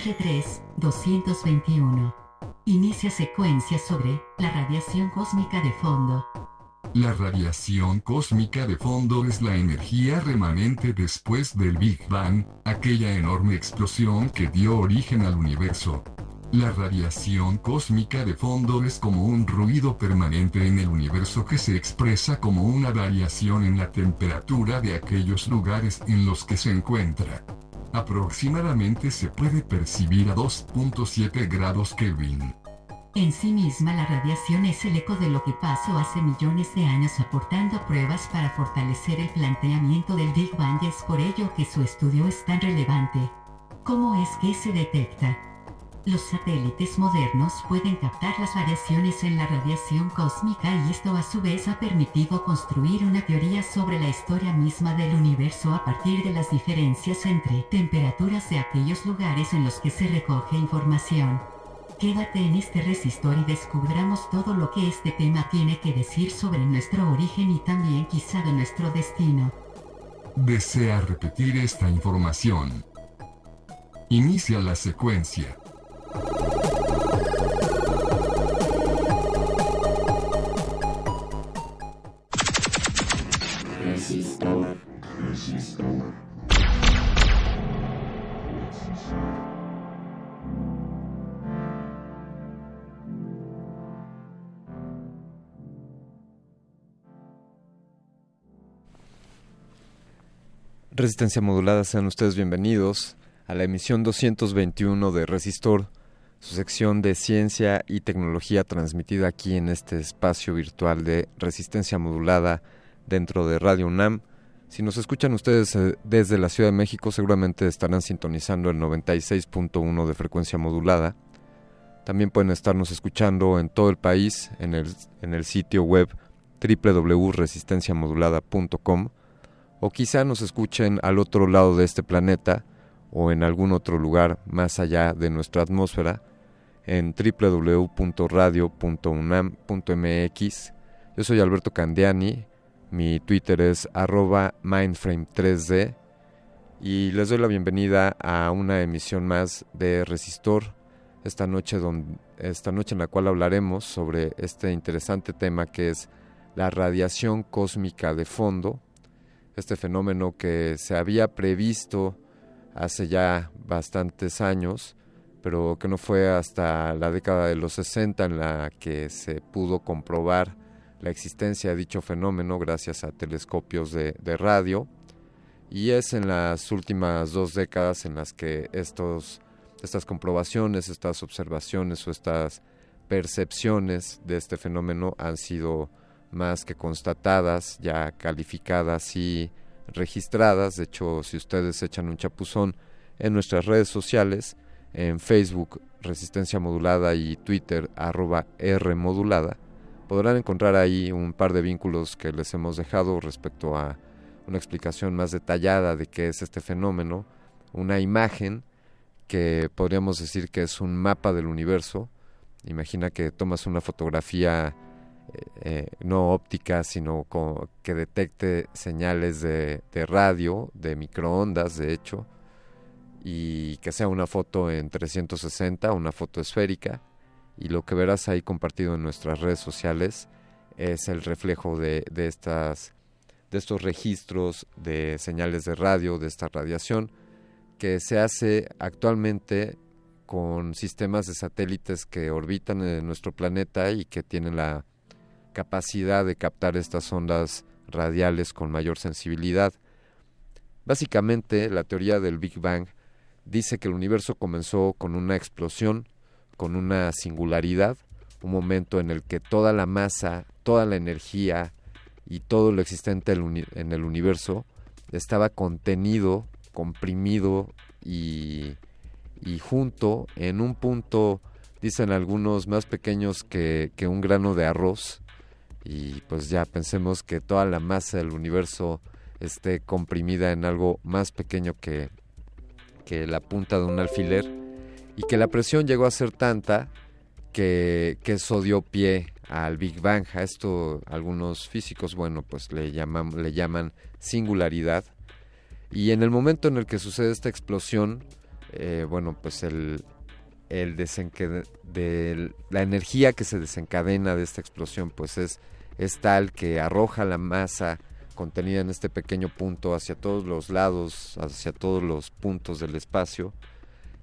LG3, 221. Inicia secuencia sobre la radiación cósmica de fondo. La radiación cósmica de fondo es la energía remanente después del Big Bang, aquella enorme explosión que dio origen al universo. La radiación cósmica de fondo es como un ruido permanente en el universo que se expresa como una variación en la temperatura de aquellos lugares en los que se encuentra. Aproximadamente se puede percibir a 2.7 grados Kelvin. En sí misma la radiación es el eco de lo que pasó hace millones de años aportando pruebas para fortalecer el planteamiento del Big Bang y es por ello que su estudio es tan relevante. ¿Cómo es que se detecta? Los satélites modernos pueden captar las variaciones en la radiación cósmica y esto a su vez ha permitido construir una teoría sobre la historia misma del universo a partir de las diferencias entre temperaturas de aquellos lugares en los que se recoge información. Quédate en este resistor y descubramos todo lo que este tema tiene que decir sobre nuestro origen y también quizá de nuestro destino. ¿Desea repetir esta información? Inicia la secuencia. Resistencia modulada, sean ustedes bienvenidos a la emisión 221 de Resistor, su sección de ciencia y tecnología transmitida aquí en este espacio virtual de resistencia modulada dentro de Radio UNAM. Si nos escuchan ustedes eh, desde la Ciudad de México, seguramente estarán sintonizando el 96.1 de frecuencia modulada. También pueden estarnos escuchando en todo el país en el, en el sitio web www.resistenciamodulada.com o quizá nos escuchen al otro lado de este planeta o en algún otro lugar más allá de nuestra atmósfera en www.radio.unam.mx. Yo soy Alberto Candiani, mi Twitter es arroba mindframe3d y les doy la bienvenida a una emisión más de Resistor, esta noche, donde, esta noche en la cual hablaremos sobre este interesante tema que es la radiación cósmica de fondo, este fenómeno que se había previsto hace ya bastantes años, pero que no fue hasta la década de los 60 en la que se pudo comprobar la existencia de dicho fenómeno gracias a telescopios de, de radio. Y es en las últimas dos décadas en las que estos, estas comprobaciones, estas observaciones o estas percepciones de este fenómeno han sido más que constatadas, ya calificadas y registradas. De hecho, si ustedes echan un chapuzón en nuestras redes sociales, en Facebook Resistencia Modulada y Twitter arroba R Modulada, podrán encontrar ahí un par de vínculos que les hemos dejado respecto a una explicación más detallada de qué es este fenómeno, una imagen que podríamos decir que es un mapa del universo. Imagina que tomas una fotografía eh, no óptica, sino que detecte señales de, radio, de microondas, de hecho, y que sea una foto en 360, una foto esférica, y lo que verás ahí compartido en nuestras redes sociales es el reflejo de, de, estas, de estos registros de señales de radio, de esta radiación, que se hace actualmente con sistemas de satélites que orbitan en nuestro planeta y que tienen la capacidad de captar estas ondas radiales con mayor sensibilidad. Básicamente, la teoría del Big Bang dice que el universo comenzó con una explosión, con una singularidad, un momento en el que toda la masa, toda la energía y todo lo existente en el universo estaba contenido, comprimido y, y junto en un punto, dicen algunos, más pequeños que, que un grano de arroz. Y pues ya pensemos que toda la masa del universo esté comprimida en algo más pequeño que, que la punta de un alfiler y que la presión llegó a ser tanta que, eso dio pie al Big Bang. A esto algunos físicos, bueno, pues le llaman, singularidad. Y en el momento en el que sucede esta explosión, eh, bueno, pues el, el de la energía que se desencadena de esta explosión, pues es, es tal que arroja la masa contenida en este pequeño punto hacia todos los lados, hacia todos los puntos del espacio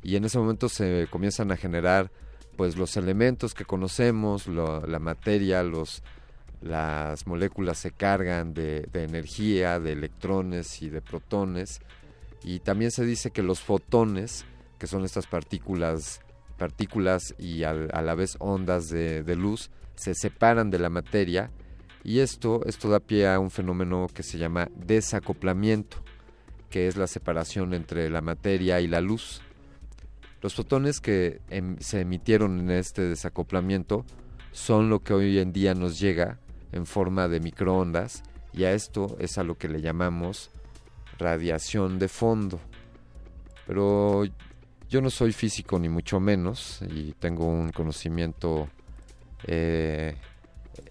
y en ese momento se comienzan a generar pues los elementos que conocemos, la materia, los, las moléculas se cargan de, energía, de electrones y de protones y también se dice que los fotones, que son estas partículas, partículas y a la vez ondas de, de luz, se separan de la materia y esto, esto da pie a un fenómeno que se llama desacoplamiento, que es la separación entre la materia y la luz. Los fotones que em, se emitieron en este desacoplamiento son lo que hoy en día nos llega en forma de microondas y a esto es a lo que le llamamos radiación de fondo. Pero yo no soy físico ni mucho menos y tengo un conocimiento eh,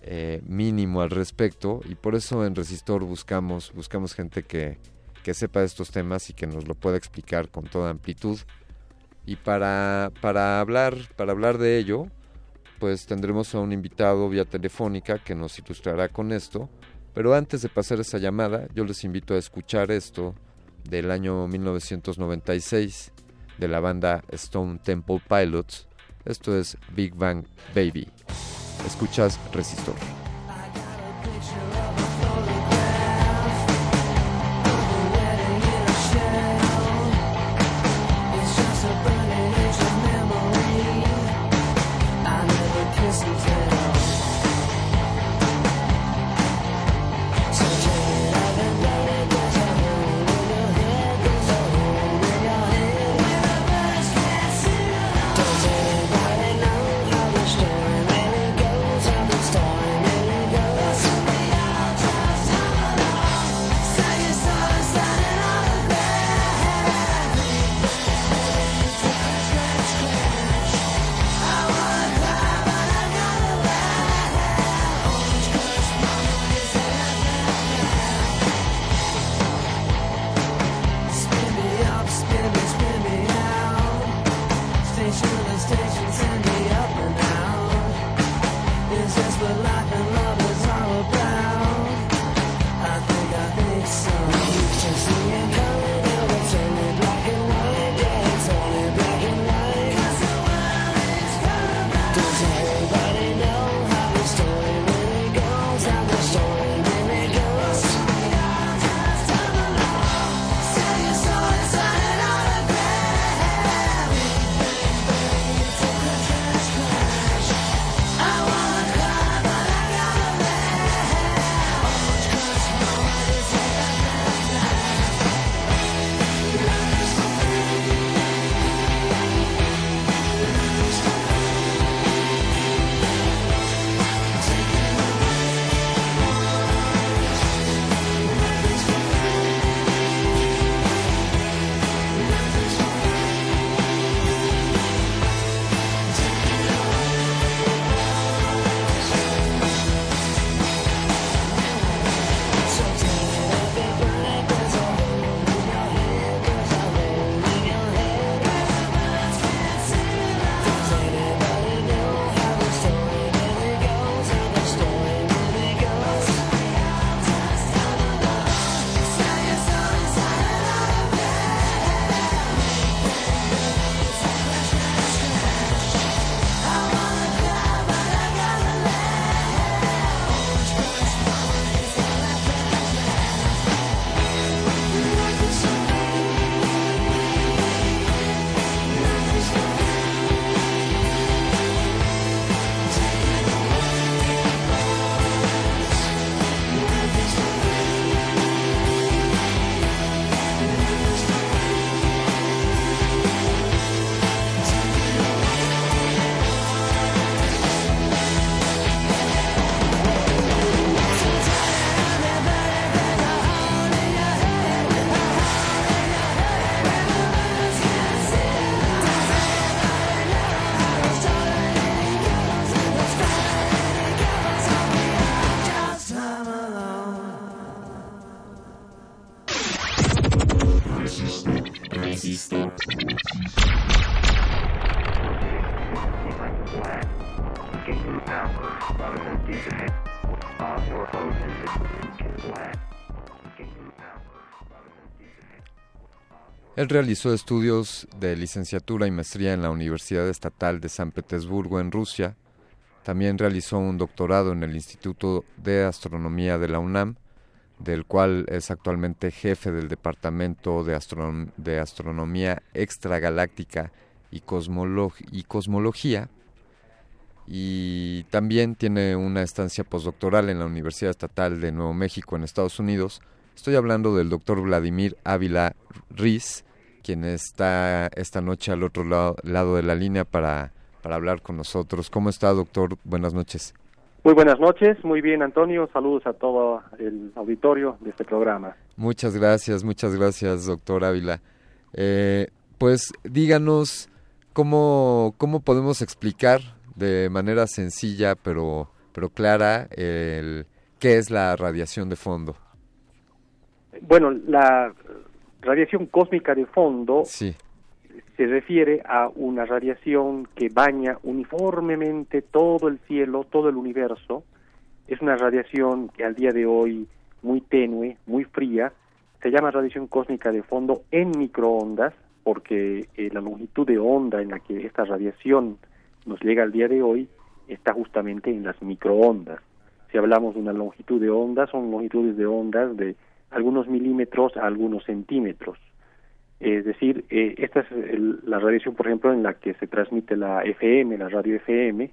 eh, mínimo al respecto y por eso en Resistor buscamos, buscamos gente que, que sepa estos temas y que nos lo pueda explicar con toda amplitud. Y para, para, hablar, para hablar de ello, pues tendremos a un invitado vía telefónica que nos ilustrará con esto. Pero antes de pasar esa llamada, yo les invito a escuchar esto del año 1996 de la banda Stone Temple Pilots. Esto es Big Bang Baby. Escuchas Resistor. Él realizó estudios de licenciatura y maestría en la Universidad Estatal de San Petersburgo en Rusia. También realizó un doctorado en el Instituto de Astronomía de la UNAM, del cual es actualmente jefe del Departamento de, Astronomía Extragaláctica y, y Cosmología. Y también tiene una estancia postdoctoral en la Universidad Estatal de Nuevo México en Estados Unidos. Estoy hablando del doctor Vladimir Ávila Riz, quien está esta noche al otro lado, de la línea para, para hablar con nosotros. ¿Cómo está, doctor? Buenas noches. Muy buenas noches, muy bien Antonio, saludos a todo el auditorio de este programa. Muchas gracias, muchas gracias doctor Ávila. Eh, pues díganos cómo, cómo podemos explicar de manera sencilla pero, pero clara el, qué es la radiación de fondo. Bueno, la radiación cósmica de fondo se refiere a una radiación que baña uniformemente todo el cielo, todo el universo. Es una radiación que al día de hoy muy tenue, muy fría. Se llama radiación cósmica de fondo en microondas porque eh, la longitud de onda en la que esta radiación nos llega al día de hoy está justamente en las microondas. Si hablamos de una longitud de onda, son longitudes de ondas de algunos milímetros a algunos centímetros. Es decir, eh, esta es la radiación, por ejemplo, en la que se transmite la FM, la radio FM,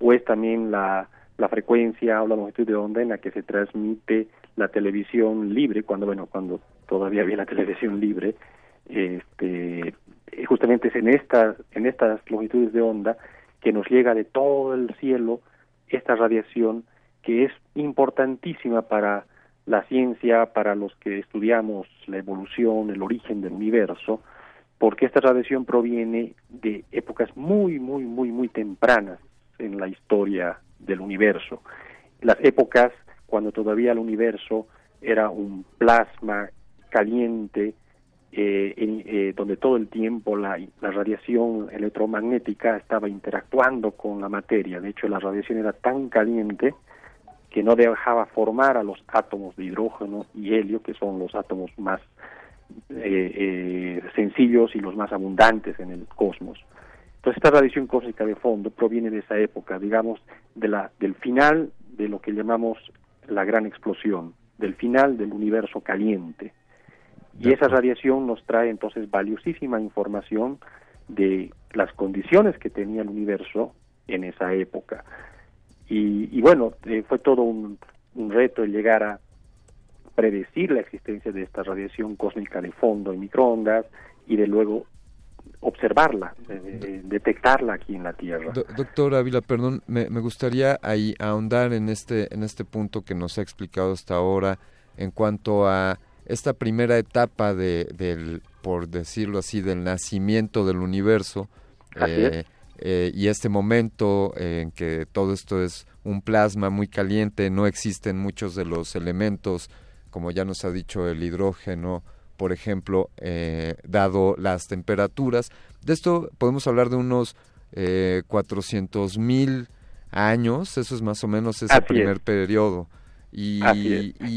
o es también la, la frecuencia o la longitud de onda en la que se transmite la televisión libre, cuando, bueno, cuando todavía había la televisión libre, este, justamente es en, esta, en estas longitudes de onda que nos llega de todo el cielo esta radiación que es importantísima para la ciencia para los que estudiamos la evolución, el origen del universo, porque esta radiación proviene de épocas muy, muy, muy, muy tempranas en la historia del universo. Las épocas cuando todavía el universo era un plasma caliente, eh, eh, donde todo el tiempo la, la, radiación electromagnética estaba interactuando con la materia. De hecho, la radiación era tan caliente que no dejaba formar a los átomos de hidrógeno y helio, que son los átomos más eh, eh, sencillos y los más abundantes en el cosmos. Entonces esta radiación cósmica de fondo proviene de esa época, digamos, de la, del final de lo que llamamos la gran explosión, del final del universo caliente. Y esa radiación nos trae entonces valiosísima información de las condiciones que tenía el universo en esa época. Y, bueno, eh, fue todo un, reto el llegar a predecir la existencia de esta radiación cósmica de fondo en microondas y de luego observarla, detectarla aquí en la Tierra. doctor Ávila, perdón, me, gustaría ahí ahondar en este, en este punto que nos ha explicado hasta ahora en cuanto a esta primera etapa de, del, por decirlo así, del nacimiento del universo. Eh, eh, y este momento en que todo esto es un plasma muy caliente, no existen muchos de los elementos, como ya nos ha dicho el hidrógeno, por ejemplo, eh, dado las temperaturas. De esto podemos hablar de unos eh, 400 mil años, eso es más o menos ese primer periodo. Y,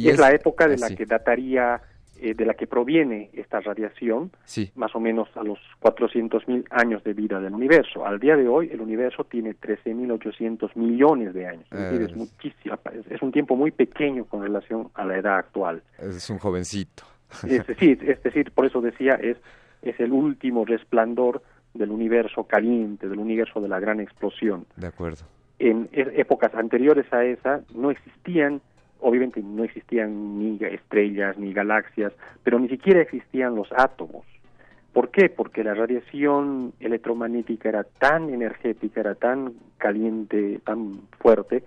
es. la época de la que dataría eh, de la que proviene esta radiación, más o menos a los 400.000 años de vida del universo. Al día de hoy, el universo tiene 13.800 millones de años. Es, decir, es, eh. muchísimo, es un tiempo muy pequeño con relación a la edad actual. Es un jovencito. Es decir, es decir por eso decía, es, es el último resplandor del universo caliente, del universo de la gran explosión. De acuerdo. En e, épocas anteriores a esa no existían obviamente no existían ni estrellas ni galaxias, pero ni siquiera existían los átomos. ¿Por qué? Porque la radiación electromagnética era tan energética, era tan caliente, tan fuerte,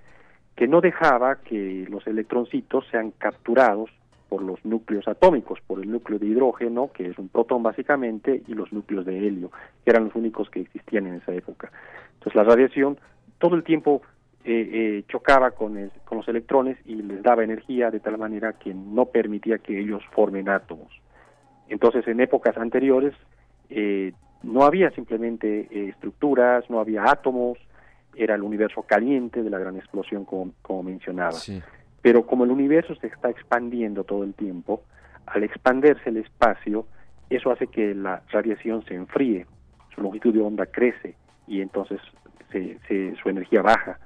que no dejaba que los electroncitos sean capturados por los núcleos atómicos, por el núcleo de hidrógeno, que es un protón básicamente, y los núcleos de helio, que eran los únicos que existían en esa época. Entonces la radiación todo el tiempo eh, eh, chocaba con, con los electrones y les daba energía de tal manera que no permitía que ellos formen átomos. Entonces, en épocas anteriores, eh, no había simplemente eh, estructuras, no había átomos, era el universo caliente de la gran explosión como, como mencionaba. Pero como el universo se está expandiendo todo el tiempo, al expandirse el espacio, eso hace que la radiación se enfríe, su longitud de onda crece y entonces se, su energía baja.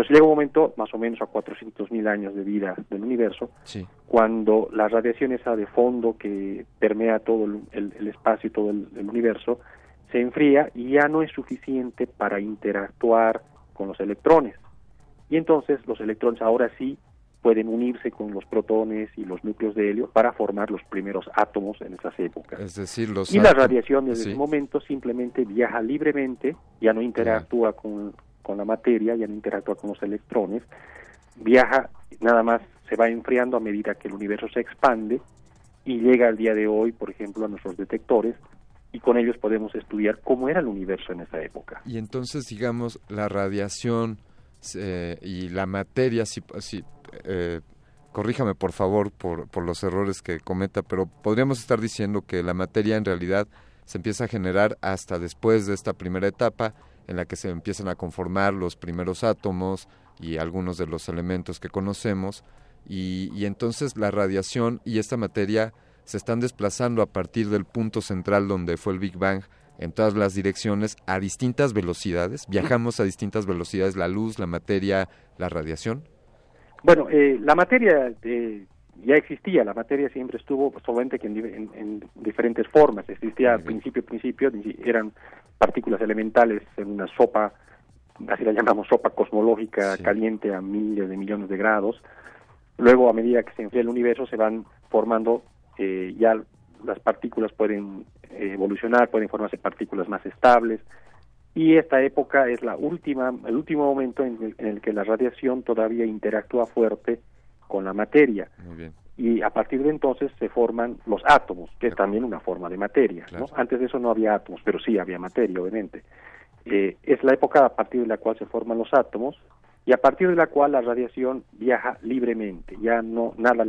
Entonces llega un momento, más o menos a 400.000 años de vida del universo, cuando la radiación esa de fondo que permea todo el, espacio y todo el, universo se enfría y ya no es suficiente para interactuar con los electrones. Y entonces los electrones ahora sí pueden unirse con los protones y los núcleos de helio para formar los primeros átomos en esas épocas. Es decir, los y la radiación desde ese momento simplemente viaja libremente, ya no interactúa con, con la materia, ya no interactúa con los electrones, viaja, nada más se va enfriando a medida que el universo se expande y llega al día de hoy, por ejemplo, a nuestros detectores y con ellos podemos estudiar cómo era el universo en esa época. Y entonces, digamos, la radiación eh, y la materia, si, si eh, corríjame por favor por, por los errores que cometa, pero podríamos estar diciendo que la materia en realidad se empieza a generar hasta después de esta primera etapa en la que se empiezan a conformar los primeros átomos y algunos de los elementos que conocemos y, entonces la radiación y esta materia se están desplazando a partir del punto central donde fue el Big Bang en todas las direcciones a distintas velocidades. Viajamos a distintas velocidades, la luz, la materia, la radiación. Bueno, eh, la materia eh, ya existía, la materia siempre estuvo solamente que en, diferentes formas. Existía al principio, principio, eran partículas elementales en una sopa, así la llamamos sopa cosmológica, caliente a miles de millones de grados. Luego, a medida que se enfría el universo, se van formando, eh, ya las partículas pueden evolucionar, pueden formarse partículas más estables, y esta época es la última, el último momento en el, que la radiación todavía interactúa fuerte con la materia. Y a partir de entonces se forman los átomos, que es también una forma de materia. Antes de eso no había átomos, pero sí había materia, obviamente. Eh, es la época a partir de la cual se forman los átomos y a partir de la cual la radiación viaja libremente, ya no nada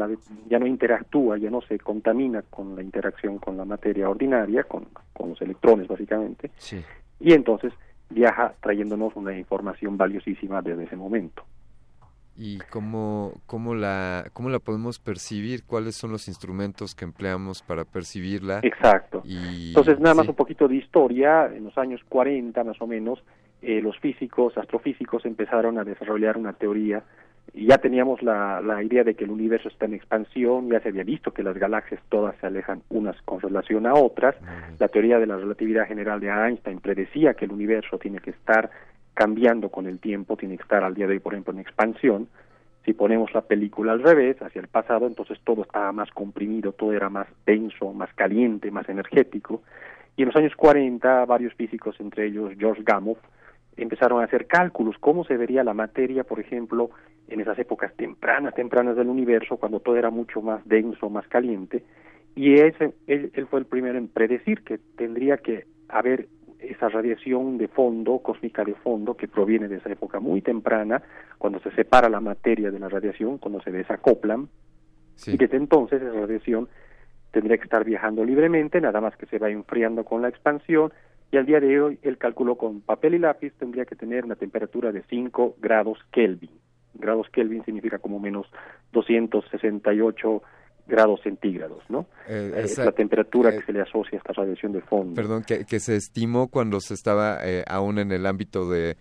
ya no interactúa, ya no se contamina con la interacción con la materia ordinaria, con, con los electrones básicamente, sí y entonces viaja trayéndonos una información valiosísima desde ese momento. ¿Y cómo, cómo, la, cómo la podemos percibir? ¿Cuáles son los instrumentos que empleamos para percibirla? Exacto. Entonces, nada más un poquito de historia. En los años 40, más o menos, eh, los físicos, astrofísicos, empezaron a desarrollar una teoría ya teníamos la, la, idea de que el universo está en expansión, ya se había visto que las galaxias todas se alejan unas con relación a otras. La teoría de la relatividad general de Einstein predecía que el universo tiene que estar cambiando con el tiempo, tiene que estar al día de hoy, por ejemplo, en expansión. Si ponemos la película al revés, hacia el pasado, entonces todo estaba más comprimido, todo era más denso, más caliente, más energético. Y en los años 40, varios físicos, entre ellos George Gamow, empezaron a hacer cálculos, cómo se vería la materia, por ejemplo, en esas épocas tempranas, tempranas del universo, cuando todo era mucho más denso, más caliente, y ese, él, él fue el primero en predecir que tendría que haber esa radiación de fondo, cósmica de fondo, que proviene de esa época muy temprana, cuando se separa la materia de la radiación, cuando se desacoplan, y desde entonces esa radiación tendría que estar viajando libremente, nada más que se va enfriando con la expansión, y al día de hoy el cálculo con papel y lápiz tendría que tener una temperatura de 5 grados Kelvin. Grados Kelvin significa como menos 268 grados centígrados, ¿no? Eh, es la temperatura que eh, se le asocia a esta radiación de fondo. Perdón, que, que se estimó cuando se estaba eh, aún en el ámbito de,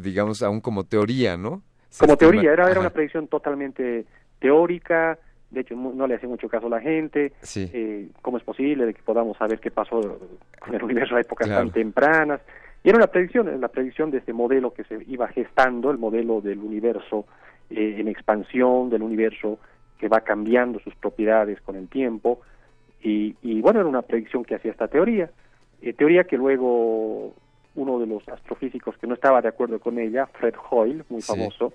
digamos, aún como teoría, ¿no? como teoría, era, era una predicción totalmente teórica, de hecho no le hace mucho caso a la gente, sí. cómo es posible de que podamos saber qué pasó con el universo a épocas tan tempranas, y era una predicción, la predicción de este modelo que se iba gestando, el modelo del universo eh, en expansión, del universo que va cambiando sus propiedades con el tiempo. Y, y bueno, era una predicción que hacía esta teoría. Eh, teoría que luego uno de los astrofísicos que no estaba de acuerdo con ella, Fred Hoyle, muy famoso,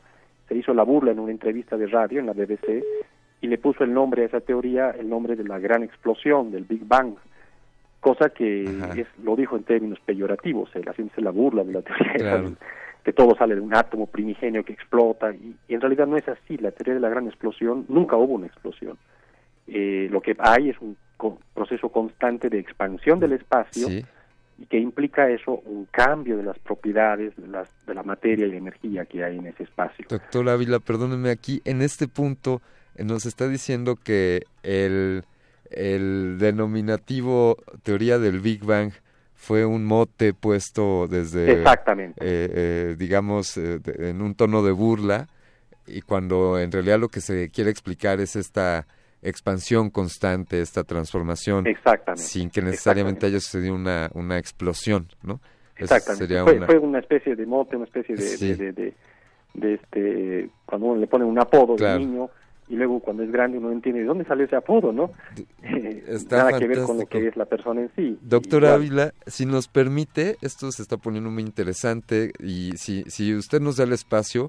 se hizo la burla en una entrevista de radio en la BBC y le puso el nombre a esa teoría, el nombre de la gran explosión, del Big Bang cosa que es, lo dijo en términos peyorativos, eh, la ciencia se la burla de la teoría que todo sale de un átomo primigenio que explota, y, en realidad no es así, la teoría de la gran explosión, nunca hubo una explosión. Eh, lo que hay es un proceso constante de expansión del espacio y que implica eso un cambio de las propiedades de, las, de la materia y la energía que hay en ese espacio. Doctor Ávila, perdóneme aquí, en este punto eh, nos está diciendo que el, el denominativo teoría del Big Bang fue un mote puesto desde, Exactamente. Eh, eh, digamos, en un tono de burla, y cuando en realidad lo que se quiere explicar es esta expansión constante, esta transformación, Exactamente. sin que necesariamente haya sucedido una, una explosión, ¿no? Exactamente. Fue una... fue, una... especie de mote, una especie de, de, de, este, cuando uno le pone un apodo de niño y luego cuando es grande uno entiende de dónde salió ese apodo, ¿no? Nada que ver con lo que es la persona en sí. Doctor Ávila, si nos permite, esto se está poniendo muy interesante y si, si usted nos da el espacio,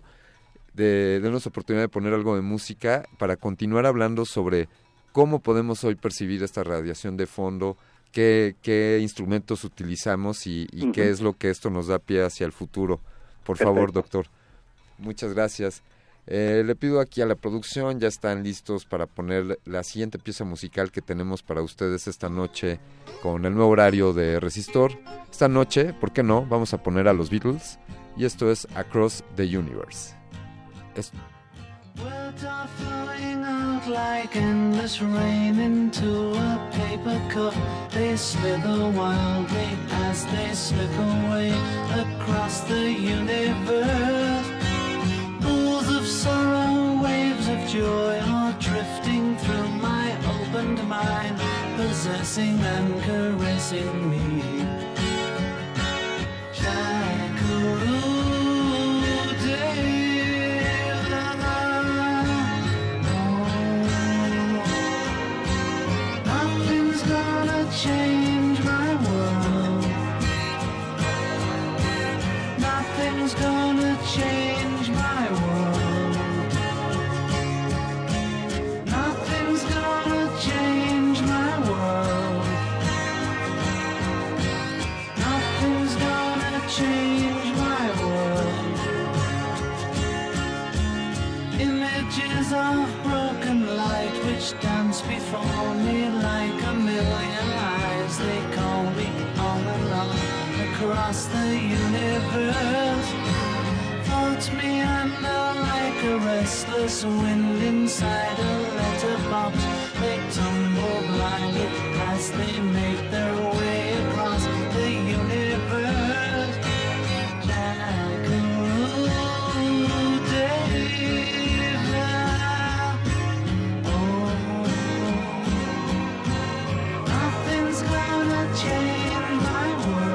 de darnos oportunidad de poner algo de música para continuar hablando sobre cómo podemos hoy percibir esta radiación de fondo, qué, qué instrumentos utilizamos y, qué es lo que esto nos da pie hacia el futuro. Por favor, doctor. Muchas gracias. Eh, le pido aquí a la producción, ya están listos para poner la siguiente pieza musical que tenemos para ustedes esta noche con el nuevo horario de Resistor. Esta noche, ¿por qué no? Vamos a poner a los Beatles y esto es Across the Universe. Es... Across the universe. Joy are drifting through my opened mind, possessing and caressing me. Oh, gonna change change my world. Images of broken light which dance before me like a million eyes. they call me on on across the universe. Floats me under like a restless wind inside a letterbox. They tumble blindly as they make their change. my world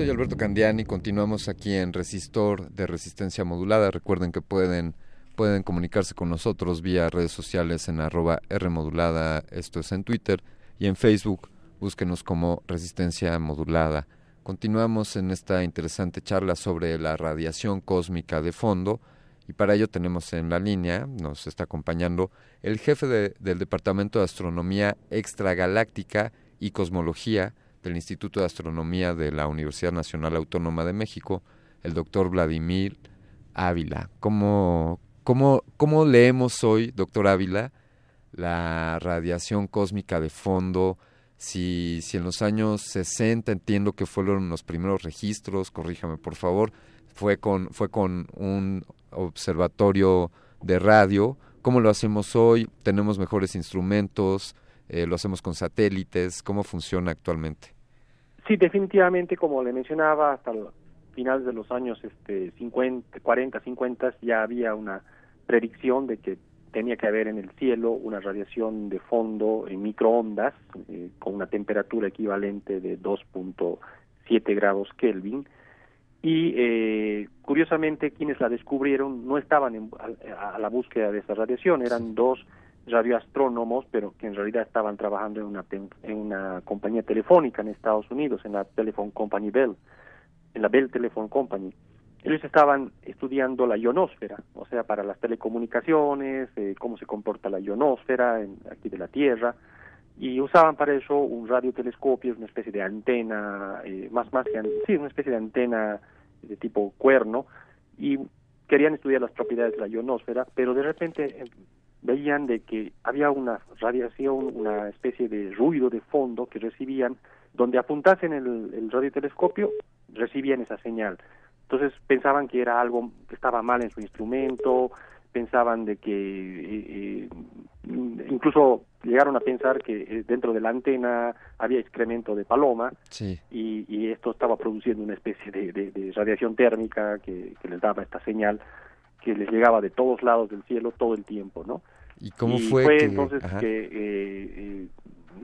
Soy Alberto Candiani, continuamos aquí en Resistor de Resistencia Modulada. Recuerden que pueden, pueden comunicarse con nosotros vía redes sociales en arroba Rmodulada, esto es en Twitter, y en Facebook, búsquenos como Resistencia Modulada. Continuamos en esta interesante charla sobre la radiación cósmica de fondo y para ello tenemos en la línea, nos está acompañando el jefe del Departamento de Astronomía Extragaláctica y Cosmología del Instituto de Astronomía de la Universidad Nacional Autónoma de México, el doctor Vladimir Ávila. ¿Cómo, cómo, cómo leemos hoy, doctor Ávila, la radiación cósmica de fondo? Si, si en los años 60 entiendo que fueron los primeros registros, corríjame por favor, fue con, fue con un observatorio de radio. ¿Cómo lo hacemos hoy? ¿Tenemos mejores instrumentos? Eh, ¿Lo hacemos con satélites? ¿Cómo funciona actualmente? Sí, definitivamente, como le mencionaba, hasta finales de los años este, 50, 40, 50 ya había una predicción de que tenía que haber en el cielo una radiación de fondo en microondas eh, con una temperatura equivalente de 2.7 grados Kelvin y eh, curiosamente quienes la descubrieron no estaban a, la búsqueda de esa radiación, eran dos radioastrónomos, pero que en realidad estaban trabajando en una, en una compañía telefónica en Estados Unidos, en la Telephone Company Bell, en la Bell Telephone Company. Ellos estaban estudiando la ionosfera, o sea, para las telecomunicaciones, eh, cómo se comporta la ionosfera en, aquí de la Tierra, y usaban para eso un radiotelescopio, una especie de antena, eh, más más que sí, una especie de antena de tipo cuerno, y querían estudiar las propiedades de la ionosfera, pero de repente eh, veían de que había una radiación, una especie de ruido de fondo que recibían, donde apuntasen el, el radiotelescopio, recibían esa señal. Entonces pensaban que era algo que estaba mal en su instrumento, pensaban de que eh, eh, incluso llegaron a pensar que eh, dentro de la antena había excremento de paloma y, esto estaba produciendo una especie de, radiación térmica que, les daba esta señal que les llegaba de todos lados del cielo todo el tiempo, ¿no? ¿Y cómo fue? entonces que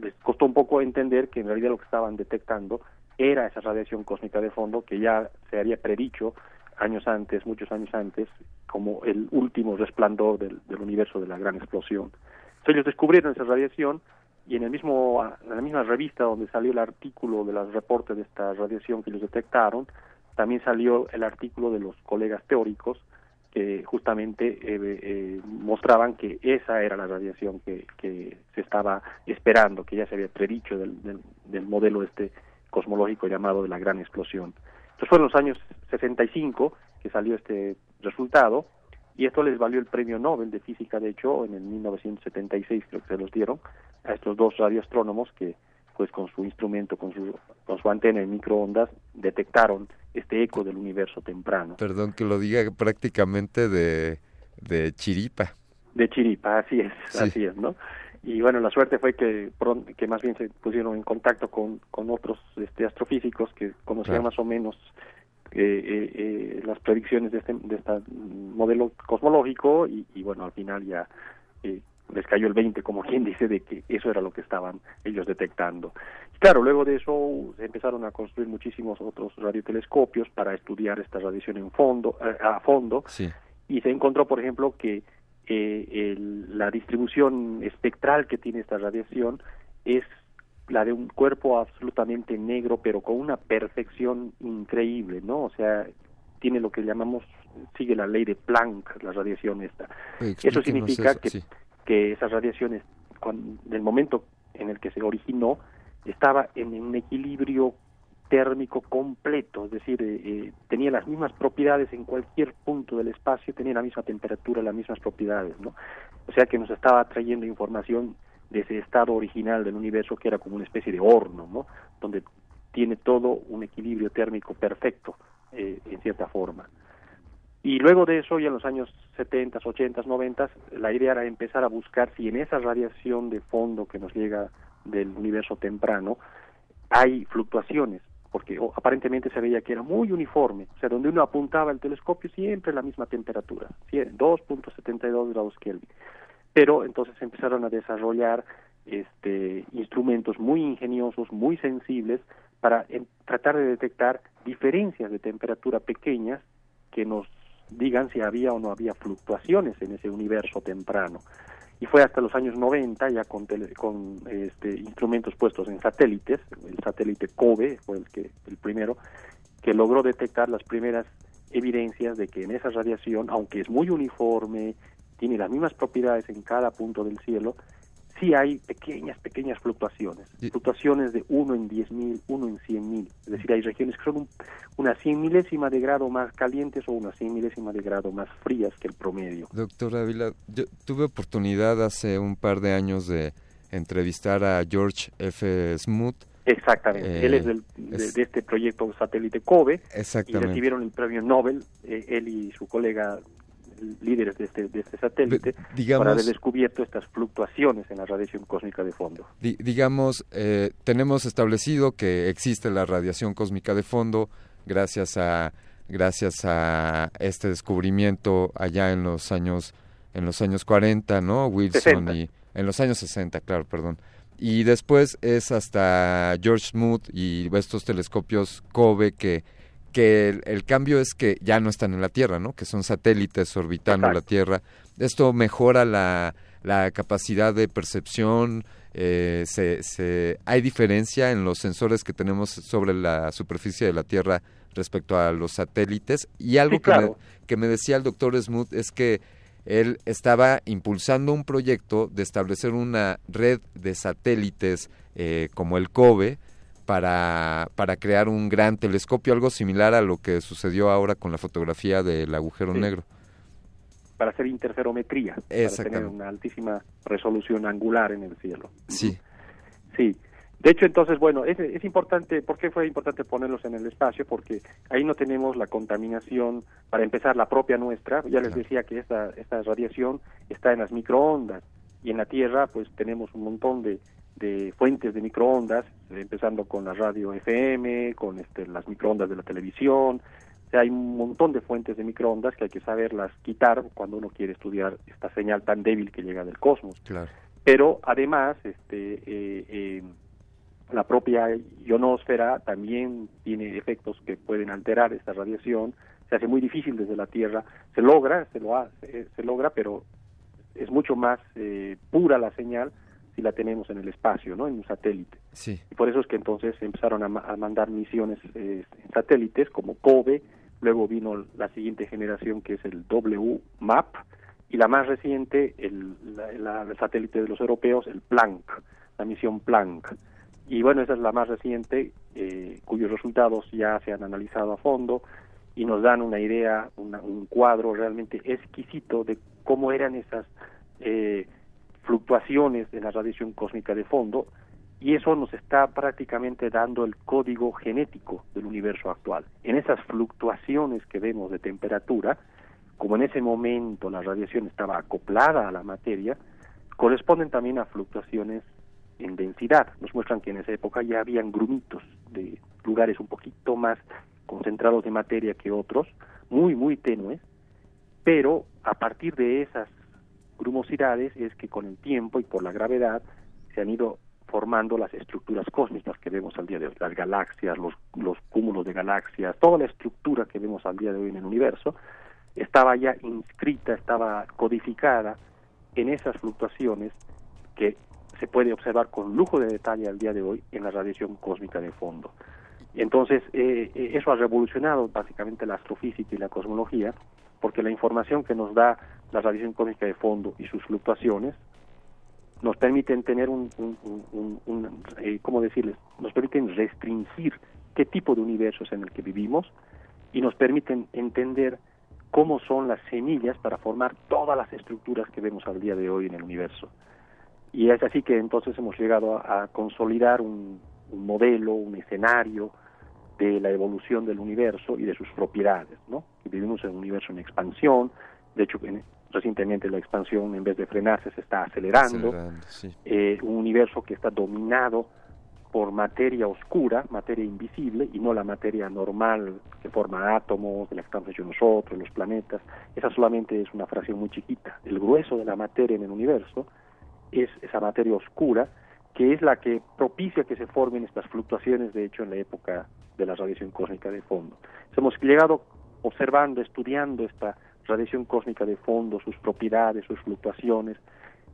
les costó un poco entender que en realidad lo que estaban detectando era esa radiación cósmica de fondo que ya se había predicho años antes, muchos años antes, como el último resplandor del, universo de la gran explosión. Entonces ellos descubrieron esa radiación y en el mismo en la misma revista donde salió el artículo de los reportes de esta radiación que ellos detectaron, también salió el artículo de los colegas teóricos que justamente eh, eh, mostraban que esa era la radiación que, que se estaba esperando, que ya se había predicho del, del, del modelo este cosmológico llamado de la gran explosión. Entonces fueron los años 65 que salió este resultado y esto les valió el premio Nobel de física, de hecho, en el 1976 creo que se los dieron a estos dos radioastrónomos que pues con su instrumento, con su, con su antena en microondas, detectaron este eco del universo temprano. Perdón que lo diga prácticamente de, de chiripa. De chiripa, así es, así es, ¿no? y bueno la suerte fue que que más bien se pusieron en contacto con, con otros este, astrofísicos que conocían más o menos eh, eh, eh, las predicciones de este de este modelo cosmológico y, y bueno al final ya eh, les cayó el 20 como quien dice de que eso era lo que estaban ellos detectando y claro luego de eso se empezaron a construir muchísimos otros radiotelescopios para estudiar esta radiación en fondo a fondo y se encontró por ejemplo que eh, la distribución espectral que tiene esta radiación es la de un cuerpo absolutamente negro, pero con una perfección increíble, ¿no? O sea, tiene lo que llamamos, sigue la ley de Planck, la radiación esta. Eso significa que, que esas radiaciones, cuando, del momento en el que se originó, estaba en un equilibrio térmico completo, es decir, eh, eh, tenía las mismas propiedades en cualquier punto del espacio, tenía la misma temperatura, las mismas propiedades, ¿no? O sea que nos estaba trayendo información de ese estado original del universo que era como una especie de horno, ¿no? Donde tiene todo un equilibrio térmico perfecto, eh, en cierta forma. Y luego de eso, ya en los años 70, 80, 90, la idea era empezar a buscar si en esa radiación de fondo que nos llega del universo temprano hay fluctuaciones porque aparentemente se veía que era muy uniforme, o sea, donde uno apuntaba el telescopio siempre la misma temperatura, 2.72 grados Kelvin. Pero entonces empezaron a desarrollar este, instrumentos muy ingeniosos, muy sensibles, para tratar de detectar diferencias de temperatura pequeñas que nos digan si había o no había fluctuaciones en ese universo temprano. Y fue hasta los años 90, ya con, con este, instrumentos puestos en satélites, el satélite COBE fue el, que, el primero, que logró detectar las primeras evidencias de que en esa radiación, aunque es muy uniforme, tiene las mismas propiedades en cada punto del cielo, sí hay pequeñas, pequeñas fluctuaciones, fluctuaciones de 1 en 10.000, 1 en 100.000, es decir, hay regiones que son una 100 milésima de grado más calientes o una 100 milésima de grado más frías que el promedio. Doctor Ávila, yo tuve oportunidad hace un par de años de entrevistar a George F. Smoot. Exactamente, él es, del, de, este proyecto satélite COBE y recibieron el premio Nobel, eh, él y su colega líderes de este, de este satélite para haber descubierto estas fluctuaciones en la radiación cósmica de fondo. digamos, eh, tenemos establecido que existe la radiación cósmica de fondo gracias a gracias a este descubrimiento allá en los años en los años 40, ¿no? Wilson y en los años 60, claro, perdón. Y después es hasta George Smoot y estos telescopios COBE que que el, cambio es que ya no están en la Tierra, ¿no? Que son satélites orbitando la Tierra. Esto mejora la, la capacidad de percepción. Eh, se, se, hay diferencia en los sensores que tenemos sobre la superficie de la Tierra respecto a los satélites. Y algo que, me, que me decía el doctor Smoot es que él estaba impulsando un proyecto de establecer una red de satélites eh, como el COBE, para, para crear un gran telescopio, algo similar a lo que sucedió ahora con la fotografía del agujero negro. Para hacer interferometría, para tener una altísima resolución angular en el cielo. Sí. Sí. De hecho, entonces, bueno, es, es importante, ¿por qué fue importante ponerlos en el espacio? Porque ahí no tenemos la contaminación, para empezar, la propia nuestra. Ya les decía que esta, esta radiación está en las microondas y en la Tierra, pues tenemos un montón de, de fuentes de microondas, empezando con la radio FM, con este, las microondas de la televisión. hay un montón de fuentes de microondas que hay que saberlas quitar cuando uno quiere estudiar esta señal tan débil que llega del cosmos. Pero además, este, eh, eh, la propia ionosfera también tiene efectos que pueden alterar esta radiación. Se hace muy difícil desde la Tierra. Se logra, se lo hace, se logra, pero es mucho más eh, pura la señal si la tenemos en el espacio, ¿no? En un satélite. Sí. Y por eso es que entonces empezaron a, mandar misiones eh, en satélites como COBE, luego vino la siguiente generación que es el WMAP y la más reciente, el, satélite de los europeos, el Planck, la misión Planck. Y bueno, esa es la más reciente, eh, cuyos resultados ya se han analizado a fondo y nos dan una idea, un cuadro realmente exquisito de cómo eran esas eh, fluctuaciones de la radiación cósmica de fondo y eso nos está prácticamente dando el código genético del universo actual. En esas fluctuaciones que vemos de temperatura, como en ese momento la radiación estaba acoplada a la materia, corresponden también a fluctuaciones en densidad. Nos muestran que en esa época ya habían grumitos de lugares un poquito más concentrados de materia que otros, muy, muy tenues, pero a partir de esas grumosidades es que con el tiempo y por la gravedad se han ido formando las estructuras cósmicas que vemos al día de hoy, las galaxias, los, los cúmulos de galaxias, toda la estructura que vemos al día de hoy en el universo, estaba ya inscrita, estaba codificada en esas fluctuaciones que se puede observar con lujo de detalle al día de hoy en la radiación cósmica de fondo. Entonces, eh, eh, eso ha revolucionado básicamente la astrofísica y la cosmología, porque la información que nos da la radiación cósmica de fondo y sus fluctuaciones nos permiten tener un, eh, ¿cómo decirles? Nos permiten restringir qué tipo de universo es en el que vivimos y nos permiten entender cómo son las semillas para formar todas las estructuras que vemos al día de hoy en el universo. Y es así que entonces hemos llegado a, consolidar un, modelo, un escenario de la evolución del universo y de sus propiedades, ¿no? Vivimos en un universo en expansión, de hecho recientemente la expansión en vez de frenarse se está acelerando, eh, un universo que está dominado por materia oscura, materia invisible y no la materia normal que forma átomos, de la que estamos hechos nosotros, los planetas. Esa solamente es una fracción muy chiquita. El grueso de la materia en el universo es esa materia oscura que es la que propicia que se formen estas fluctuaciones, de hecho, en la época de la radiación cósmica de fondo. Hemos llegado observando, estudiando esta radiación cósmica de fondo, sus propiedades, sus fluctuaciones,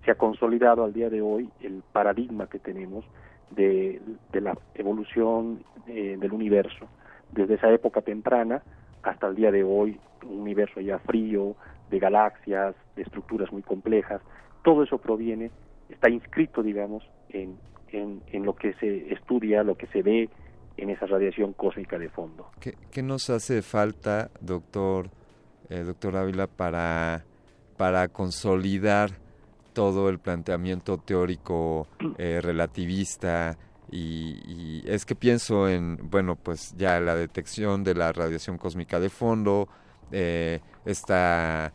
se ha consolidado al día de hoy el paradigma que tenemos de, la evolución eh, del universo. Desde esa época temprana hasta el día de hoy, un universo ya frío, de galaxias, de estructuras muy complejas, todo eso proviene, está inscrito, digamos, en, en, lo que se estudia, lo que se ve en esa radiación cósmica de fondo. ¿Qué, nos hace falta, doctor, eh, doctor Ávila, para, para consolidar todo el planteamiento teórico eh, relativista y, es que pienso en, bueno, pues ya la detección de la radiación cósmica de fondo, eh, este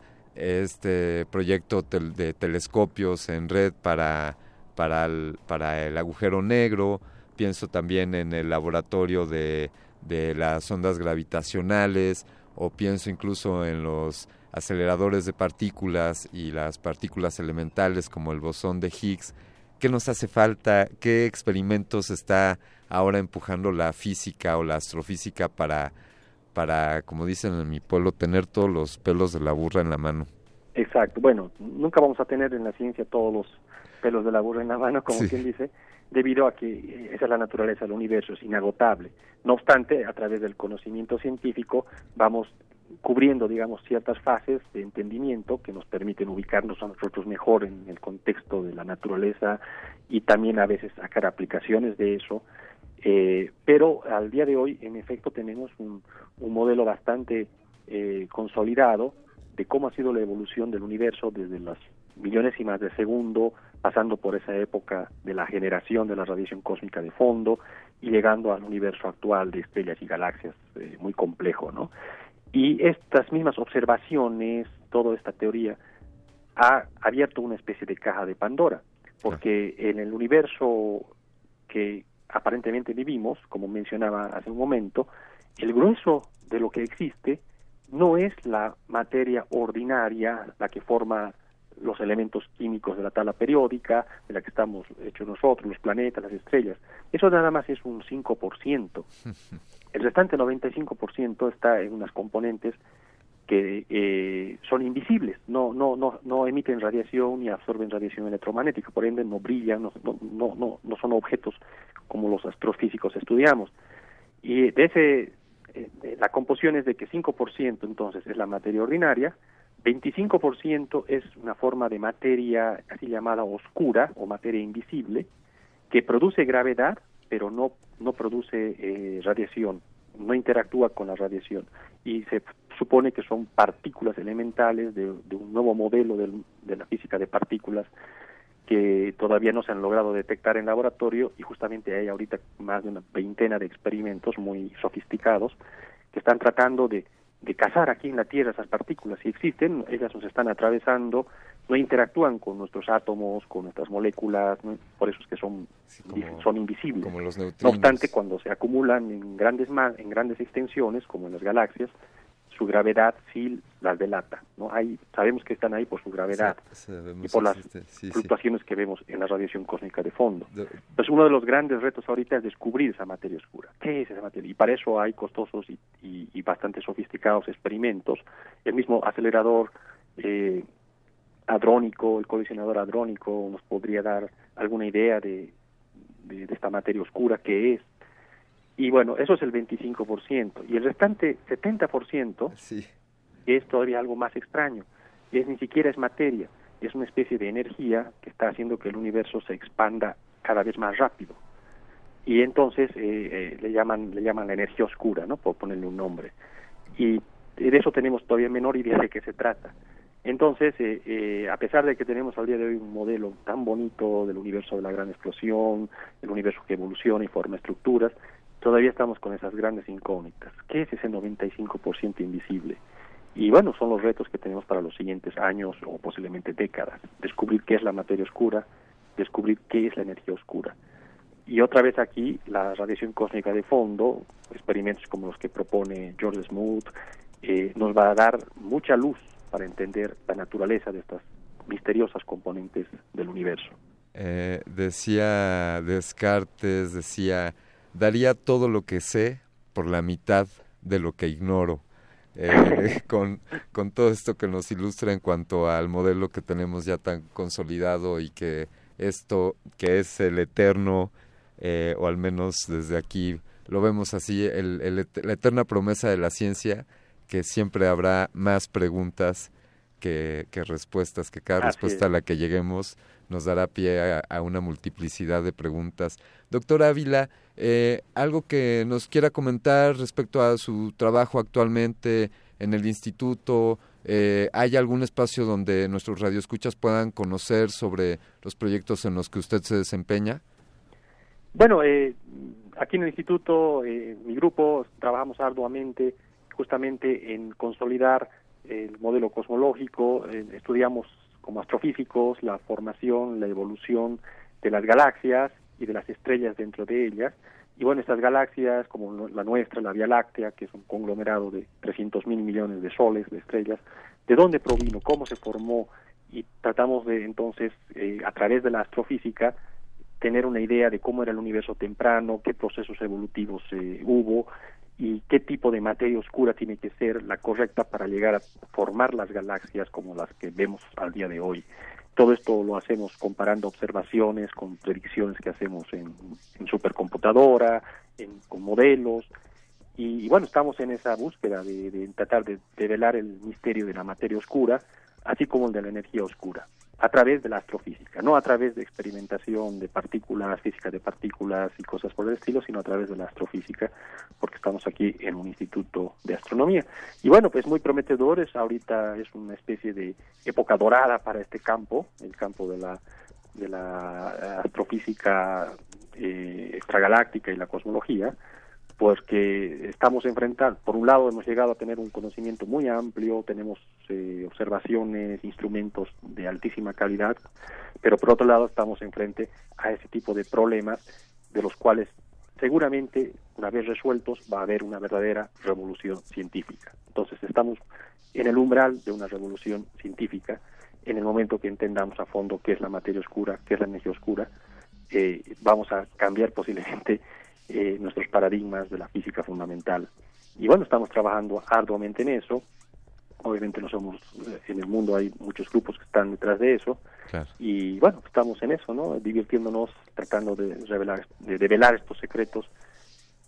proyecto de telescopios en red para, para, el, para el agujero negro, pienso también en el laboratorio de, de las ondas gravitacionales o pienso incluso en los aceleradores de partículas y las partículas elementales como el bosón de Higgs. ¿Qué nos hace falta? ¿Qué experimentos está ahora empujando la física o la astrofísica para, para, como dicen en mi pueblo, tener todos los pelos de la burra en la mano? Exacto. Bueno, nunca vamos a tener en la ciencia todos los pelos de la burra en la mano, como quien dice, debido a que eh, esa es la naturaleza del universo, es inagotable. No obstante, a través del conocimiento científico vamos cubriendo, digamos, ciertas fases de entendimiento que nos permiten ubicarnos a nosotros mejor en el contexto de la naturaleza y también a veces sacar aplicaciones de eso. Eh, pero al día de hoy, en efecto, tenemos un, un modelo bastante eh, consolidado de cómo ha sido la evolución del universo desde las millonésimas de segundo, pasando por esa época de la generación de la radiación cósmica de fondo y llegando al universo actual de estrellas y galaxias eh, muy complejo, ¿no? Y estas mismas observaciones, toda esta teoría, ha abierto una especie de caja de Pandora, porque en el universo que aparentemente vivimos, como mencionaba hace un momento, el grueso de lo que existe no es la materia ordinaria, la que forma los elementos químicos de la tabla periódica, de la que estamos hechos nosotros, los planetas, las estrellas. Eso nada más es un 5%. El restante 95% está en unas componentes que eh, son invisibles, no, no, no, no emiten radiación ni absorben radiación electromagnética, por ende no brillan, no, no, no, no son objetos como los astrofísicos estudiamos. Y de ese, eh, la composición es de que 5% entonces es la materia ordinaria, 25% es una forma de materia así llamada oscura o materia invisible que produce gravedad pero no, no produce eh, radiación, no interactúa con la radiación. Y se supone que son partículas elementales de, un nuevo modelo de la física de partículas que todavía no se han logrado detectar en laboratorio y justamente hay ahorita más de una veintena de experimentos muy sofisticados que están tratando de de cazar aquí en la Tierra esas partículas. Si existen, ellas nos están atravesando, no interactúan con nuestros átomos, con nuestras moléculas, por eso es que son, son invisibles. no obstante, cuando se acumulan en grandes, en grandes extensiones, como en las galaxias, su gravedad sí las delata. ¿no? Hay, sabemos que están ahí por su gravedad y por las fluctuaciones que vemos en la radiación cósmica de fondo. Entonces, uno de los grandes retos ahorita es descubrir esa materia oscura. ¿Qué es esa materia? Y para eso hay costosos y, y, bastante sofisticados experimentos. El mismo acelerador eh, hadrónico, el colisionador hadrónico, nos podría dar alguna idea de, de, de esta materia oscura que es y bueno, eso es el 25%. Y el restante 70% sí. es todavía algo más extraño. Es ni siquiera es materia, es una especie de energía que está haciendo que el universo se expanda cada vez más rápido. Y entonces eh, eh, le llaman le llaman la energía oscura, ¿no? Por ponerle un nombre. Y de eso tenemos todavía menor idea de qué se trata. Entonces, eh, a pesar de que tenemos al día de hoy un modelo tan bonito del universo de la gran explosión, el universo que evoluciona y forma estructuras, todavía estamos con esas grandes incógnitas. ¿Qué es ese 95% invisible? Y bueno, son los retos que tenemos para los siguientes años o posiblemente décadas. Descubrir qué es la materia oscura, descubrir qué es la energía oscura. Y otra vez aquí, la radiación cósmica de fondo, experimentos como los que propone George Smoot, eh, nos va a dar mucha luz para entender la naturaleza de estas misteriosas componentes del universo. Eh, decía Descartes, decía, daría todo lo que sé por la mitad de lo que ignoro. Eh, con, con todo esto que nos ilustra en cuanto al modelo que tenemos ya tan consolidado y que esto que es el eterno, eh, o al menos desde aquí lo vemos así, el, la eterna promesa de la ciencia, que siempre habrá más preguntas que, respuestas, que cada respuesta a la que lleguemos nos dará pie a, una multiplicidad de preguntas. Doctor Ávila, eh, algo que nos quiera comentar respecto a su trabajo actualmente en el instituto, eh, ¿Hay algún espacio donde nuestros radioescuchas puedan conocer sobre los proyectos en los que usted se desempeña? Bueno, eh, aquí en el instituto, eh, mi grupo, trabajamos arduamente justamente en consolidar el modelo cosmológico, estudiamos como astrofísicos la formación, la evolución de las galaxias y de las estrellas dentro de ellas. Y bueno, estas galaxias, como la nuestra, la Vía Láctea, que es un conglomerado de 300 mil millones de soles, de estrellas, ¿de dónde provino? ¿Cómo se formó? Y tratamos de entonces, eh, a través de la astrofísica, tener una idea de cómo era el universo temprano, qué procesos evolutivos eh, hubo y qué tipo de materia oscura tiene que ser la correcta para llegar a formar las galaxias como las que vemos al día de hoy. Todo esto lo hacemos comparando observaciones con predicciones que hacemos en, supercomputadora, en, con modelos. Y, bueno, estamos en esa búsqueda de, tratar de develar el misterio de la materia oscura, así como el de la energía oscura a través de la astrofísica, no a través de experimentación de partículas, física de partículas y cosas por el estilo, sino a través de la astrofísica, porque estamos aquí en un instituto de astronomía. Y bueno, pues muy prometedores, ahorita es una especie de época dorada para este campo, el campo de la, de la astrofísica eh, extragaláctica y la cosmología, porque estamos enfrentando, por un lado hemos llegado a tener un conocimiento muy amplio, tenemos eh, observaciones, instrumentos de altísima calidad, pero por otro lado estamos enfrente a ese tipo de problemas de los cuales seguramente una vez resueltos va a haber una verdadera revolución científica. Entonces estamos en el umbral de una revolución científica en el momento que entendamos a fondo qué es la materia oscura, qué es la energía oscura, eh, vamos a cambiar posiblemente eh, nuestros paradigmas de la física fundamental. Y bueno, estamos trabajando arduamente en eso. Obviamente no somos, eh, en el mundo hay muchos grupos que están detrás de eso. Y bueno, estamos en eso, ¿no? Divirtiéndonos, tratando de revelar, de develar estos secretos.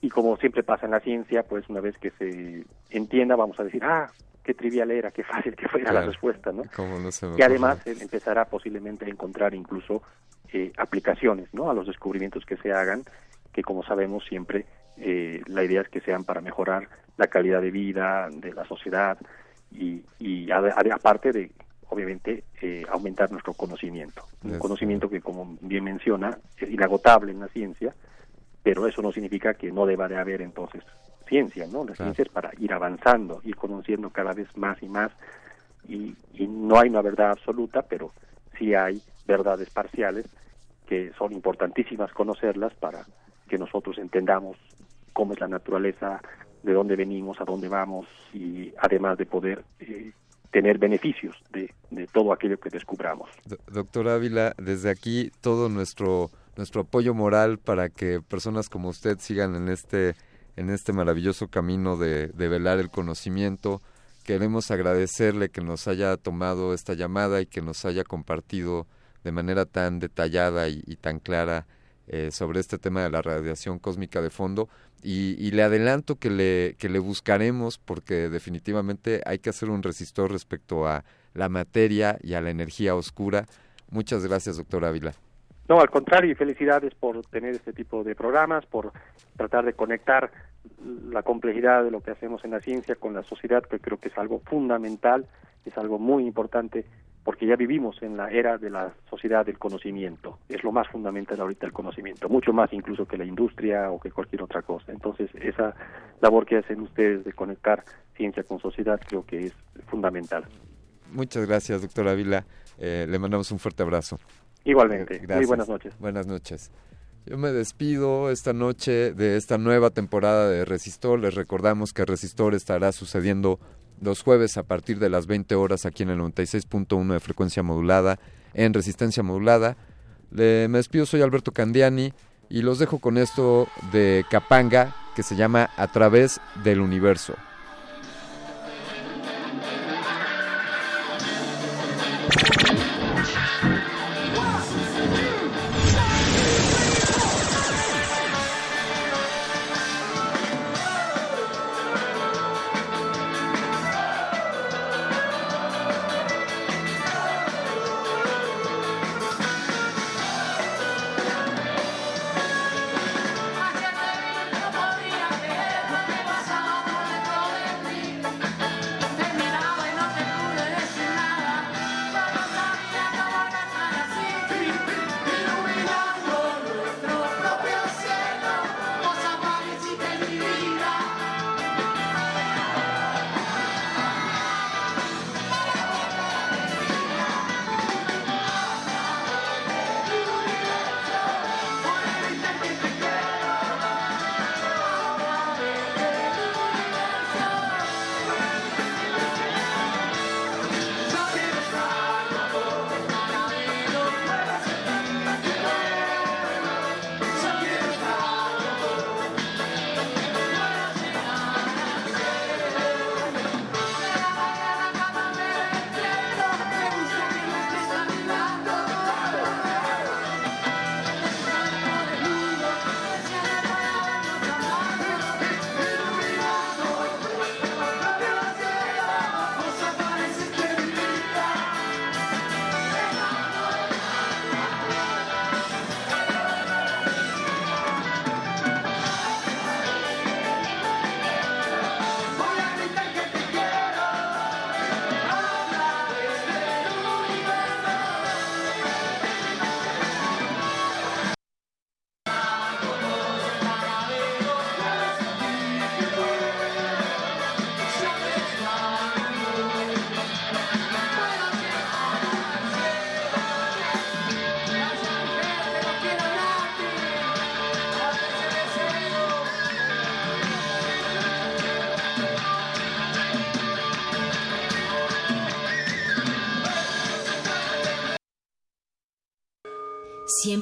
Y como siempre pasa en la ciencia, pues una vez que se entienda, vamos a decir, ah, qué trivial era, qué fácil que fuera la respuesta, ¿no? y además empezará posiblemente a encontrar incluso eh, aplicaciones, ¿no? A los descubrimientos que se hagan que como sabemos siempre eh, la idea es que sean para mejorar la calidad de vida de la sociedad y, y aparte de obviamente eh, aumentar nuestro conocimiento. Un conocimiento que como bien menciona es inagotable en la ciencia pero eso no significa que no deba de haber entonces ciencia no la ciencia es para ir avanzando ir conociendo cada vez más y más y, y no hay una verdad absoluta pero sí hay verdades parciales que son importantísimas conocerlas para que nosotros entendamos cómo es la naturaleza, de dónde venimos, a dónde vamos y además de poder eh, tener beneficios de, de, todo aquello que descubramos. doctor Ávila, desde aquí todo nuestro nuestro apoyo moral para que personas como usted sigan en este en este maravilloso camino de, de velar el conocimiento. Queremos agradecerle que nos haya tomado esta llamada y que nos haya compartido de manera tan detallada y tan clara eh, sobre este tema de la radiación cósmica de fondo y, le adelanto que le, que le buscaremos porque definitivamente hay que hacer un resistor respecto a la materia y a la energía oscura. Muchas gracias, doctor Ávila. No, al contrario, y felicidades por tener este tipo de programas, por tratar de conectar la complejidad de lo que hacemos en la ciencia con la sociedad, que creo que es algo fundamental, es algo muy importante porque ya vivimos en la era de la sociedad del conocimiento. Es lo más fundamental ahorita el conocimiento, mucho más incluso que la industria o que cualquier otra cosa. Entonces, esa labor que hacen ustedes de conectar ciencia con sociedad creo que es fundamental. Muchas gracias, doctor Ávila. Eh, le mandamos un fuerte abrazo. Igualmente. Muy buenas noches. Buenas noches. Yo me despido esta noche de esta nueva temporada de Resistor. Les recordamos que Resistor estará sucediendo los jueves a partir de las 20 horas aquí en el 96.1 de frecuencia modulada, en resistencia modulada. Le, me despido, soy Alberto Candiani y los dejo con esto de Capanga que se llama A través del universo.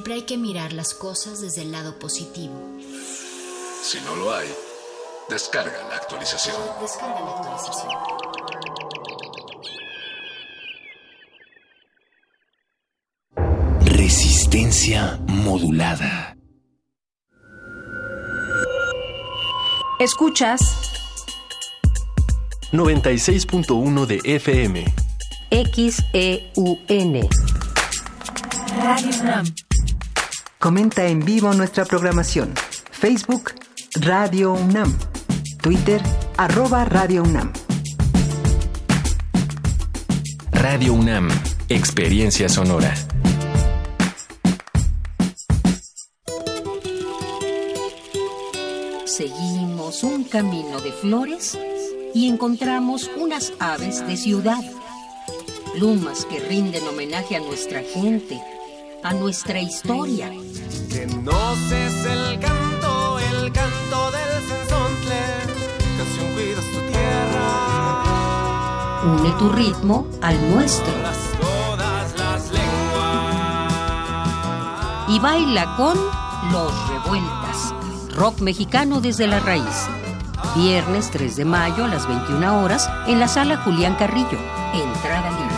Siempre hay que mirar las cosas desde el lado positivo. Si no lo hay, descarga la actualización. Descarga la actualización. Resistencia modulada. Escuchas 96.1 de FM. XEUN. Radio UNAM. Comenta en vivo nuestra programación. Facebook Radio UNAM. Twitter arroba Radio UNAM. Radio UNAM. Experiencia sonora. Seguimos un camino de flores y encontramos unas aves de ciudad. Plumas que rinden homenaje a nuestra gente, a nuestra historia. Que no cese el canto, el canto del sensontle, canción cuidas tu tierra. Une tu ritmo al nuestro. Todas las lenguas. Y baila con Los Revueltas, rock mexicano desde la raíz. Viernes 3 de mayo a las 21 horas en la sala Julián Carrillo. Entrada libre.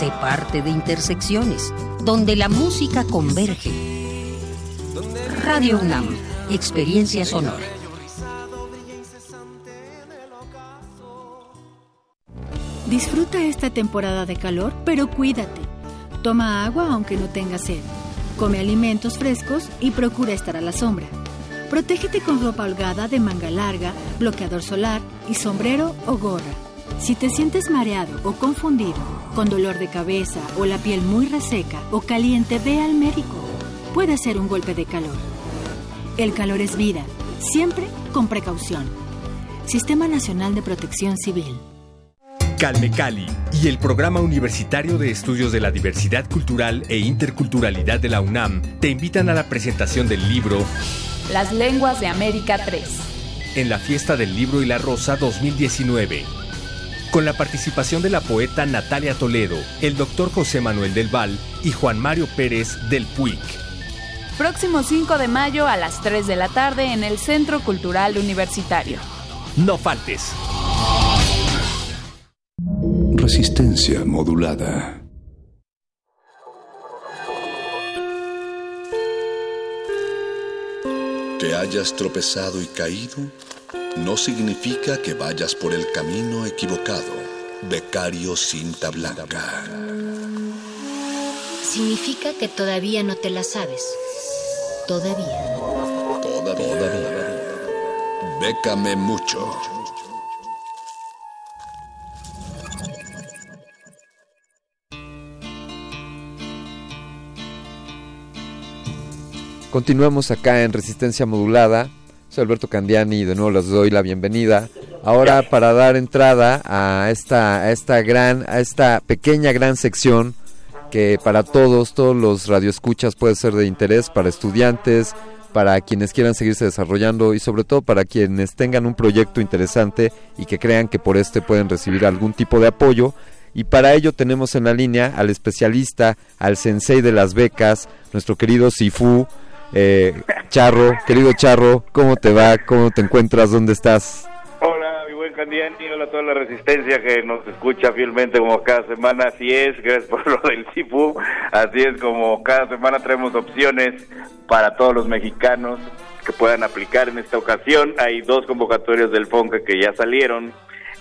Sé parte de Intersecciones, donde la música converge. Radio UNAM, experiencia sonora. Disfruta esta temporada de calor, pero cuídate. Toma agua aunque no tengas sed. Come alimentos frescos y procura estar a la sombra. Protégete con ropa holgada de manga larga, bloqueador solar y sombrero o gorra. Si te sientes mareado o confundido, con dolor de cabeza o la piel muy reseca o caliente, ve al médico. Puede ser un golpe de calor. El calor es vida, siempre con precaución. Sistema Nacional de Protección Civil. Calme Cali y el Programa Universitario de Estudios de la Diversidad Cultural e Interculturalidad de la UNAM te invitan a la presentación del libro Las Lenguas de América 3 en la Fiesta del Libro y la Rosa 2019. Con la participación de la poeta Natalia Toledo, el doctor José Manuel del Val y Juan Mario Pérez del Puig. Próximo 5 de mayo a las 3 de la tarde en el Centro Cultural Universitario. No faltes. Resistencia modulada. Que hayas tropezado y caído no significa que vayas por el camino equivocado. Becario Cinta Blanca. Significa que todavía no te la sabes. Todavía. Todavía. Bécame mucho. Continuamos acá en Resistencia Modulada. Soy Alberto Candiani y de nuevo les doy la bienvenida. Ahora para dar entrada a esta, a esta gran, a esta pequeña gran sección que para todos, todos los radioescuchas puede ser de interés para estudiantes, para quienes quieran seguirse desarrollando y sobre todo para quienes tengan un proyecto interesante y que crean que por este pueden recibir algún tipo de apoyo. Y para ello tenemos en la línea al especialista, al sensei de las becas, nuestro querido Sifu, eh, Charro, querido Charro, ¿cómo te va? ¿Cómo te encuentras? ¿Dónde estás? Hola, mi buen Candiani, hola a toda la resistencia que nos escucha fielmente como cada semana. Así es, gracias por lo del CIFU. Así es como cada semana traemos opciones para todos los mexicanos que puedan aplicar en esta ocasión. Hay dos convocatorias del FONCA que ya salieron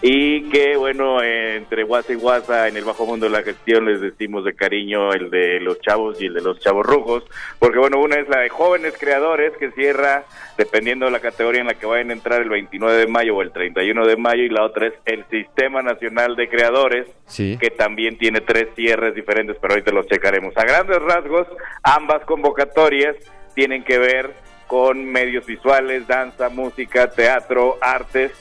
y que bueno, entre Guasa y Guasa en el bajo mundo de la gestión les decimos de cariño el de los chavos y el de los chavos rojos, porque bueno, una es la de jóvenes creadores que cierra dependiendo de la categoría en la que vayan a entrar el 29 de mayo o el 31 de mayo. Y la otra es el Sistema Nacional de Creadores, que también tiene tres cierres diferentes, pero ahorita los checaremos. A grandes rasgos, ambas convocatorias tienen que ver con medios visuales, danza, música, teatro, artes,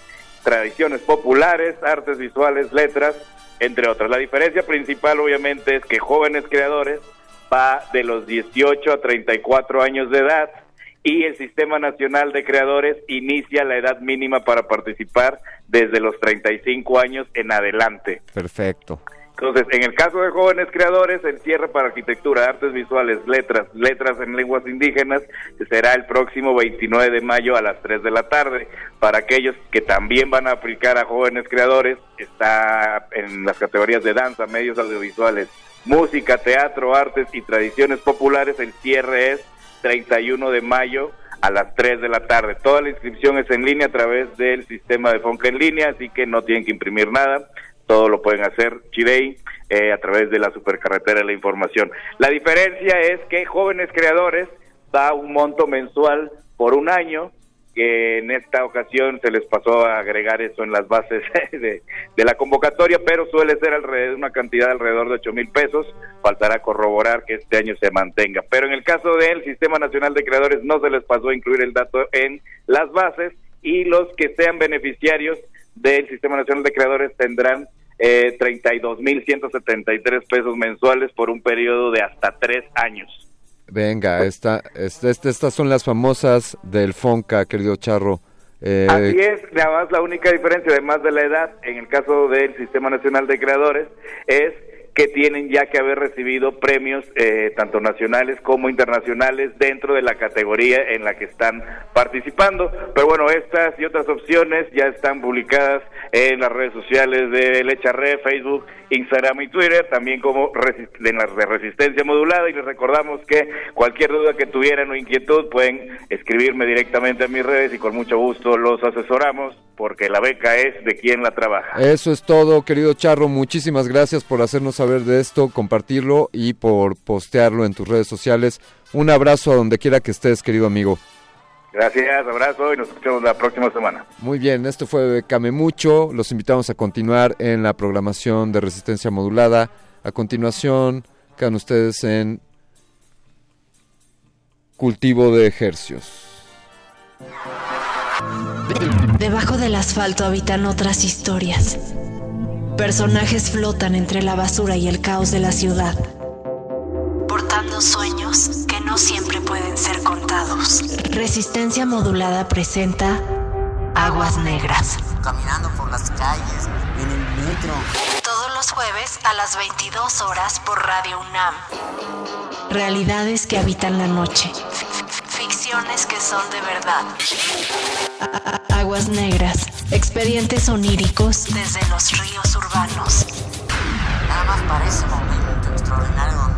tradiciones populares, artes visuales, letras, entre otras. La diferencia principal obviamente es que jóvenes creadores va de los 18 a 34 años de edad y el Sistema Nacional de Creadores inicia la edad mínima para participar desde los 35 años en adelante. Perfecto. Entonces, en el caso de jóvenes creadores, el cierre para arquitectura, artes visuales, letras, letras en lenguas indígenas, será el próximo 29 de mayo a las 3 de la tarde. Para aquellos que también van a aplicar a jóvenes creadores, está en las categorías de danza, medios audiovisuales, música, teatro, artes y tradiciones populares, el cierre es 31 de mayo a las 3 de la tarde. Toda la inscripción es en línea a través del sistema de Fonca en línea, así que no tienen que imprimir nada todo lo pueden hacer Chirey eh, a través de la supercarretera de la información. La diferencia es que jóvenes creadores da un monto mensual por un año, que en esta ocasión se les pasó a agregar eso en las bases de, la convocatoria, pero suele ser alrededor una cantidad de alrededor de 8 mil pesos. Faltará corroborar que este año se mantenga. Pero en el caso del Sistema Nacional de Creadores no se les pasó a incluir el dato en las bases y los que sean beneficiarios del Sistema Nacional de Creadores tendrán eh, 32.173 pesos mensuales por un periodo de hasta tres años. Venga, esta, esta, estas son las famosas del FONCA, querido Charro. Eh, Así es, además la única diferencia, además de la edad, en el caso del Sistema Nacional de Creadores, es que tienen ya que haber recibido premios eh, tanto nacionales como internacionales dentro de la categoría en la que están participando. Pero bueno, estas y otras opciones ya están publicadas en las redes sociales de Lecharre, Facebook, Instagram y Twitter, también como en las de Resistencia Modulada. Y les recordamos que cualquier duda que tuvieran o inquietud pueden escribirme directamente a mis redes y con mucho gusto los asesoramos porque la beca es de quien la trabaja. Eso es todo, querido Charro. Muchísimas gracias por hacernos saber de esto, compartirlo y por postearlo en tus redes sociales. Un abrazo a donde quiera que estés, querido amigo. Gracias, abrazo y nos escuchamos la próxima semana. Muy bien, esto fue Came Mucho. Los invitamos a continuar en la programación de Resistencia Modulada. A continuación, quedan ustedes en Cultivo de Ejercios. Debajo del asfalto habitan otras historias. Personajes flotan entre la basura y el caos de la ciudad, portando sueños que no siempre pueden ser contados. Resistencia modulada presenta Aguas Negras. Caminando por las calles, en el metro. Los jueves a las 22 horas por Radio UNAM. Realidades que habitan la noche. Ficciones que son de verdad. Aguas Negras. Expedientes oníricos desde los ríos urbanos. Nada más parece momento extraordinario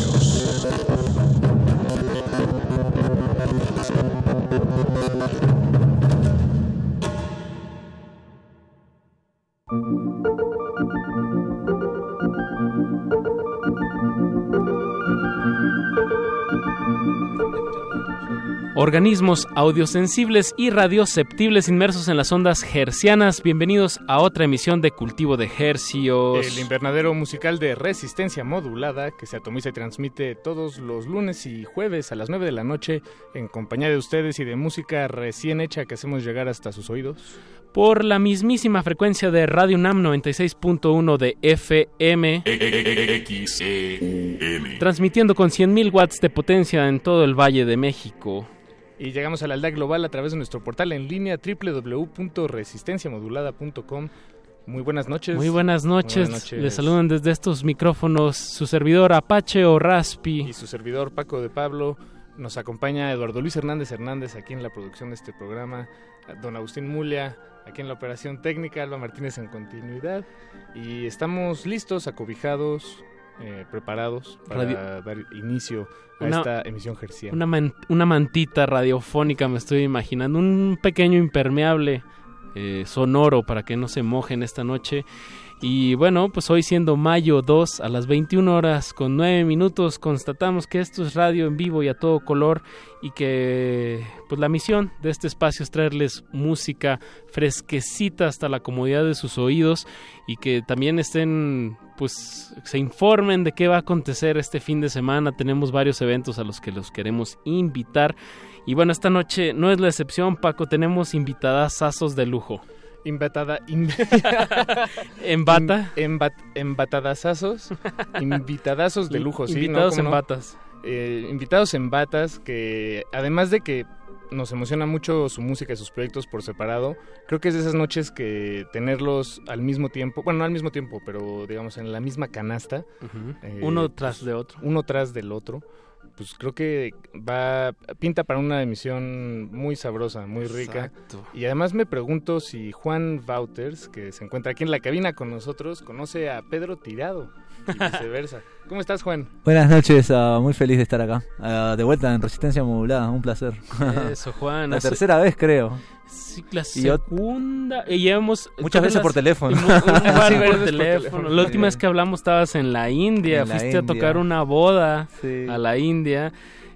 Organismos audiosensibles y radioceptibles inmersos en las ondas hercianas. Bienvenidos a otra emisión de Cultivo de Hercios. El invernadero musical de resistencia modulada que se atomiza y transmite todos los lunes y jueves a las 9 de la noche en compañía de ustedes y de música recién hecha que hacemos llegar hasta sus oídos. Por la mismísima frecuencia de Radio NAM 96.1 de FM. Transmitiendo con 100.000 watts de potencia en todo el Valle de México. Y llegamos a la aldea global a través de nuestro portal en línea www.resistenciamodulada.com. Muy buenas noches. Muy buenas noches. Muy noches. Les saludan desde estos micrófonos su servidor Apache o Raspi. Y su servidor Paco de Pablo. Nos acompaña Eduardo Luis Hernández Hernández aquí en la producción de este programa. Don Agustín Mulia aquí en la operación técnica. Alba Martínez en continuidad. Y estamos listos, acobijados, eh, preparados para dar inicio a esta emisión gerciana. Una, una, mantita radiofónica me estoy imaginando, un pequeño impermeable eh, sonoro para que no se mojen esta noche. Y bueno, pues hoy siendo mayo 2 a las 21 horas con 9 minutos constatamos que esto es radio en vivo y a todo color y que pues la misión de este espacio es traerles música fresquecita hasta la comodidad de sus oídos y que también estén pues se informen de qué va a acontecer este fin de semana. Tenemos varios eventos a los que los queremos invitar. Y bueno, esta noche no es la excepción, Paco, tenemos invitadas de lujo. Invatada. ¿En bata? embatadazazos. invitadazos de lujo, sí. Invitados en batas. Eh, invitados en batas que, además de que nos emociona mucho su música y sus proyectos por separado, creo que es de esas noches que tenerlos al mismo tiempo, bueno, no al mismo tiempo, pero digamos en la misma canasta. Eh, uno tras pues, de otro. Uno tras del otro pues creo que va pinta para una emisión muy sabrosa, muy rica. Y además me pregunto si Juan Wouters, que se encuentra aquí en la cabina con nosotros, conoce a Pedro Tirado y viceversa. ¿Cómo estás, Juan? Buenas noches, uh, muy feliz de estar acá. Uh, de vuelta en Resistencia Modulada, un placer. Eso, Juan. la tercera vez, creo. Sí, la segunda. Y llevamos. Muchas veces por teléfono. por teléfono. La última vez que hablamos estabas en la India. Fuiste a tocar una boda a la India.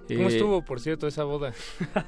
¿Cómo eh, estuvo, por cierto, esa boda?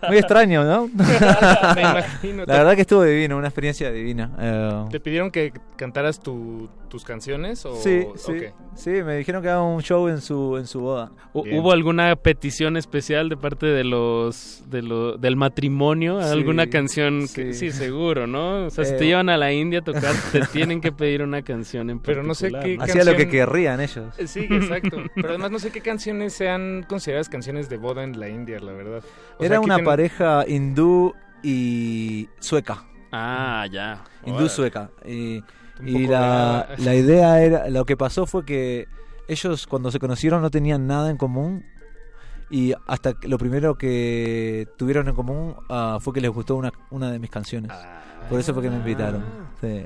Muy extraño, ¿no? Me imagino. La verdad que estuvo divino, una experiencia divina. Eh, ¿Te pidieron que cantaras tu, tus canciones? O... Sí, sí. Sí, me dijeron que haga un show en su, en su boda. ¿Hubo alguna petición especial de parte de los, de lo, del matrimonio? ¿Alguna canción? Que, sí. seguro, ¿no? O sea, si te eh, llevan a la India a tocar, te tienen que pedir una canción en Pero no sé qué Hacía lo que querrían ellos. Sí, exacto. Pero además no sé qué canciones sean consideradas canciones de boda en la India, la verdad. Era una pareja hindú y sueca. Ah, ya. Hindú sueca. Y, la, la idea era, lo que pasó fue que ellos cuando se conocieron no tenían nada en común y hasta lo primero que tuvieron en común uh, fue que les gustó una, una de mis canciones. Por eso fue que me invitaron. Sí.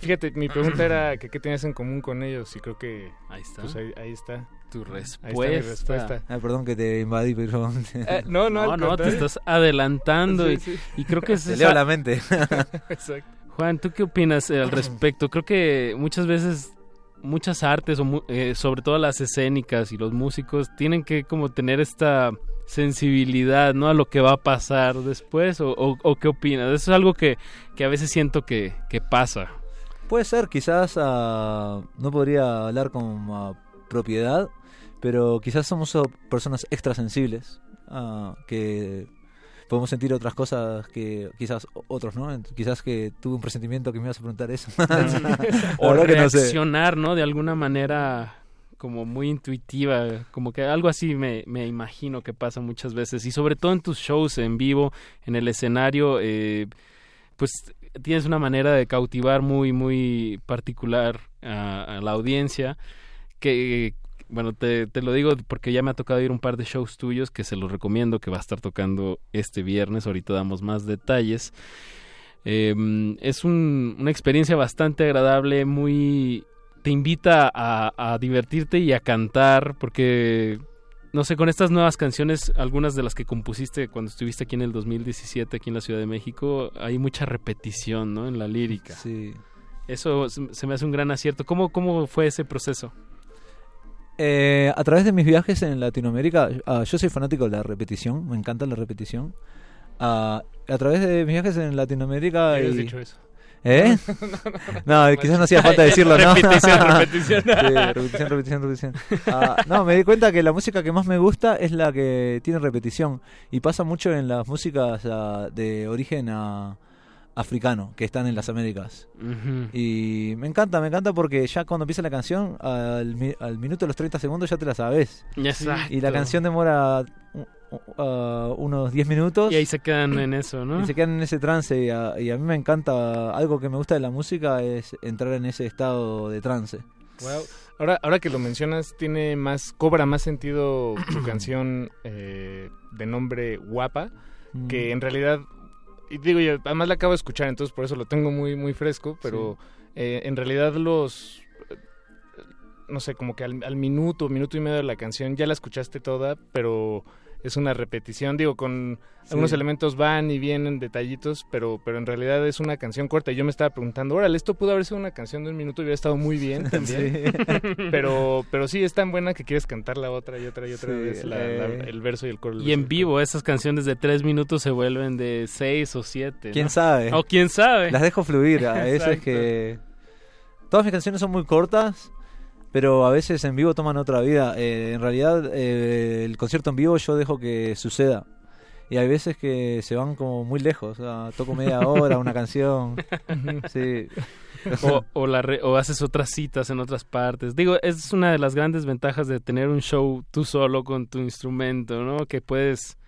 fíjate, mi pregunta era que qué tenías en común con ellos y creo que ahí está. Pues ahí, está. Tu respuesta. Ah, perdón que te invadí, pero... Eh, no, no, no, no te estás adelantando y, y, creo que es Te leo la mente. Exacto. Juan, ¿tú qué opinas al respecto? Creo que muchas veces muchas artes, o eh, sobre todo las escénicas y los músicos, tienen que como tener esta sensibilidad, ¿no? A lo que va a pasar después, o, o, qué opinas. Eso es algo que, que a veces siento que, que pasa. Puede ser, quizás uh, no podría hablar con uh, propiedad, pero quizás somos personas extrasensibles uh, que podemos sentir otras cosas que quizás otros, ¿no? Quizás que tuve un presentimiento que me ibas a preguntar eso. o reaccionar, no, De alguna manera como muy intuitiva, como que algo así me, me, imagino que pasa muchas veces y sobre todo en tus shows en vivo, en el escenario, eh, pues tienes una manera de cautivar muy, muy particular a, la audiencia que bueno, te, te, lo digo porque ya me ha tocado ir un par de shows tuyos que se los recomiendo, que va a estar tocando este viernes. Ahorita damos más detalles. Em, es una experiencia bastante agradable, muy... Te invita a, a divertirte y a cantar porque no sé, con estas nuevas canciones, algunas de las que compusiste cuando estuviste aquí en el 2017, aquí en la Ciudad de México, hay mucha repetición, ¿no? En la lírica. Sí. Eso se me hace un gran acierto. ¿Cómo, cómo fue ese proceso? Eh, a través de mis viajes en Latinoamérica, ah, yo soy fanático de la repetición, me encanta la repetición. Ah, a través de mis viajes en Latinoamérica... Y... dicho eso? ¿Eh? no, quizás no hacía falta decirlo, ¿no? repetición, repetición. repetición, repetición, repetición. Ah, no, me di cuenta que la música que más me gusta es la que tiene repetición. Y pasa mucho en las músicas de origen a africano que están en las Américas. Y me encanta, me encanta porque ya cuando empieza la canción, al, minuto de los 30 segundos ya te la sabes. Y la canción demora uh, unos 10 minutos. Y ahí se quedan en eso, ¿no? Y se quedan en ese trance. Y a, mí me encanta, algo que me gusta de la música es entrar en ese estado de trance. Ahora, ahora que lo mencionas, tiene más, cobra más sentido tu canción eh, de nombre Guapa, que mm. en realidad y digo, yo, además la acabo de escuchar, entonces por eso lo tengo muy, muy fresco, pero eh, en realidad los, no sé, como que al, al, minuto, minuto y medio de la canción ya la escuchaste toda, pero es una repetición, digo, con algunos elementos van y vienen, detallitos, pero, pero en realidad es una canción corta. Y yo me estaba preguntando, órale, esto pudo haber sido una canción de un minuto y hubiera estado muy bien también. pero, pero sí, es tan buena que quieres cantar la otra y otra y otra vez, eh. el verso y el coro. Y en vivo, esas canciones de tres minutos se vuelven de seis o siete. ¿Quién sabe? O quién sabe. Las dejo fluir, a veces que... Todas mis canciones son muy cortas, pero a veces en vivo toman otra vida. Eh, en realidad, eh, el concierto en vivo yo dejo que suceda. Y hay veces que se van como muy lejos. toco media hora, una canción. sí. o, o, la o haces otras citas en otras partes. Digo, es una de las grandes ventajas de tener un show tú solo con tu instrumento, ¿no? Que puedes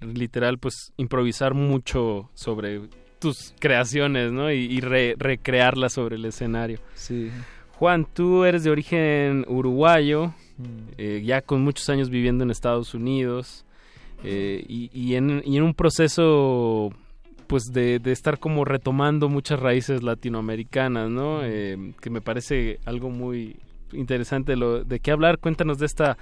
literal pues improvisar mucho sobre tus creaciones, ¿no? Y, recrearlas sobre el escenario. Sí. Juan, tú eres de origen uruguayo, mm. eh, ya con muchos años viviendo en Estados Unidos eh, y, en, un proceso pues de, estar como retomando muchas raíces latinoamericanas, ¿no? Mm. Eh, que me parece algo muy interesante lo, de qué hablar. Cuéntanos de esta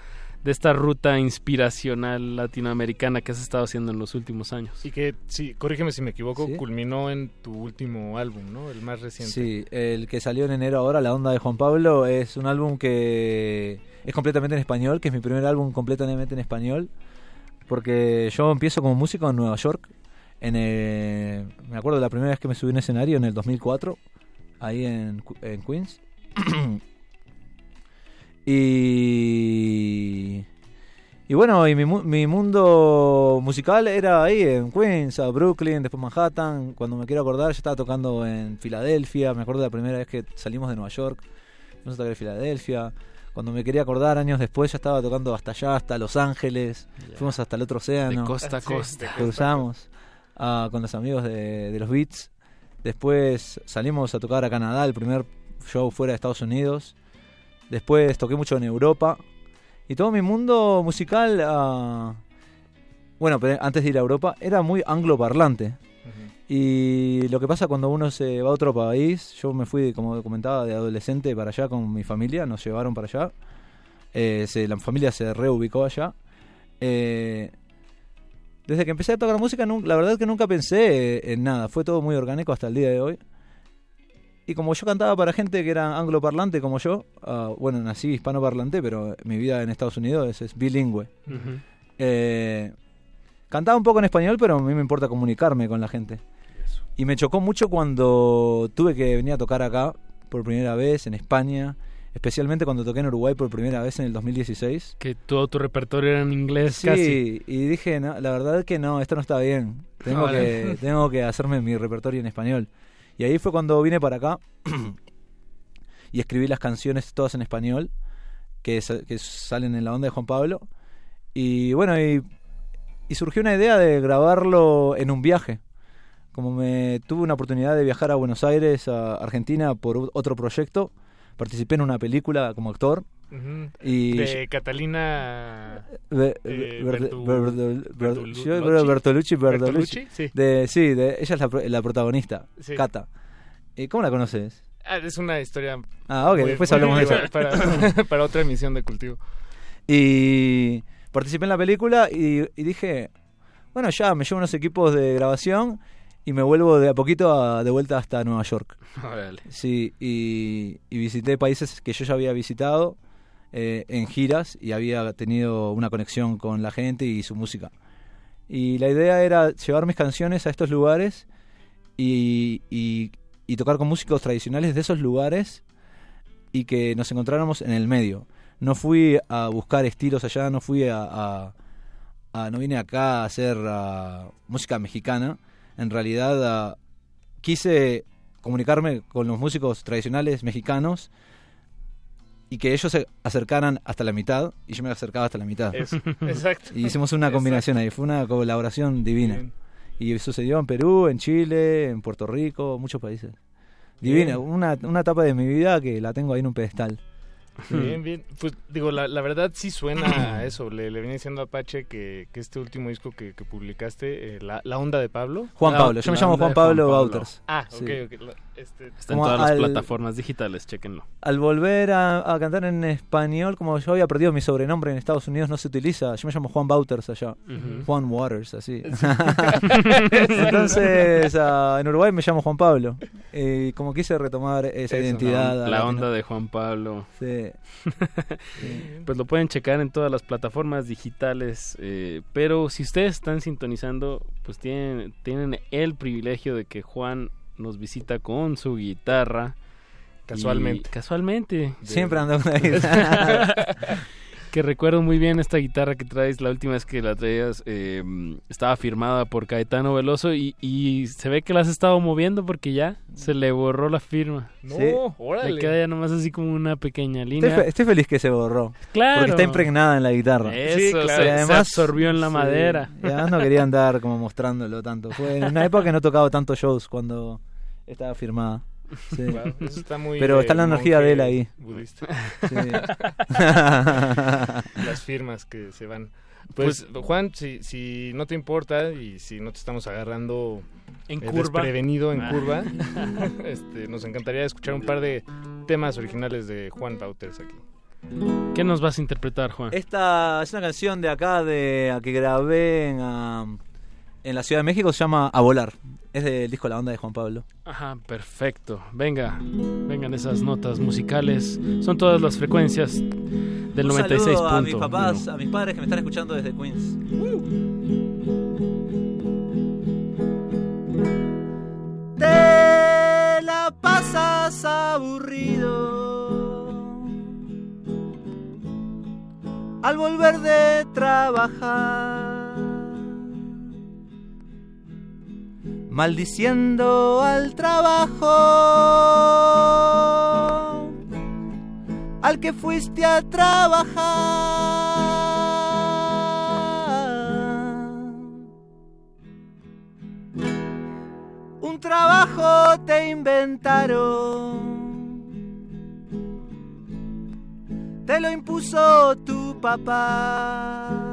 de esta ruta inspiracional latinoamericana que has estado haciendo en los últimos años. Y que, sí, corrígeme si me equivoco, culminó en tu último álbum, ¿no? El más reciente. Sí, el que salió en enero ahora, La Onda de Juan Pablo, es un álbum que es completamente en español, que es mi primer álbum completamente en español, porque yo empiezo como músico en Nueva York, en me acuerdo de la primera vez que me subí en escenario en el 2004, ahí en, en Queens. Y. Y bueno, y mi, mi mundo musical era ahí, en Queens, a Brooklyn, después Manhattan. Cuando me quiero acordar, yo estaba tocando en Filadelfia. Me acuerdo de la primera vez que salimos de Nueva York. Fuimos a tocar en Filadelfia. Cuando me quería acordar, años después, ya estaba tocando hasta allá, hasta Los Ángeles. Fuimos hasta el otro océano. De costa a costa. Cruzamos ah, con los amigos de, de los Beats. Después salimos a tocar a Canadá, el primer show fuera de Estados Unidos. Después toqué mucho en Europa. Y todo mi mundo musical, uh, bueno, pero antes de ir a Europa, era muy angloparlante. Y lo que pasa cuando uno se va a otro país, yo me fui, como comentaba, de adolescente para allá con mi familia, nos llevaron para allá. Eh, la familia se reubicó allá. Eh, desde que empecé a tocar música, la verdad es que nunca pensé en nada, fue todo muy orgánico hasta el día de hoy. Y como yo cantaba para gente que era angloparlante como yo, ah, bueno, nací hispanoparlante, pero mi vida en Estados Unidos es, bilingüe. Eh, cantaba un poco en español, pero a mí me importa comunicarme con la gente. Y me chocó mucho cuando tuve que venir a tocar acá por primera vez en España, especialmente cuando toqué en Uruguay por primera vez en el 2016. Que todo tu repertorio era en inglés sí, casi. y dije, no, la verdad que no, esto no está bien. Tengo, que, tengo que hacerme mi repertorio en español. Y ahí fue cuando vine para acá y escribí las canciones todas en español que, salen en la onda de Juan Pablo. Y bueno, y, surgió una idea de grabarlo en un viaje. Como me tuve una oportunidad de viajar a Buenos Aires, a Argentina, por otro proyecto, participé en una película como actor. Y de Catalina Bertolucci, Bertolucci, sí. De, sí, de, ella es la, la protagonista, Cata. ¿Y ¿Cómo la conoces? Ah, es una historia. Ah, ok, después hablamos de eso. Para, para, otra emisión de Cultivo. Y participé en la película y, y dije, bueno, ya me llevo unos equipos de grabación y me vuelvo de a poquito de vuelta hasta Nueva York. Sí, y, visité países que yo ya había visitado eh, en giras y había tenido una conexión con la gente y su música. Y la idea era llevar mis canciones a estos lugares y, y, tocar con músicos tradicionales de esos lugares y que nos encontráramos en el medio. No fui a buscar estilos allá, no fui a... no vine acá a hacer música mexicana, en realidad quise comunicarme con los músicos tradicionales mexicanos y que ellos se acercaran hasta la mitad y yo me acercaba hasta la mitad. exacto. Y hicimos una combinación ahí, fue una colaboración divina. Y sucedió en Perú, en Chile, en Puerto Rico, muchos países. Divina, una, una etapa de mi vida que la tengo ahí en un pedestal. Bien, bien. Pues digo, la, la verdad sí suena a eso. Le, le venía diciendo a Apache que, que este último disco que, que publicaste, eh, la, la, Onda de Pablo. Juan Pablo, yo me llamo Juan Pablo, Bauters. Ah, ok, ok. Este, Está en todas las plataformas digitales, chequenlo. Al volver a, a, cantar en español, como yo había perdido mi sobrenombre en Estados Unidos, no se utiliza. Yo me llamo Juan Bauters allá. Juan Waters, así. Entonces, uh, en Uruguay me llamo Juan Pablo. Y como quise retomar esa Eso, identidad. No, la onda de Juan Pablo. Sí. pues lo pueden checar en todas las plataformas digitales. Eh, pero si ustedes están sintonizando, pues tienen, tienen el privilegio de que Juan nos visita con su guitarra. Casualmente. casualmente. Siempre ando con la guitarra. que recuerdo muy bien esta guitarra que traes, la última vez que la traías eh, estaba firmada por Caetano Veloso y, y, se ve que la has estado moviendo porque ya se le borró la firma. No, órale. Le queda ya nomás así como una pequeña línea. Estoy, estoy, feliz que se borró. Claro. Porque está impregnada en la guitarra. Eso, sí, claro. se, además, se absorbió en la sí, madera. Y además no quería andar como mostrándolo tanto. Fue en una época que no tocaba tantos shows cuando estaba firmada. Sí. Wow, eso está muy Pero está la energía de él ahí. Budista. Sí. Las firmas que se van. Pues, pues Juan, si, si no te importa y si no te estamos agarrando en eh, curva. desprevenido en ah. curva, este, nos encantaría escuchar un par de temas originales de Juan Bauters aquí. ¿Qué nos vas a interpretar, Juan? Esta es una canción de acá de que grabé en, um, en la Ciudad de México, se llama A Volar. Es del disco La Onda de Juan Pablo. Ajá, perfecto. Venga, vengan esas notas musicales. Son todas las frecuencias del 96. a mis papás, a mis padres que me están escuchando desde Queens. Te la pasas aburrido al volver de trabajar. Maldiciendo al trabajo al que fuiste a trabajar. Un trabajo te inventaron, te lo impuso tu papá.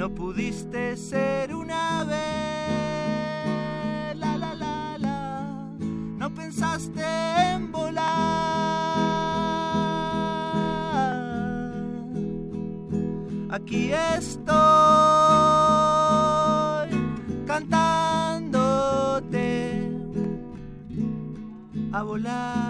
No pudiste ser una vez, la la la la, no pensaste en volar. Aquí estoy cantándote a volar.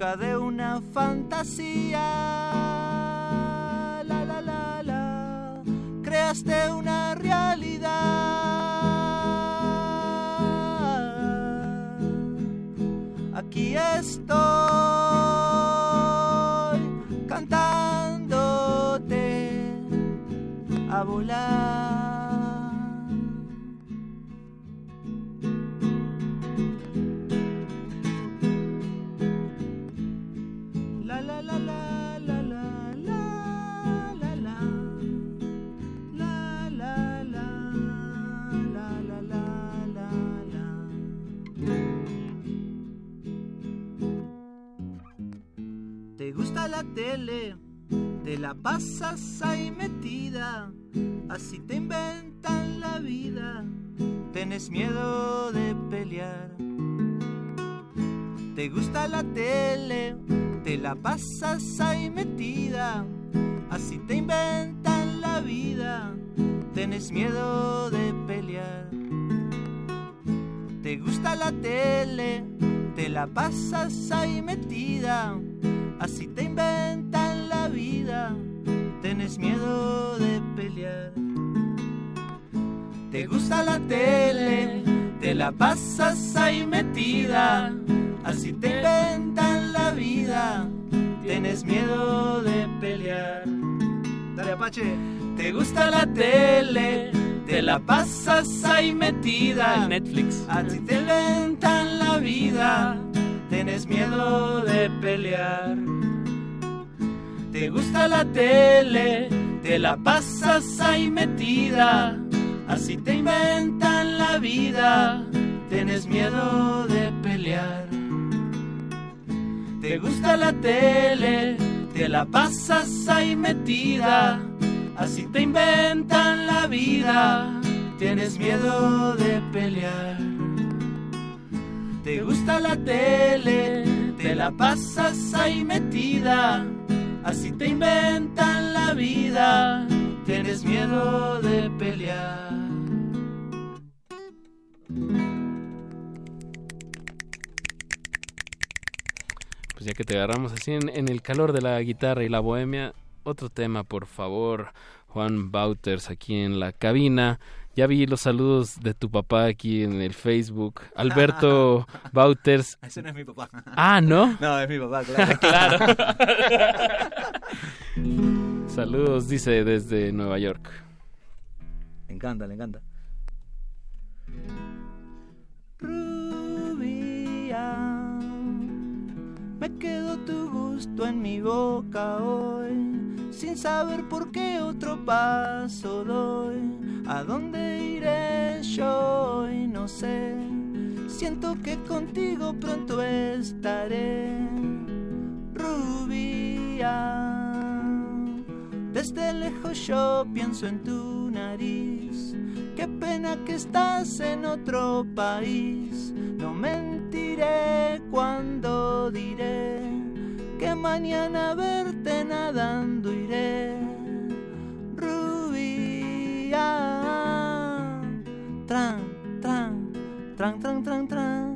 De una fantasía. La la la. Creaste una realidad. Aquí estoy la tele? Te la pasas ahí metida, así te inventan la vida. Tienes miedo de pelear. ¿Te gusta la tele? Te la pasas ahí metida, así te inventan la vida. Tienes miedo de pelear. ¿Te gusta la tele? Te la pasas ahí metida, así te inventan la vida. Tienes miedo de pelear. ¿Te gusta la tele? Te la pasas ahí metida, así te inventan la vida. Tienes miedo de pelear. Dale, Apache. ¿Te gusta la tele? Te la pasas ahí metida. Netflix. Así te inventan la vida. Tienes miedo de pelear. ¿Te gusta la tele? Te la pasas ahí metida. Así te inventan la vida. Tienes miedo de pelear. ¿Te gusta la tele? Te la pasas ahí metida. Así te inventan la vida. Tienes miedo de pelear. ¿Te gusta la tele? Te la pasas ahí metida. Así te inventan la vida. Tienes miedo de pelear. Pues ya que te agarramos así en, el calor de la guitarra y la bohemia, otro tema, por favor, Juan Bauters, aquí en la cabina. Ya vi los saludos de tu papá aquí en el Facebook. Alberto Bauters. Ese no es mi papá. Ah, ¿no? No, es mi papá, claro. claro. Saludos, dice desde Nueva York. Le encanta, le encanta. Rubia, me quedó tu gusto en mi boca hoy, sin saber por qué otro paso doy. ¿A dónde iré yo hoy? No sé. Siento que contigo pronto estaré. Rubia, desde lejos yo pienso en tu nariz. Qué pena que estás en otro país. No mentiré cuando diré que mañana verte nadando iré. Rubia, tran, tran, tran, tran, tran, tran.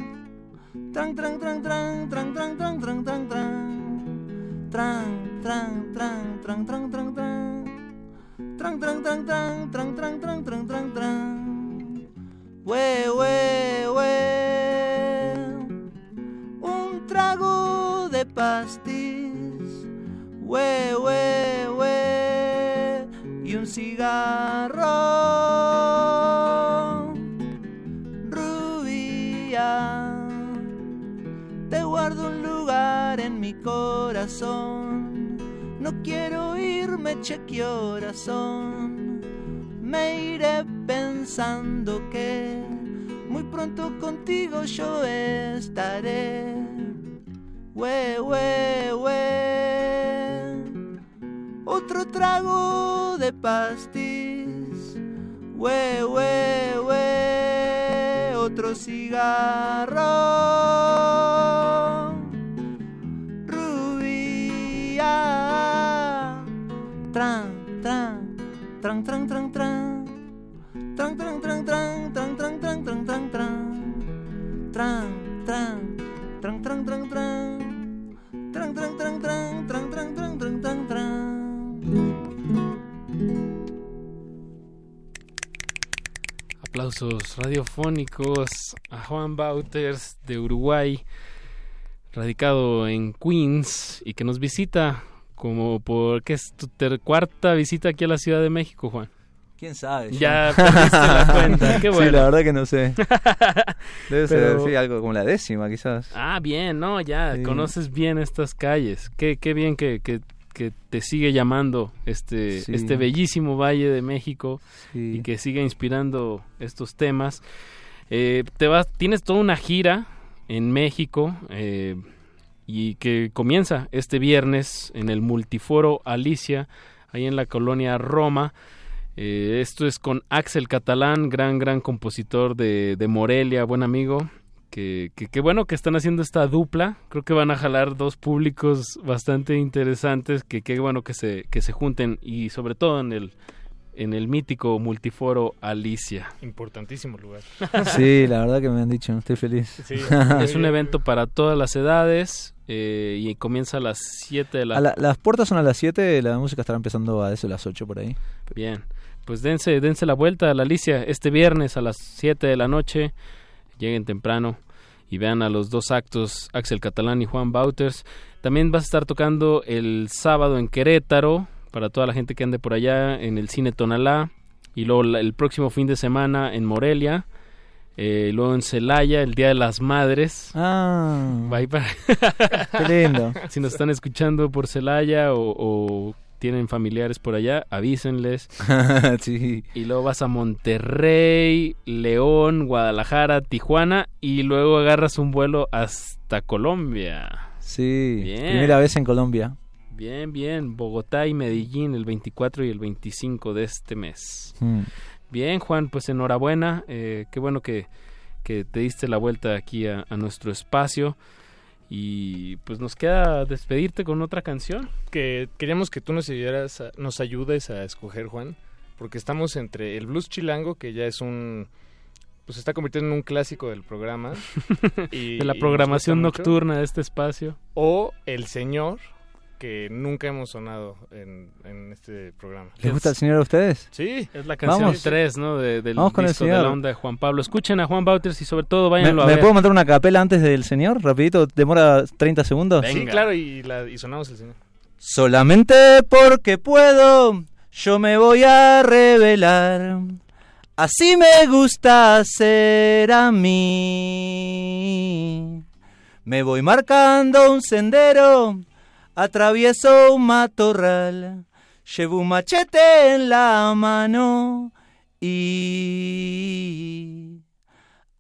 Tran, tran, tran, tran, tran, tran, tran, tran, tran, tran. Tran, tran, tran, tran, tran, tran, tran. Tran, tran, tran, tran, tran, tran, tran, tran, tran. Un trago pastis. We, we, we. Y un cigarro. Rubia. Te guardo un lugar en mi corazón. No quiero irme, che, qué horas son. me iré pensando que muy pronto contigo yo estaré. We, we, we. Otro trago de pastis. We, we, we. Otro cigarro. Rubia. Tran, tran, tran, tran, tran, tran. Tran, tran, tran, tran, tran, tran, tran, tran, tran, tran. Tran, tran, tran, tran, tran, tran. Tran, tran. Aplausos radiofónicos a Juan Bauters de Uruguay, radicado en Queens y que nos visita como por ¿qué es tu cuarta visita aquí a la Ciudad de México, Juan. ¿Quién sabe? Ya perdiste la cuenta, qué bueno. Sí, la verdad que no sé. Debe ser sí, algo como la décima, quizás. Ah, bien, no, ya conoces bien estas calles. Qué, qué bien que, que, que te sigue llamando este, este bellísimo Valle de México y que sigue inspirando estos temas. Eh, te vas, tienes toda una gira en México eh, y que comienza este viernes en el Multiforo Alicia, ahí en la colonia Roma. Eh, esto es con Axel Catalán, gran, gran compositor de, de Morelia, buen amigo que, que, bueno que están haciendo esta dupla. Creo que van a jalar dos públicos bastante interesantes. Que qué bueno que se, que se junten y sobre todo en el en el mítico multiforo Alicia. Importantísimo lugar. Sí, la verdad que me han dicho, estoy feliz. es un evento para todas las edades eh, y comienza a las 7 de la... las puertas son a las 7, la música estará empezando a eso, las 8 por ahí. Bien, pues dense, dense la vuelta a la Alicia este viernes a las 7 de la noche, lleguen temprano y vean a los dos actos, Axel Catalán y Juan Bauters. También vas a estar tocando el sábado en Querétaro, para toda la gente que ande por allá, en el Cine Tonalá, y luego el próximo fin de semana en Morelia. Eh, luego en Celaya, el Día de las Madres. Ah. para... Qué lindo. si nos están escuchando por Celaya o, o tienen familiares por allá, avísenles. sí. Y luego vas a Monterrey, León, Guadalajara, Tijuana y luego agarras un vuelo hasta Colombia. Sí, primera vez en Colombia. Bien, bien. Bogotá y Medellín el 24 y el 25 de este mes. Mm. Bien, Juan, pues enhorabuena. Eh, qué bueno que, que, te diste la vuelta aquí a, a nuestro espacio. Y pues nos queda despedirte con otra canción. Que queríamos que tú nos ayudaras, nos ayudes a escoger, Juan, porque estamos entre el blues chilango, que ya es un pues se está convirtiendo en un clásico del programa y, de la programación nocturna de este espacio o El Señor que nunca hemos sonado en, este programa. ¿Les gusta el señor a ustedes? Sí. Es la canción 3, ¿no? De, del Vamos con de la onda de Juan Pablo. Escuchen a Juan Bauters y sobre todo váyanlo ¿Me, a ver. ¿Me puedo mandar una capela antes del señor? Rapidito, demora 30 segundos. Sí, claro, y, la, y sonamos el señor. Solamente porque puedo, yo me voy a revelar. Así me gusta ser a mí. Me voy marcando un sendero Atravieso un matorral, llevo un machete en la mano y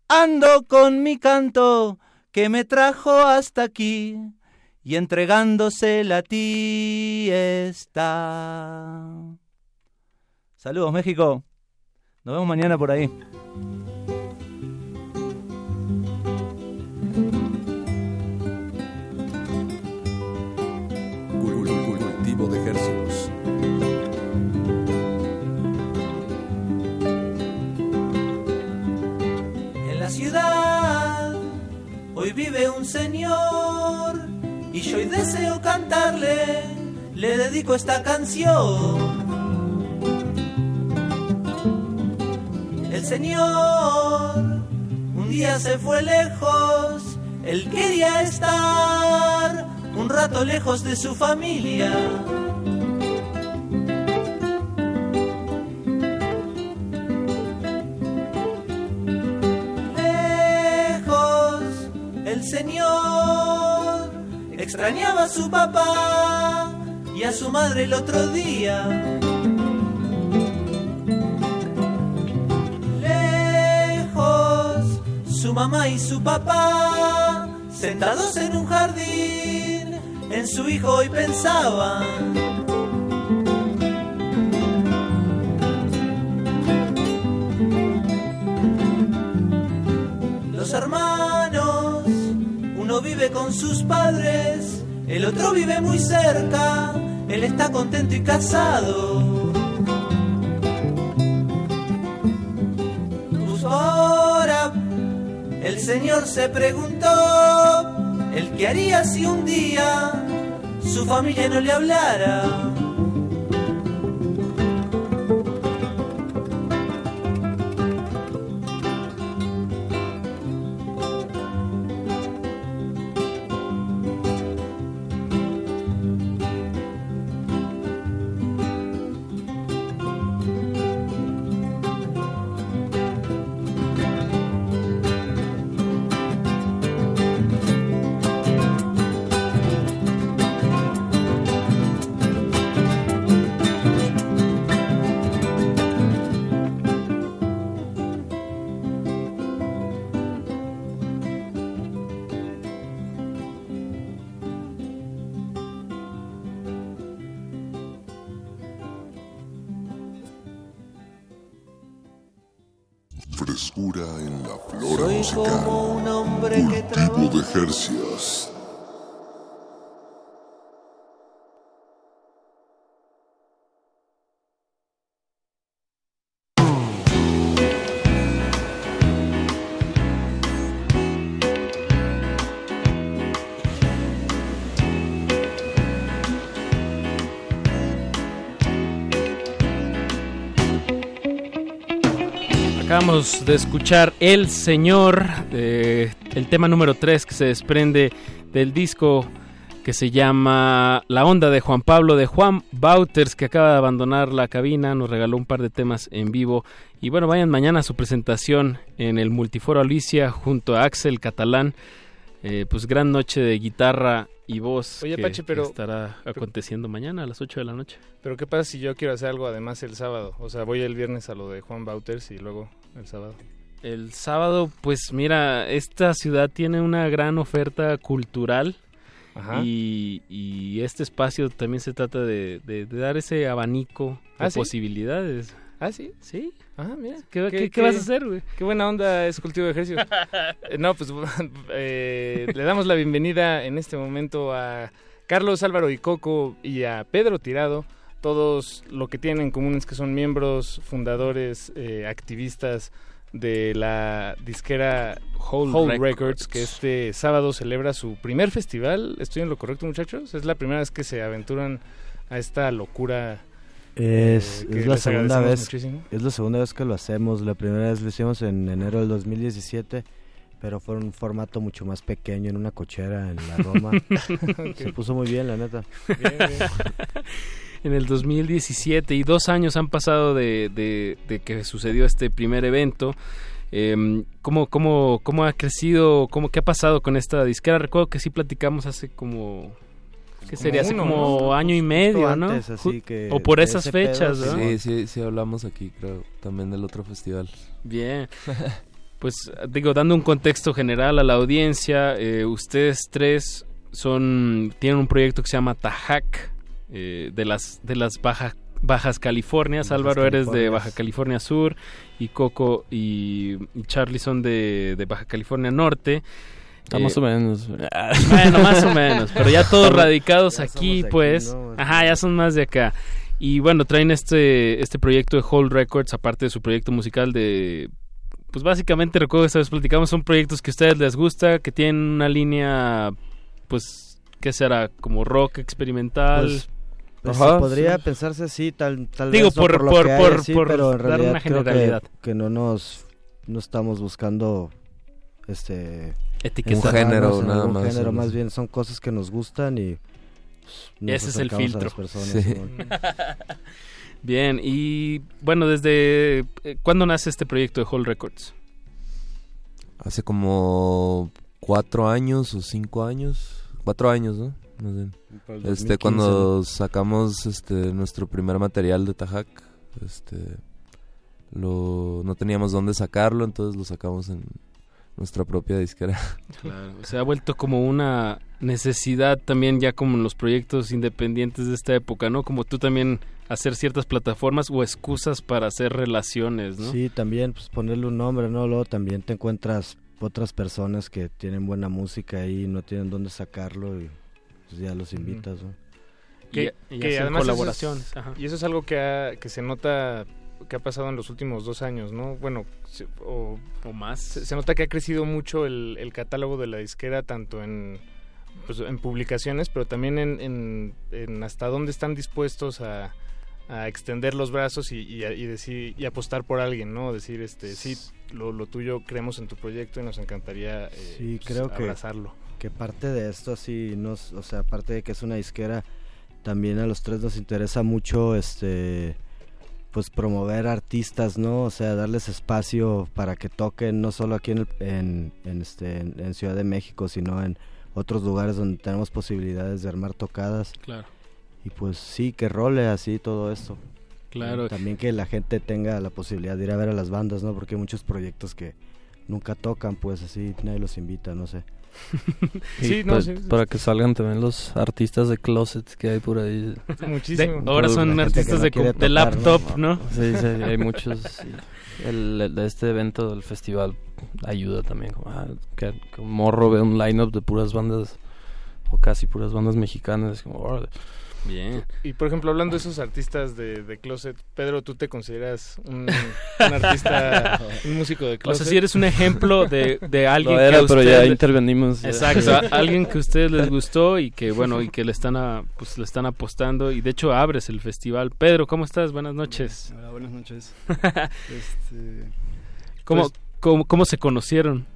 ando con mi canto que me trajo hasta aquí y entregándose a ti está. Saludos México, nos vemos mañana por ahí. Hoy vive un señor y yo hoy deseo cantarle, le dedico esta canción. El señor un día se fue lejos, él quería estar un rato lejos de su familia. señor extrañaba a su papá y a su madre el otro día. Lejos, su mamá y su papá, sentados en un jardín, en su hijo hoy pensaban. Con sus padres, el otro vive muy cerca, él está contento y casado. Ahora el Señor se preguntó, el que haría si un día su familia no le hablara. Acabamos de escuchar El Señor, eh, el tema número 3 que se desprende del disco que se llama La Onda de Juan Pablo, de Juan Bauters, que acaba de abandonar la cabina, nos regaló un par de temas en vivo. Y bueno, vayan mañana a su presentación en el Multiforo Alicia junto a Axel Catalán. Eh, pues gran noche de guitarra y voz Oye, que pero- estará aconteciendo mañana a las 8 de la noche. Pero ¿qué pasa si yo quiero hacer algo además el sábado? O sea, voy el viernes a lo de Juan Bauters y luego el sábado. El sábado, pues mira, esta ciudad tiene una gran oferta cultural Ajá. y, y este espacio también se trata de, de- de dar ese abanico de ¿Ah, sí? posibilidades. ¿Ah, sí? Sí. Ah, mira. ¿Qué, qué- qué vas a hacer, güey? Qué buena onda es cultivo de ejercicios. No, pues eh, le damos la bienvenida en este momento a Carlos Álvaro y Coco y a Pedro Tirado. Todos lo que tienen en común es que son miembros, fundadores, eh, activistas de la disquera Whole, Whole Records, Records. que este sábado celebra su primer festival. ¿Estoy en lo correcto, muchachos? Es la primera vez que se aventuran a esta locura. Es, eh, que es la segunda vez muchísimo. es la segunda vez que lo hacemos la primera vez lo hicimos en enero del 2017 pero fue un formato mucho más pequeño en una cochera en la Roma se puso muy bien la neta Bien, bien. en el 2017 y dos años han pasado de, de- de que sucedió este primer evento. Em, ¿cómo, cómo, ¿Cómo ha crecido? Cómo, ¿Qué ha pasado con esta disquera? Recuerdo que sí platicamos hace como... ¿Qué Como sería? Hace uno, como ¿no? año y medio, ¿no? antes, así Ju- que o por esas ese pedo, fechas, ¿no? Sí, sí, sí hablamos aquí, creo, también del otro festival. Bien. Pues digo, dando un contexto general a la audiencia, eh, ustedes tres son tienen un proyecto que se llama Tajac eh, de las de las baja- Bajas Californias. Bajas Álvaro eres de. Baja California Sur y Coco y, y Charlie son de, de Baja California Norte. Ah, más o menos. Bueno, más o menos, pero ya todos radicados ya aquí, pues. ¿no? Ajá, ya son más de acá. Y bueno, traen este, este proyecto de Whole Records, aparte de su proyecto musical de... Pues básicamente recuerdo que esta vez platicamos, son proyectos que a ustedes les gusta, que tienen una línea, pues, ¿qué será? Como rock experimental. Pues, pues, Ajá, sí, podría sí. pensarse así tal tal Digo, vez no por- lo por- hay, por- sí, por pero en dar realidad una creo que- generalidad. que, no nos no estamos buscando este Etiquetar. Un género, en nada más, género, más bien son cosas que nos gustan y pues, nos Ese es el acercamos a filtro. las personas. Bien, y bueno, desde... eh, ¿Cuándo nace este proyecto de Whole Records? Hace como cuatro años o cinco años. Cuatro años, ¿no? Más bien. Este, 2015, cuando sacamos este nuestro primer material de Tajac, este lo no teníamos dónde sacarlo, entonces lo sacamos en nuestra propia disquera. Claro, se ha vuelto como una necesidad también ya como en los proyectos independientes de esta época, ¿no? Como tú también hacer ciertas plataformas o excusas para hacer relaciones, ¿no? Sí, también pues ponerle un nombre, ¿no? Luego también te encuentras otras personas que tienen buena música y no tienen dónde sacarlo y pues ya los invitas, ¿no? Que, Y- y que además eso es- colaboraciones, ajá. y eso es algo que, ha- que se nota que ha pasado en los últimos dos años, ¿no? Bueno, se- o, más. Se, se nota que ha crecido mucho el, el catálogo de la disquera, tanto en, pues, en publicaciones, pero también en, en- en hasta dónde están dispuestos a, a extender los brazos y, y, decir y apostar por alguien, ¿no? Decir, este, sí, lo, lo tuyo creemos en tu proyecto y nos encantaría eh, Sí, pues, creo que, abrazarlo. que parte de esto, sí, nos, o sea, aparte de que es una disquera, también a los tres nos interesa mucho, este, pues promover artistas, ¿no? O sea, darles espacio para que toquen, no solo aquí en, el- en, en, este, en, en Ciudad de México, sino en otros lugares donde tenemos posibilidades de armar tocadas. Claro. Y pues sí, que role así todo esto. Claro. Y también que la gente tenga la posibilidad de ir a ver a las bandas, ¿no? Porque hay muchos proyectos que nunca tocan, pues así nadie los invita, no sé. Pa- Para que salgan también los artistas de closet que hay por ahí. Muchísimo. De- ahora son La gente artistas no de, laptop, ¿no? Sí, sí, hay muchos. sí. El, el- este evento del festival ayuda también. Como, ah, que, que un morro ve un lineup de puras bandas, o casi puras bandas mexicanas. Como, órale. Bien. Y por ejemplo, hablando de esos artistas de, de closet, Pedro, ¿tú te consideras un, un artista, un músico de O closet? sea, si eres un ejemplo de, de alguien Lo era, que pero usted- ya intervenimos, ya. Exacto, alguien que a ustedes les gustó y que bueno, y que le están a, pues le están apostando y de hecho abres el festival. Pedro, ¿cómo estás? Buenas noches. Hola, buenas noches. Este, ¿Cómo, pues, cómo, cómo se conocieron?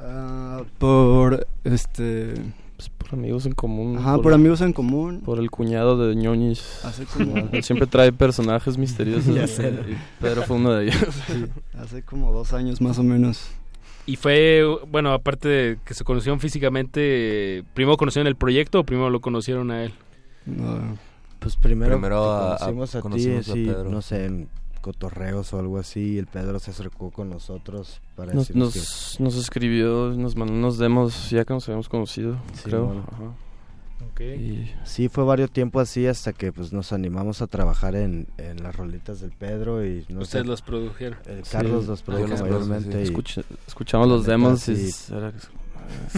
ah, por este Pues por amigos en común. Ajá, por amigos en común. Por el cuñado de ñoñis. Hace como- Él siempre trae personajes misteriosos. Ya sé. y Pedro fue uno de ellos. Sí, hace como dos años más o menos. Y fue, bueno, aparte de que se conocieron físicamente, ¿primero conocieron el proyecto o primero lo conocieron a él? No, Pues primero, Primero te a- a- conocimos a, ti, a sí, Pedro. no sé, cotorreos o algo así, y el Pedro se acercó con nosotros para Nos, nos, nos escribió, nos mandó unos demos ya que nos habíamos conocido, Sí, creo. bueno. Ajá. Y Sí, fue varios tiempo así hasta que pues nos animamos a trabajar en, en las rolitas del Pedro y no Ustedes sé, los produjeron. Sí, Carlos los yo produjo los mayormente. sí. y Escucha- escuchamos los demos y sí, es- era- es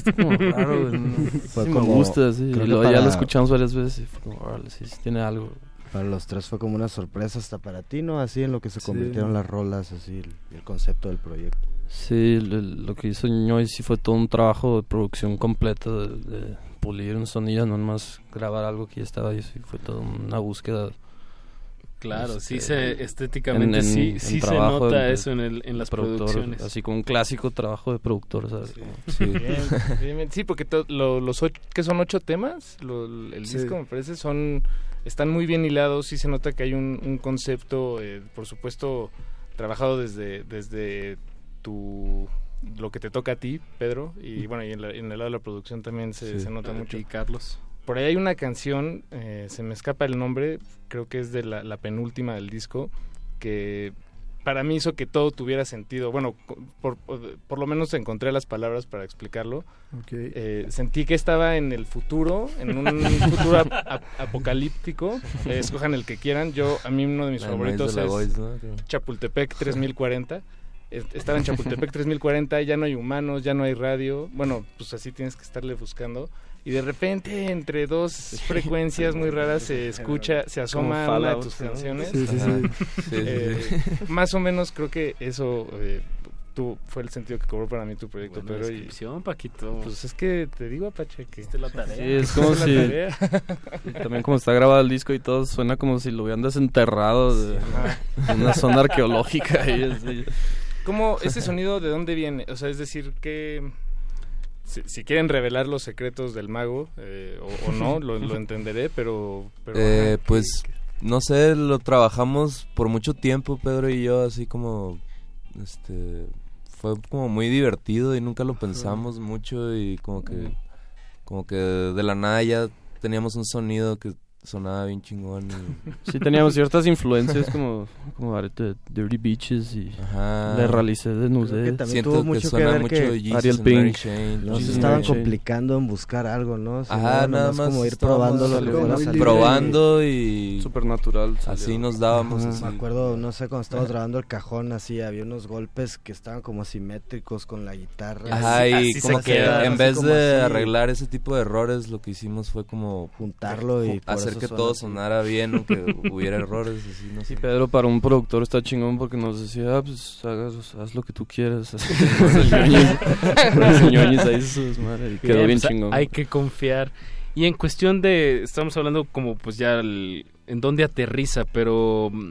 como raro, no- Fue sí como- me gusta, sí, y que luego ya lo escuchamos varias veces y fue como, sí, sí tiene algo. Para los tres fue como una sorpresa hasta para ti, ¿no? Así en lo que se Sí. convirtieron las rolas, así el, el concepto del proyecto. Sí, lo, lo que hizo Ñoy sí fue todo un trabajo de producción completo, de, de pulir un sonido, no nomás grabar algo que ya estaba ahí, fue toda una búsqueda. Claro, sí este, se estéticamente sí, en sí se trabajo nota de- eso en, el, en las producciones. Así como un clásico trabajo de productor, ¿sabes? Sí, bien, bien, bien. Sí, porque to- lo- los ocho, que son ocho temas, Lo- el Sí. disco me parece son están muy bien hilados, sí se nota que hay un, un concepto, eh, por supuesto, trabajado desde desde tu lo que te toca a ti, Pedro, y bueno, y en, la- en el lado de la producción también se, Sí. se nota A mucho. ti, Carlos. Por ahí hay una canción, eh, se me escapa el nombre, creo que es de la, la penúltima del disco, que para mí hizo que todo tuviera sentido. Bueno, por, por, por lo menos encontré las palabras para explicarlo. Ok. Eh, sentí que estaba en el futuro, en un futuro ap- ap- apocalíptico. Eh, escojan el que quieran. Yo, a mí uno de mis La favoritos de es Voice. Chapultepec 3040. Es- Estaba en Chapultepec 3040, ya no hay humanos, ya no hay radio. Bueno, pues así tienes que estarle buscando. Y de repente, entre dos frecuencias muy raras, se escucha, se asoma una de tus canciones. Sí, sí, sí. Sí, sí, Eh, más o menos creo que eso eh, tu, fue el sentido que cobró para mí tu proyecto, Buena pero y, descripción, Paquito. pues es que te digo, Apache, que Hiciste la tarea. Sí, es como si... es la tarea. y también como está grabado el disco y todo, suena como si lo hubieran desenterrado de, de una zona arqueológica. ahí, así. ¿Cómo ese sonido de dónde viene? O sea, es decir, que si, si quieren revelar los secretos del mago eh, o, o no, lo, lo entenderé, pero, pero Eh, pues no sé, lo trabajamos por mucho tiempo, Pedro y yo, así como, este, fue como muy divertido y nunca lo pensamos mucho y como que, como que de la nada ya teníamos un sonido que sonaba bien chingón. y- Sí, teníamos ciertas influencias como, como ahorita Dirty Beaches y Ajá. Le Realicé que también tuvo mucho que ver que Ariel Pink. no se estaban complicando en buscar algo, ¿no? Sino Ajá, nomás nada más como ir estábamos probando que y Supernatural. así nos dábamos así. Me acuerdo, no sé, cuando estábamos grabando el cajón, así había unos golpes que estaban como simétricos con la guitarra. Ajá, y Así como se que quedaron, en así vez de así. arreglar ese tipo de errores, lo que hicimos fue como Juntarlo y por hacer que todo así. sonara bien, aunque hubiera errores, así, no sé. Sí, Pedro para un productor está chingón porque nos decía, ah, pues hagas, haz lo que tú quieras. Ahí y quedó Bien, bien pues, chingón. Hay que confiar. Y en cuestión de, estamos hablando como pues ya el- en dónde aterriza, pero mm,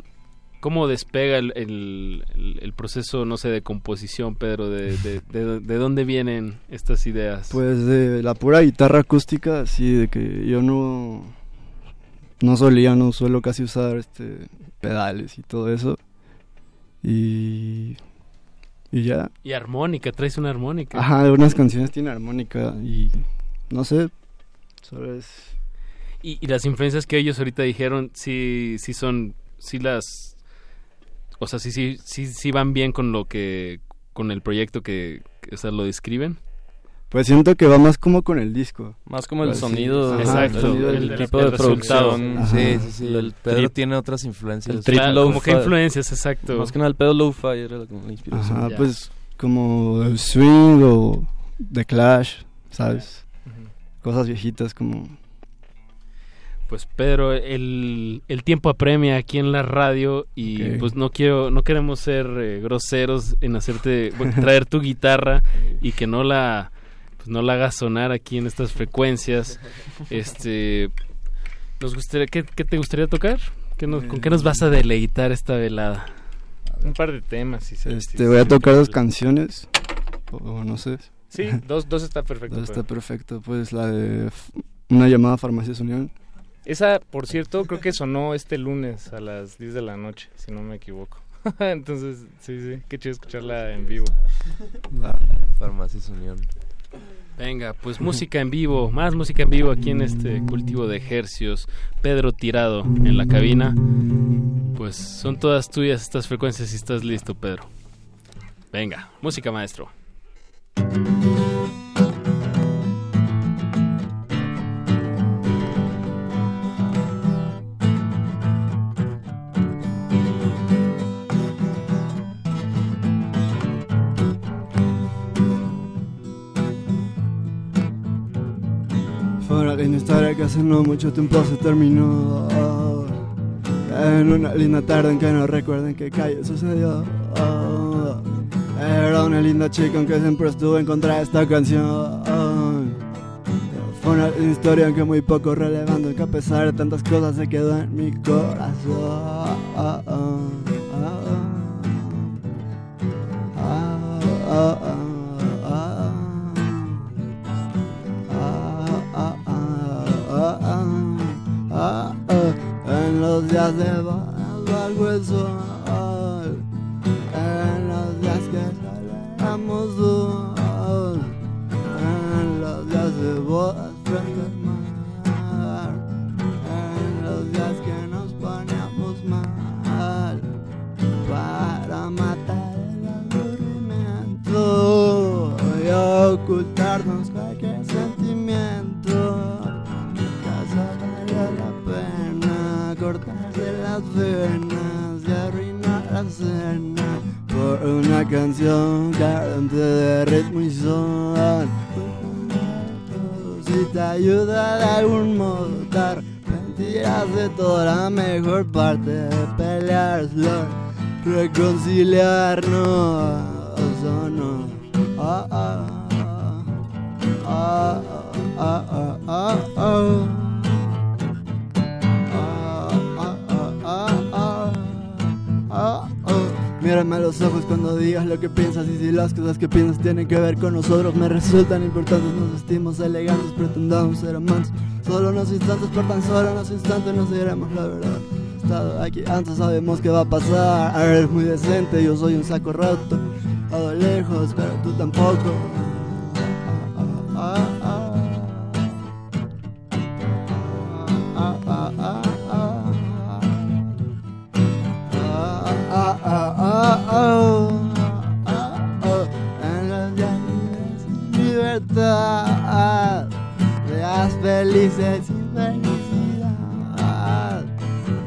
¿cómo despega el, el- el- el proceso, no sé, de composición, Pedro? De, de, de- de dónde vienen estas ideas? Pues de la pura guitarra acústica, sí, de que yo no no solía, no suelo casi usar este pedales y todo eso. Y y ya. Y armónica, traes una armónica. Ajá, algunas canciones tienen armónica y no sé, solo es Y, y las influencias que ellos ahorita dijeron, sí, sí son, sí las, o sea, sí, sí, sí, sí van bien con lo que, con el proyecto que, que, o sea, lo describen. Pues siento que va más como con el disco. Más como el Pues sí, sonido, ajá, Exacto, el sonido el- del- el- tipo de producción. Sí, sí, sí. El Pedro trip- tiene otras influencias. el trip Claro, como que influencias, exacto. Más que nada el pedo lo-fi era como la inspiración. Ajá, pues como el swing o The Clash, ¿sabes? Cosas viejitas como Pues Pedro, el, el tiempo apremia aquí en la radio y pues no quiero, no queremos ser eh, groseros en hacerte bueno, traer tu guitarra y que no la pues no la hagas sonar aquí en estas frecuencias. Este nos gustaría ¿qué, qué te gustaría tocar? ¿Qué nos- ¿Con qué nos vas a deleitar esta velada? Un par de temas. Si se- Este, voy a tocar dos canciones. O, o no sé. Sí, dos, dos está perfecto. Dos está pero- perfecto. Pues la de una llamada a Farmacias Unión. Esa, por cierto, creo que sonó este lunes a las 10 de la noche, si no me equivoco. Entonces, sí, sí, qué chido escucharla en vivo. Farmacias Unión. Venga, pues música en vivo, más música en vivo aquí en este cultivo de ejercios. Pedro tirado en la cabina. Pues son todas tuyas estas frecuencias si estás listo, Pedro. Venga, música maestro. Historia que hace no mucho tiempo se terminó. En una linda tarde en que no recuerden qué calle sucedió. Era una linda chica aunque siempre estuve en contra de esta canción. Fue una historia aunque muy poco relevante, que a pesar de tantas cosas se quedó en mi corazón. Los días de bodas bajo el sol En los días que celebramos sol En los días de bodas por una canción carente de ritmo y son. Si te ayuda de algún modo dar mentiras de toda la mejor parte de pelear, reconciliarnos o no. Ah, ah, ah, Mírame a los ojos cuando digas lo que piensas y si las cosas que piensas tienen que ver con nosotros me resultan importantes, nos vestimos elegantes, pretendamos ser amantes. Solo unos instantes, por tan solo unos instantes nos diremos la verdad. Estado aquí antes, sabemos qué va a pasar. Ahora eres muy decente, yo soy un saco roto. A lo lejos, pero tú tampoco. Ah, ah, ah, felices sin felicidad.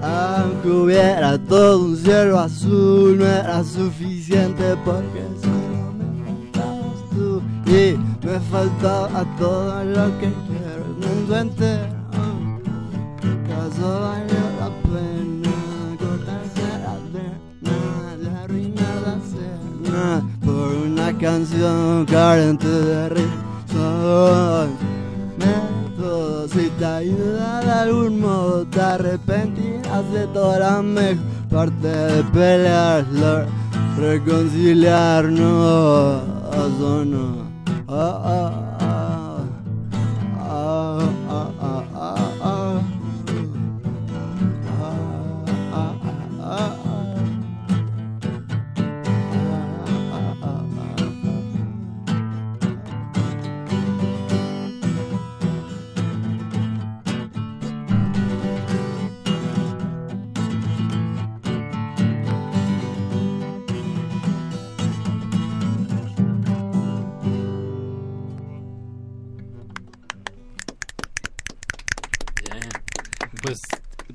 Aunque hubiera todo un cielo azul, no era suficiente porque solo me faltabas tú. Y me faltaba todo lo que quiero, el mundo entero. ¿Acaso valió la pena cortarse la vena de arruinar la cena por una canción carente de risa? Método, si te ayuda de algún modo, te arrepentirás de toda la mejor parte de pelear, reconciliarnos o no. Ah, ah,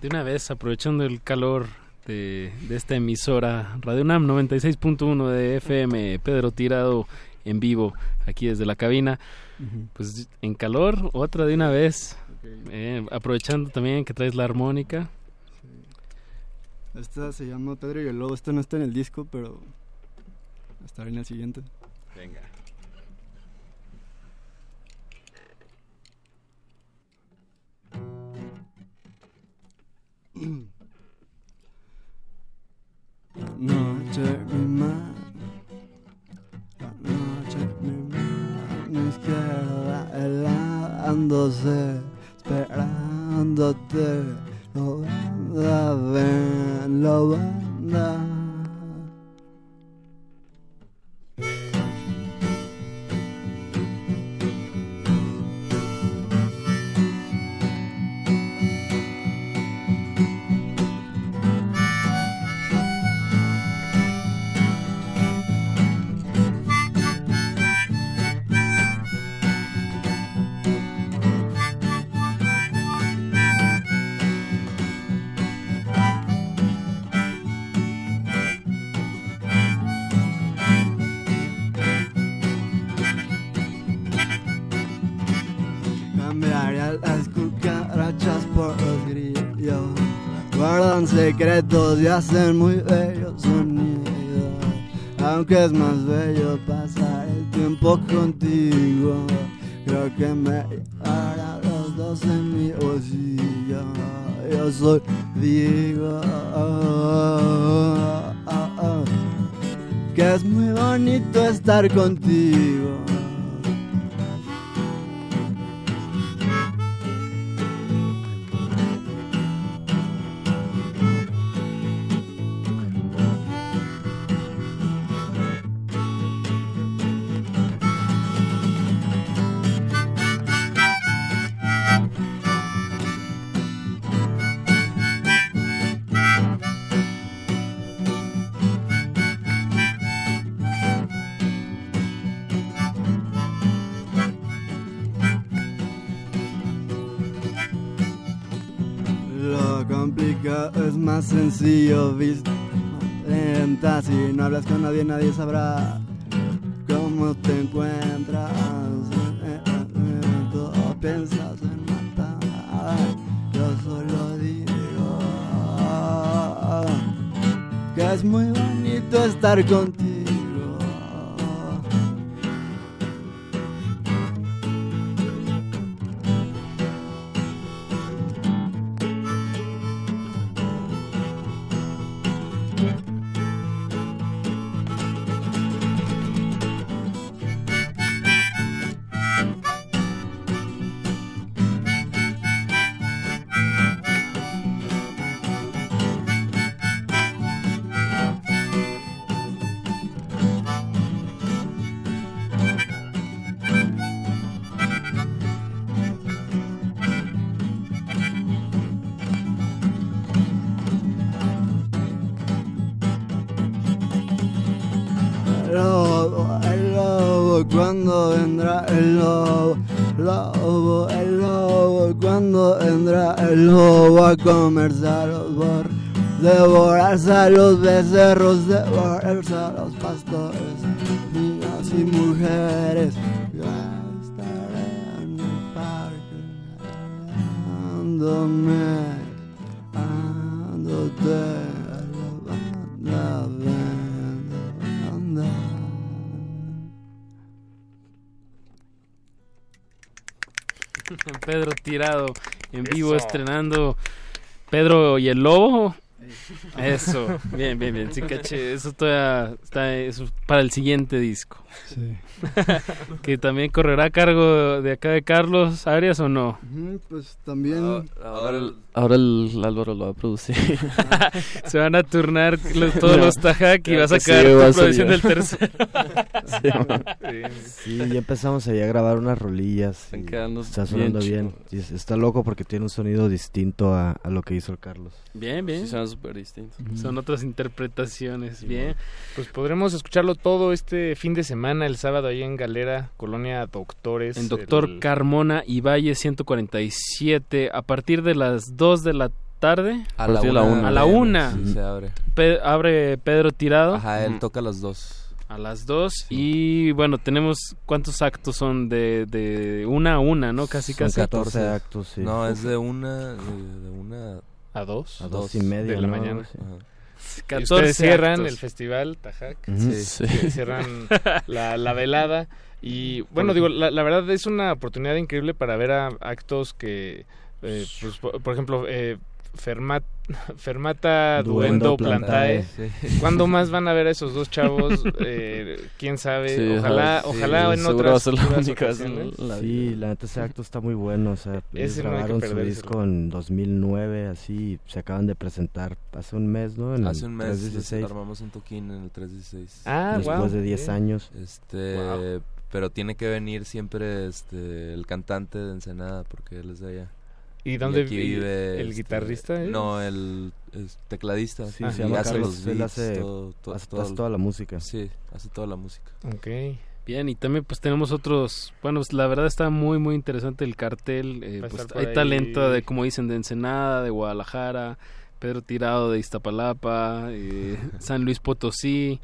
de una vez, aprovechando el calor de, de esta emisora Radio UNAM 96.1 de FM, Pedro Tirado en vivo aquí desde la cabina. Pues en calor, otra de una vez. Eh, aprovechando también que traes la armónica. Esta se llama Pedro y el Lobo. Esta no está en el disco, pero estará en el siguiente. Venga. Y hacen muy bellos sonidos. Aunque es más bello pasar el tiempo contigo. Creo que me llevará los dos en mi bolsillo. Yo soy Diego. Que es muy bonito estar contigo. Hablas con nadie nadie sabrá cómo te encuentras. Eh, eh, eh, Todo piensas en matar Yo solo digo Que es muy bonito estar contigo Tirado en vivo estrenando Pedro y el Lobo. Eso, bien, bien, bien. Sí, caché. Eso todavía está eso es para el siguiente disco. Sí. que también correrá a cargo de acá de Carlos Arias o no. Pues también. Ahora el, ahora el Álvaro lo va a producir. Se van a turnar los- todos los Tajak y Claro va a sacar sí, va tu a producción del tercero. Sí. Sí, ya empezamos ahí a grabar unas rolillas. Están y quedando Está sonando bien bien. Está loco porque tiene un sonido distinto a, a lo que hizo el Carlos. Bien, bien. Sí, suena súper distinto. Son otras interpretaciones. Bien. Pues podremos escucharlo todo este fin de semana, el sábado ahí en Galera, Colonia Doctores. En Doctor el- Carmona y Valle 147 a partir de las 2 de la tarde. A la una. una. A la una. Sí, se abre. Pe- abre Pedro Tirado. Ajá, él toca a las dos. A las 2. Y bueno, tenemos. ¿Cuántos actos son? De, de una a una, ¿no? Casi, Son casi. 14 actos, sí. No, es de una, de, de una a dos. A dos y media, de la ¿no? mañana. Sí. Ajá. Y 14 ustedes cierran actos. el festival Tajac, sí. Sí. cierran la, la velada y bueno digo la, la verdad es una oportunidad increíble para ver a actos que eh, pues, por, por ejemplo eh, Fermat, Fermata Duendo Duendo Plantae. Plantae. Sí. ¿Cuándo más van a ver a esos dos chavos? Eh, ¿Quién sabe? Sí, ojalá, ojalá, sí, ojalá en otras, la otras ocasiones. Sí, la neta ese acto está muy bueno, o sea, ellos no grabaron su disco en 2009, así, se acaban de presentar hace un mes, ¿no? En Hace un mes 316. armamos un toquín en el 316. Ah, Después guau, de 10 bien. años. Este, Guau. pero tiene que venir siempre este el cantante de Ensenada porque él es de allá. ¿Y dónde aquí vive el este, guitarrista es? No, el, el tecladista. Sí, llama hace Carlos, los él beats, hace- todo, todo- hace- todo hace el- toda la música. Sí, hace toda la música. Ok. Bien, y también pues tenemos otros, bueno, pues, la verdad está muy muy interesante el cartel, eh, pues, por hay ahí. talento de como dicen de Ensenada, de Guadalajara, Pedro Tirado de Iztapalapa, eh, San Luis Potosí,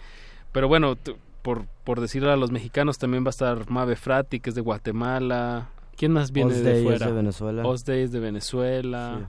pero bueno, por, por decirle a los mexicanos también va a estar Mave Frati que es de Guatemala, ¿quién más viene de es fuera? de Venezuela. Osday es de Venezuela, Sí.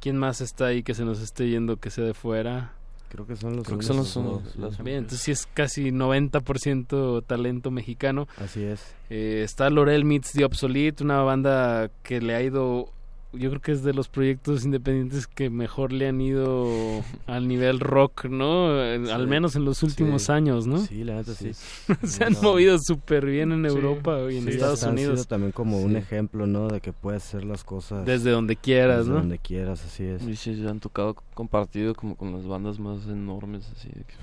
¿quién más está ahí que se nos esté yendo que sea de fuera? Creo que son los Creo que son los únicos, únicos, ¿no? los- Bien, entonces sí es casi 90% talento mexicano. Así es. Eh, está Lorel Meets The Obsolete, una banda que le ha ido, yo creo que es de los proyectos independientes que mejor le han ido al nivel rock, ¿no? Sí. Al menos en los últimos Sí. años, ¿no? Sí, la neta sí. Se han No. movido súper bien en Sí. Europa y en Sí, Estados han sido Unidos. también como un ejemplo, ¿no? De que puedes hacer las cosas Desde donde quieras, desde ¿no? donde quieras, así es. Y sí, han tocado compartido como con las bandas más enormes, así de que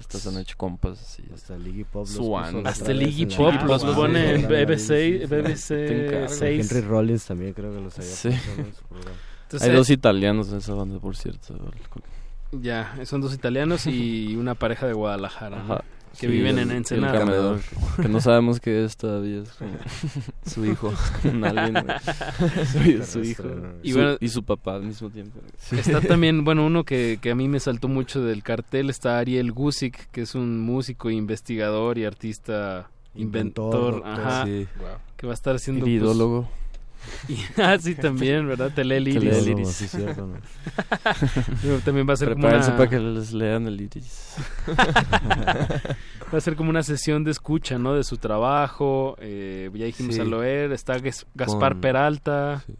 estas han hecho compas así. Hasta el Iggy Pop Swan. Hasta el Iggy la Pop los pone en BBC. BBC Te encargo. 6. Henry Rollins también creo que los había Sí. puesto en su programa. Entonces, Hay dos italianos en esa banda, por cierto. Ya, son dos italianos y una pareja de Guadalajara. ¿no? Ajá. Que Sí, viven el- en el Ensenada. camedor, que no sabemos qué es todavía. Es como Su hijo. Alien, su, su hijo. Y Y, bueno- y su papá al mismo tiempo. Está también, bueno, uno que, que a mí me saltó mucho del cartel, está Ariel Gusick, que es un músico, investigador y artista, Inventor, ajá, Sí. que va a estar haciendo... Pues. Y- ah, sí, también, ¿verdad? Te lee el Te lee iris. el iris. sí, cierto, ¿no? Pero también va a ser como Prepárense una... para que les lean el iris. Va a ser como una sesión de escucha, ¿no? De su trabajo. Eh, ya dijimos Sí. a Loer, está Gas- Gaspar Con- Peralta. Sí.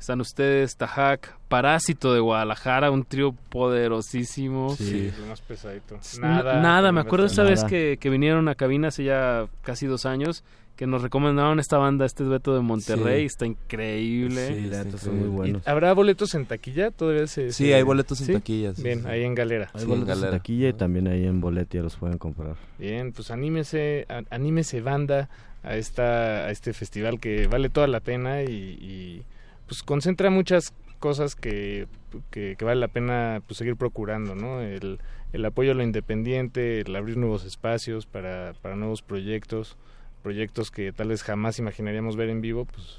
Están ustedes, Tajac, Parásito de Guadalajara, un trío poderosísimo. Sí. Lo más pesadito. Nada, Nada. nada, me acuerdo esa estar. vez Nada. que, que vinieron a cabina hace ya casi dos años, que nos recomendaron esta banda, este dueto de Monterrey, Sí. está increíble. Sí, está son muy buenos. ¿Habrá boletos en taquilla? Todavía se... Sí, se- hay boletos en ¿Sí? taquillas. sí, Bien, sí. ahí en Galera. Hay Sí, boletos en Galera. taquilla y también ahí en Boletia los pueden comprar. Bien, pues anímese, anímese banda a esta a este festival que vale toda la pena y, y, pues concentra muchas cosas que, que, que vale la pena pues seguir procurando, ¿no? El, el apoyo a lo independiente, el abrir nuevos espacios para, para nuevos proyectos, proyectos que tal vez jamás imaginaríamos ver en vivo, pues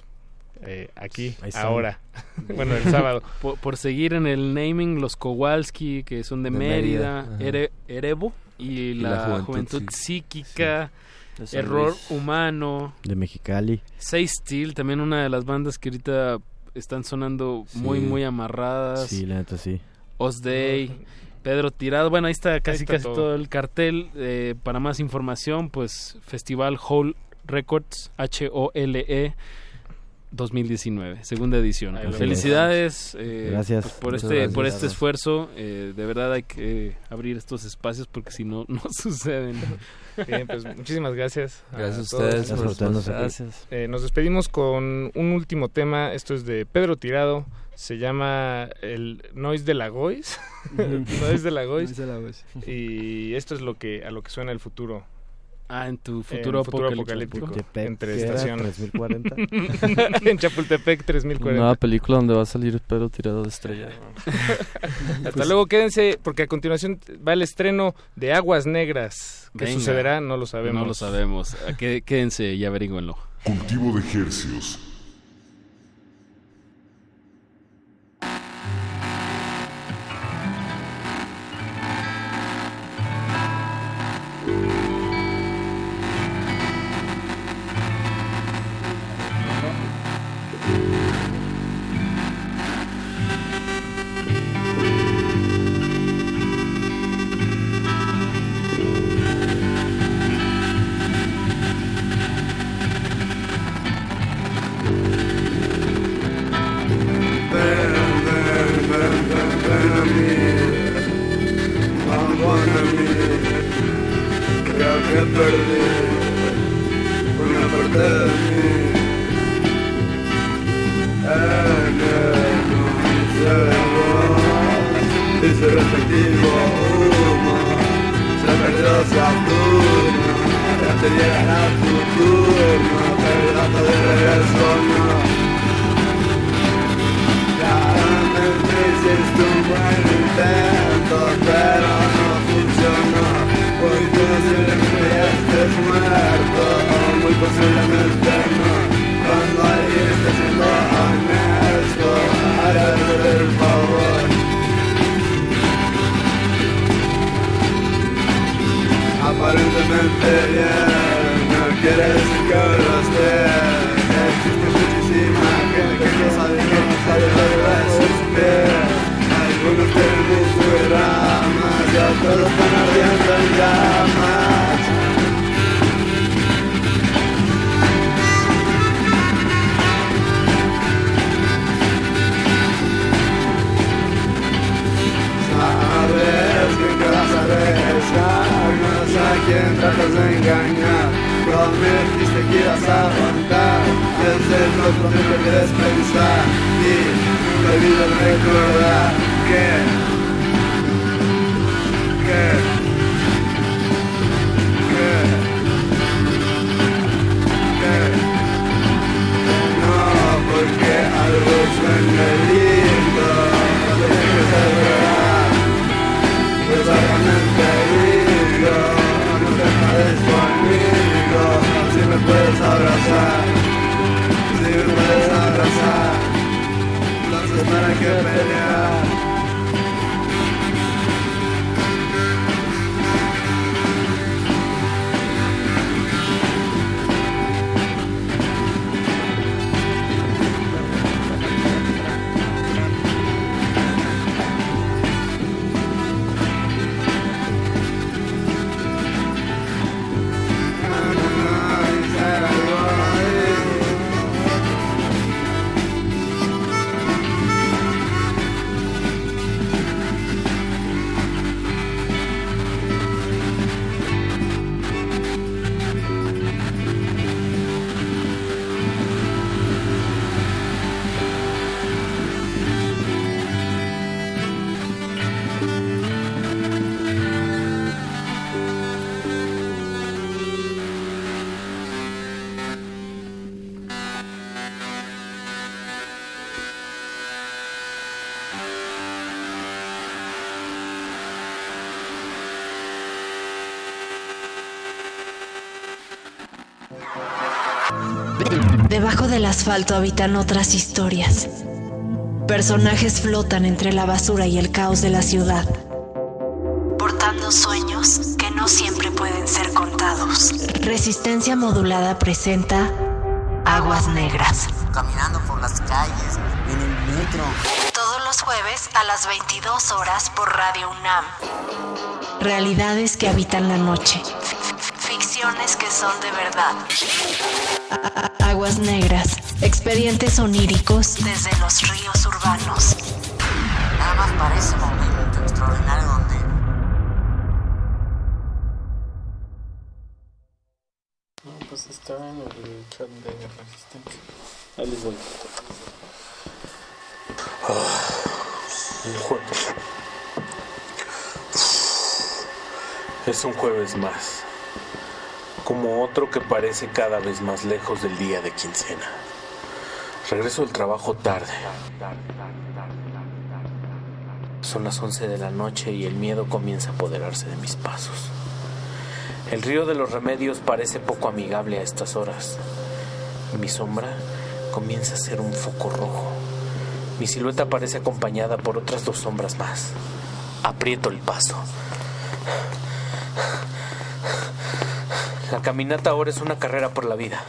eh, aquí, ahora. bueno, el sábado. Por, por seguir en el naming, los Kowalski, que son de, De Mérida, Mérida. Ere- Erebo, y, Y la, la Juventud, Juventud Psíquica, Error. Humano, De Mexicali. Say Steel, también una de las bandas que ahorita están sonando muy, muy amarradas. Sí, la neta sí. Os Day, Pedro Tirado. Bueno, ahí está casi está casi todo. todo. el cartel. Eh, para más información, pues Festival Hole Records, H-O-L-E. 2019, segunda edición. Felicidades eh, Gracias. pues, por Muchas este gracias. por este Gracias. esfuerzo. Eh, de verdad hay que abrir estos espacios porque si no no suceden. Bien, pues muchísimas gracias. Gracias a todos. ustedes Gracias por aquí. Gracias. Eh, nos despedimos con un último tema. Esto es de Pedro Tirado. Se llama el Noise de la Gois. Noise de la Gois. Y esto es lo que a lo que suena el futuro. Ah, en tu En futuro, futuro apocalíptico. apocalíptico. Chapultepec, entre estaciones. 3040. en Chapultepec 3040. Nueva película donde va a salir Pedro tirado de estrella. Hasta Pues luego, quédense, porque a continuación va el estreno de Aguas Negras. ¿Qué Venga. sucederá? No lo sabemos. No lo sabemos. Ah, Quédense y averígüenlo. Cultivo de hercios. Aparentemente bien. No quiere decir que lo esté. Existe muchísima gente que no sabe que va a sus pies. Algunos tienen gusto y ramas y otros están ardiendo en llamas. Sabes que te vas a quién tratas de engañar. Prometiste que ibas a aguantar, desde el otro te quieres pensar y nunca olvides recordar. Que, que, que, que, no, porque algo suena lindo, tiene que ser verdad. Pues me puedes abrazar, si me puedes abrazar Entonces para qué pelear Del asfalto habitan otras historias. Personajes flotan entre la basura y el caos de la ciudad, portando sueños que no siempre pueden ser contados. Resistencia modulada presenta Aguas Negras. Caminando por las calles, en el metro. Todos los jueves a las 22 horas por Radio UNAM. Realidades que habitan la noche. Ficciones que son de verdad. Aguas Negras. Expedientes oníricos desde los ríos urbanos. Nada más para ese momento extraordinario donde Pues está en el chat de resistencia. Ahí les voy. Jueves. Es un jueves más. Como otro que parece cada vez más lejos del día de quincena. Regreso del trabajo tarde. Son las 11 de la noche y el miedo comienza a apoderarse de mis pasos. El río de los remedios parece poco amigable a estas horas. Mi sombra comienza a ser un foco rojo. Mi silueta parece acompañada por otras dos sombras más. Aprieto el paso. La caminata ahora es una carrera por la vida.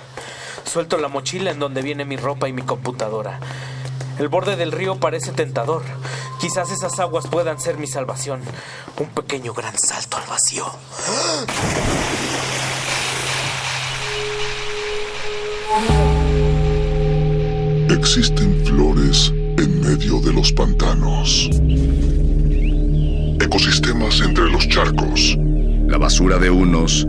Suelto la mochila en donde viene mi ropa y mi computadora. El borde del río parece tentador. Quizás esas aguas puedan ser mi salvación. Un pequeño gran salto al vacío. Existen flores en medio de los pantanos. Ecosistemas entre los charcos. La basura de unos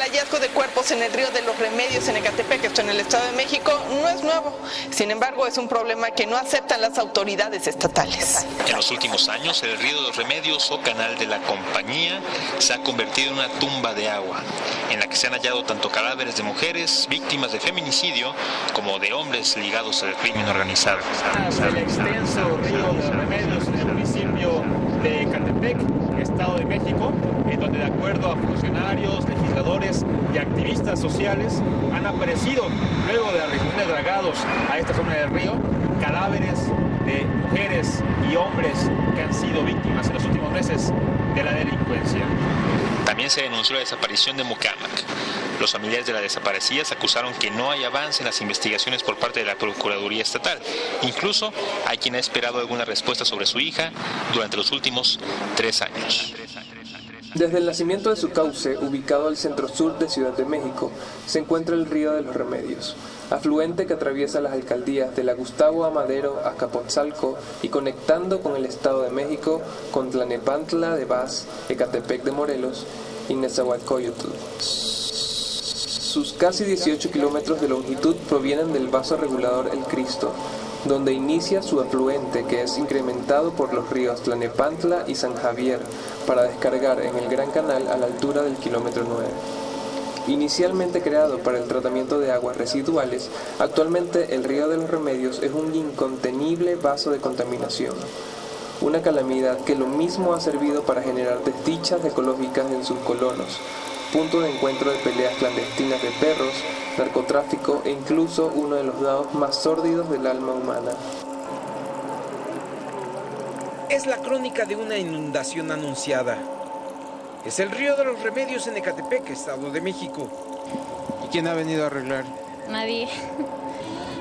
El hallazgo de cuerpos en el río de los Remedios en Ecatepec, esto en el Estado de México, no es nuevo. Sin embargo, es un problema que no aceptan las autoridades estatales. En los últimos años, el río de los Remedios o canal de la compañía se ha convertido en una tumba de agua, en la que se han hallado tanto cadáveres de mujeres víctimas de feminicidio como de hombres ligados al crimen organizado. el extenso río de los Remedios en el municipio de Ecatepec, Estado de México, de acuerdo a funcionarios, legisladores y activistas sociales han aparecido luego de la región dragados a esta zona del río cadáveres de mujeres y hombres que han sido víctimas en los últimos meses de la delincuencia. También se denunció la desaparición de Mucamac. Los familiares de las desaparecidas acusaron que no hay avance en las investigaciones por parte de la Procuraduría Estatal. Incluso hay quien ha esperado alguna respuesta sobre su hija durante los últimos tres años. Desde el nacimiento de su cauce, ubicado al centro-sur de Ciudad de México, se encuentra el Río de los Remedios, afluente que atraviesa las alcaldías de la Gustavo Amadero a Capotzalco y conectando con el Estado de México con Tlanepantla de Vaz, Ecatepec de Morelos y Nezahualcóyotl. Sus casi 18 kilómetros de longitud provienen del vaso regulador El Cristo, donde inicia su afluente que es incrementado por los ríos Tlanepantla y San Javier para descargar en el Gran Canal a la altura del kilómetro 9. Inicialmente creado para el tratamiento de aguas residuales, actualmente el río de los Remedios es un incontenible vaso de contaminación. Una calamidad que lo mismo ha servido para generar desdichas ecológicas en sus colonos, punto de encuentro de peleas clandestinas de perros, narcotráfico e incluso uno de los lados más sórdidos del alma humana. Es la crónica de una inundación anunciada. Es el río de los remedios en Ecatepec, Estado de México. ¿Y quién ha venido a arreglar? Nadie.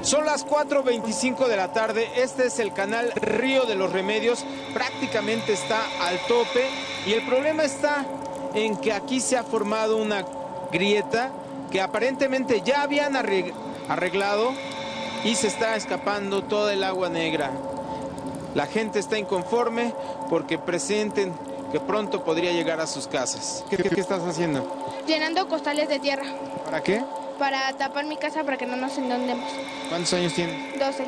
Son las 4.25 de la tarde. Este es el canal Río de los Remedios. Prácticamente está al tope. Y el problema está en que aquí se ha formado una grieta que aparentemente ya habían arreglado y se está escapando toda el agua negra. La gente está inconforme porque presenten que pronto podría llegar a sus casas. ¿Qué, qué, qué estás haciendo? Llenando costales de tierra. ¿Para qué? para tapar mi casa para que no nos inundemos. ¿Cuántos años tiene? 12.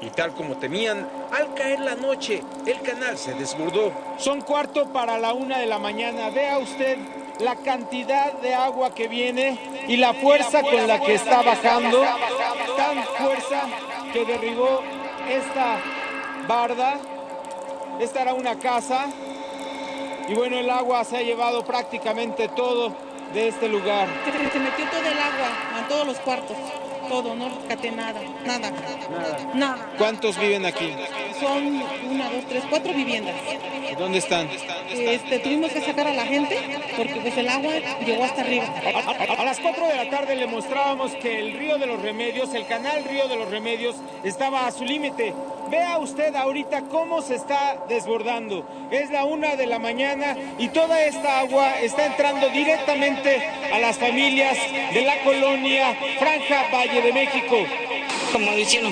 Y tal como temían, al caer la noche, el canal se desbordó. Son cuarto para la una de la mañana. Vea usted la cantidad de agua que viene y la fuerza con la que está bajando. Tan fuerza que derribó esta barda. Esta era una casa. Y bueno, el agua se ha llevado prácticamente todo de este lugar. Se metió todo el agua a todos los cuartos. Todo, no rescaté nada, nada, nada. ¿Cuántos viven aquí? Son una, dos, tres, cuatro viviendas. ¿Dónde están? Este, tuvimos que sacar a la gente porque pues el agua llegó hasta arriba. A, a las 4 de la tarde le mostrábamos que el río de los remedios, el canal río de los remedios, estaba a su límite. Vea usted ahorita cómo se está desbordando. Es la una de la mañana y toda esta agua está entrando directamente a las familias de la colonia Franja Valle de México. Como dicen,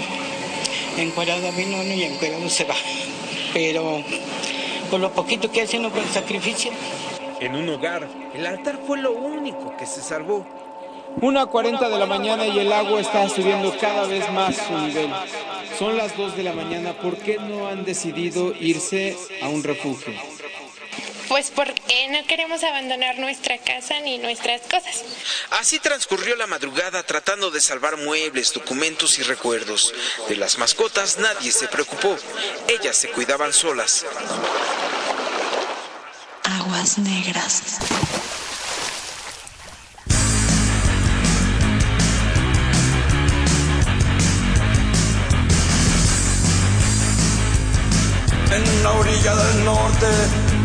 encuadrado vino uno y encuadrado se va. Pero por lo poquito que hacen, por el sacrificio. En un hogar, el altar fue lo único que se salvó. Una 40 de la mañana y el agua está subiendo cada vez más su nivel. Son las 2 de la mañana. ¿Por qué no han decidido irse a un refugio? Pues porque no queremos abandonar nuestra casa ni nuestras cosas. Así transcurrió la madrugada tratando de salvar muebles, documentos y recuerdos. De las mascotas nadie se preocupó. Ellas se cuidaban solas. Aguas negras. En la orilla del norte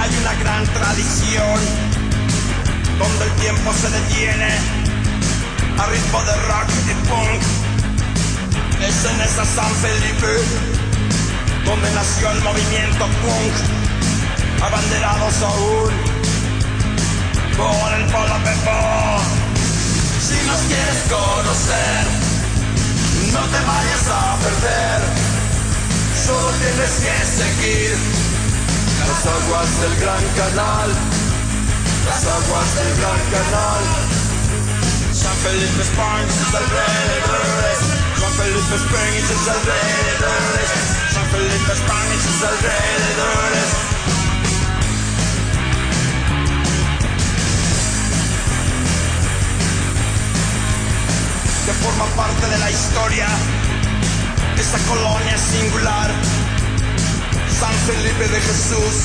hay una gran tradición donde el tiempo se detiene a ritmo de rock y punk. Es en esa San Felipe donde nació el movimiento punk, abanderados aún por el polo pepo. Si nos quieres conocer, no te vayas a perder solo tienes que seguir las aguas del gran canal, las aguas del gran canal. San Felipe Springs y sus alrededores, San Felipe Springs y sus alrededores, San Felipe Springs y sus alrededores. Que forma parte de la historia esta colonia singular, San Felipe de Jesús,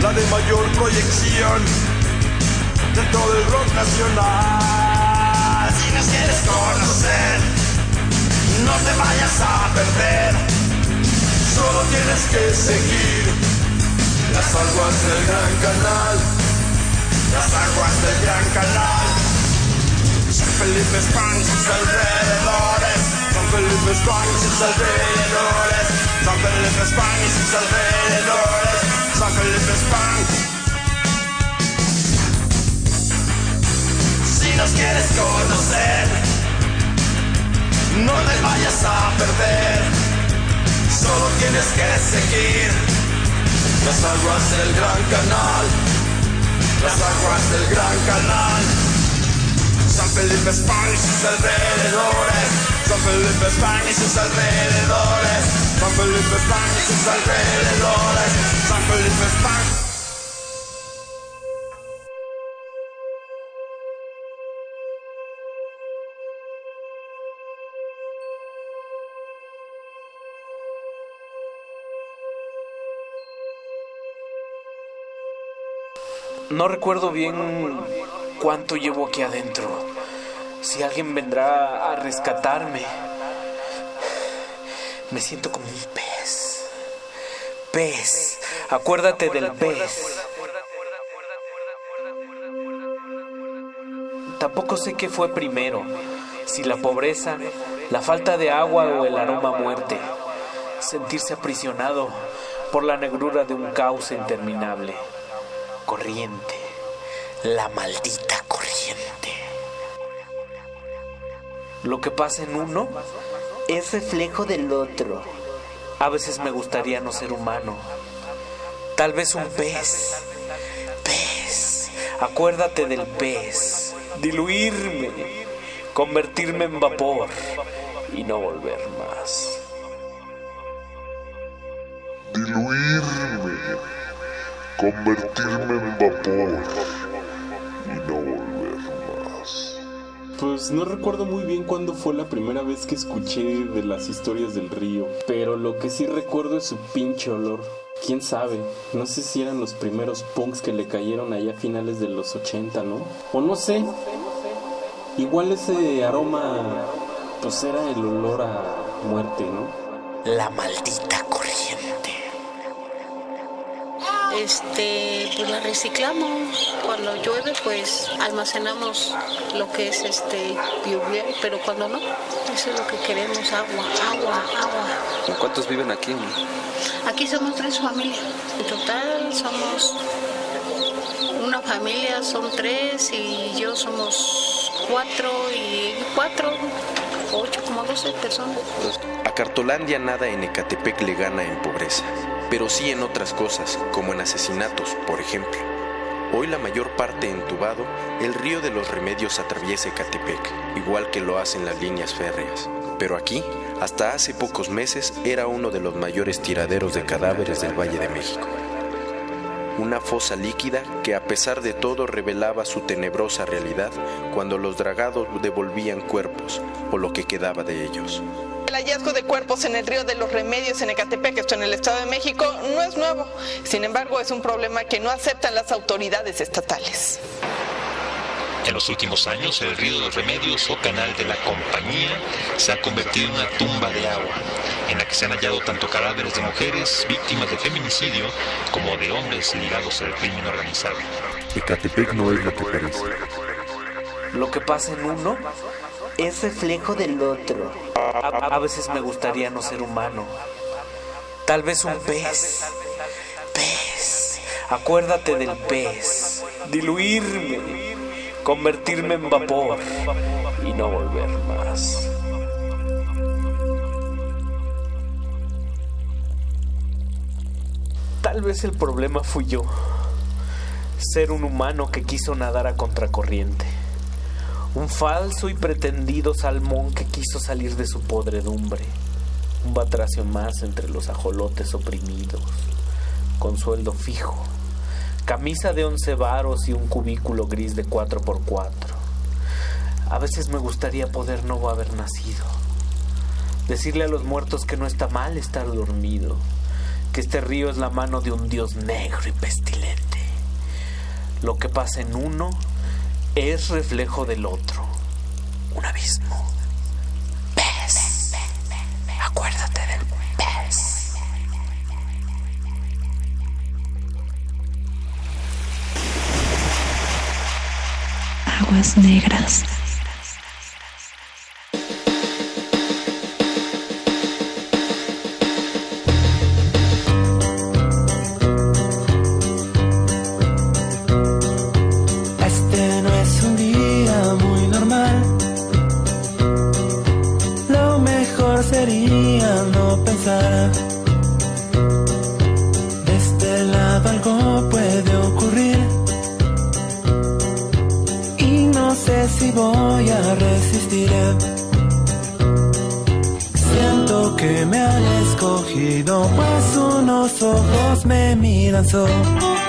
la de mayor proyección dentro del rock nacional. Si nos quieres conocer, no te vayas a perder, solo tienes que seguir las aguas del gran canal, las aguas del gran canal. San Felipe y sus alrededores. San Felipe y sus alrededores. San Felipe Spanish y sus alrededores. San Felipe Spanish. Si nos quieres conocer, no te vayas a perder. Solo tienes que seguir las aguas del gran canal. Las aguas del gran canal. San Felipe España y sus alrededores. San Felipe España y sus alrededores. No recuerdo bien cuánto llevo aquí adentro. Si alguien vendrá a rescatarme. Me siento como un pez. Pez. Acuérdate del pez. Tampoco sé qué fue primero. Si la pobreza, la falta de agua o el aroma a muerte. Sentirse aprisionado por la negrura de un cauce interminable. Corriente. La maldita corriente. Lo que pasa en uno es reflejo del otro. A veces me gustaría no ser humano. Tal vez un pez. Pez. Acuérdate del pez. diluirme, convertirme en vapor y no volver más. Diluirme, convertirme en vapor y no volver. Pues no recuerdo muy bien cuándo fue la primera vez que escuché de las historias del río, pero lo que sí recuerdo es su pinche olor. Quién sabe, no sé si eran los primeros punks que le cayeron allá a finales de los 80, ¿no? O no sé. Igual ese aroma, pues era el olor a muerte, ¿no? La maldita Este, pues la reciclamos. Cuando llueve, pues almacenamos lo que es este lluvia, pero cuando no, eso es lo que queremos, agua, agua, agua. ¿Cuántos viven aquí? Aquí somos tres familias. En total somos una familia, son tres y yo somos cuatro y cuatro, ocho, como doce personas. A Cartolandia nada en Ecatepec le gana en pobreza, pero sí en otras cosas, como en asesinatos, por ejemplo. Hoy la mayor parte entubado, el río de los remedios atraviesa Ecatepec, igual que lo hacen las líneas férreas. Pero aquí, hasta hace pocos meses, era uno de los mayores tiraderos de cadáveres del Valle de México. Una fosa líquida que a pesar de todo revelaba su tenebrosa realidad cuando los dragados devolvían cuerpos o lo que quedaba de ellos. El hallazgo de cuerpos en el río de los Remedios en Ecatepec, esto en el Estado de México, no es nuevo. Sin embargo, es un problema que no aceptan las autoridades estatales. En los últimos años, el río de los Remedios o canal de la compañía se ha convertido en una tumba de agua, en la que se han hallado tanto cadáveres de mujeres víctimas de feminicidio como de hombres ligados al crimen organizado. Ecatepec no es lo que parece. Lo que pasa en uno es reflejo del otro. A, veces me gustaría no ser humano. Tal vez un pez. Pez. Acuérdate del pez. Diluirme. Convertirme en vapor. Y no volver más. Tal vez el problema fui yo. Ser un humano que quiso nadar a contracorriente. Un falso y pretendido salmón que quiso salir de su podredumbre. Un batracio más entre los ajolotes oprimidos. Con sueldo fijo. Camisa de once varos y un cubículo gris de 4x4. A veces me gustaría poder no haber nacido. Decirle a los muertos que no está mal estar dormido. Que este río es la mano de un dios negro y pestilente. Lo que pasa en uno es reflejo del otro. Un abismo. Pez. Acuérdate del pez. Aguas negras. Siento que me han escogido, pues unos ojos me miran solo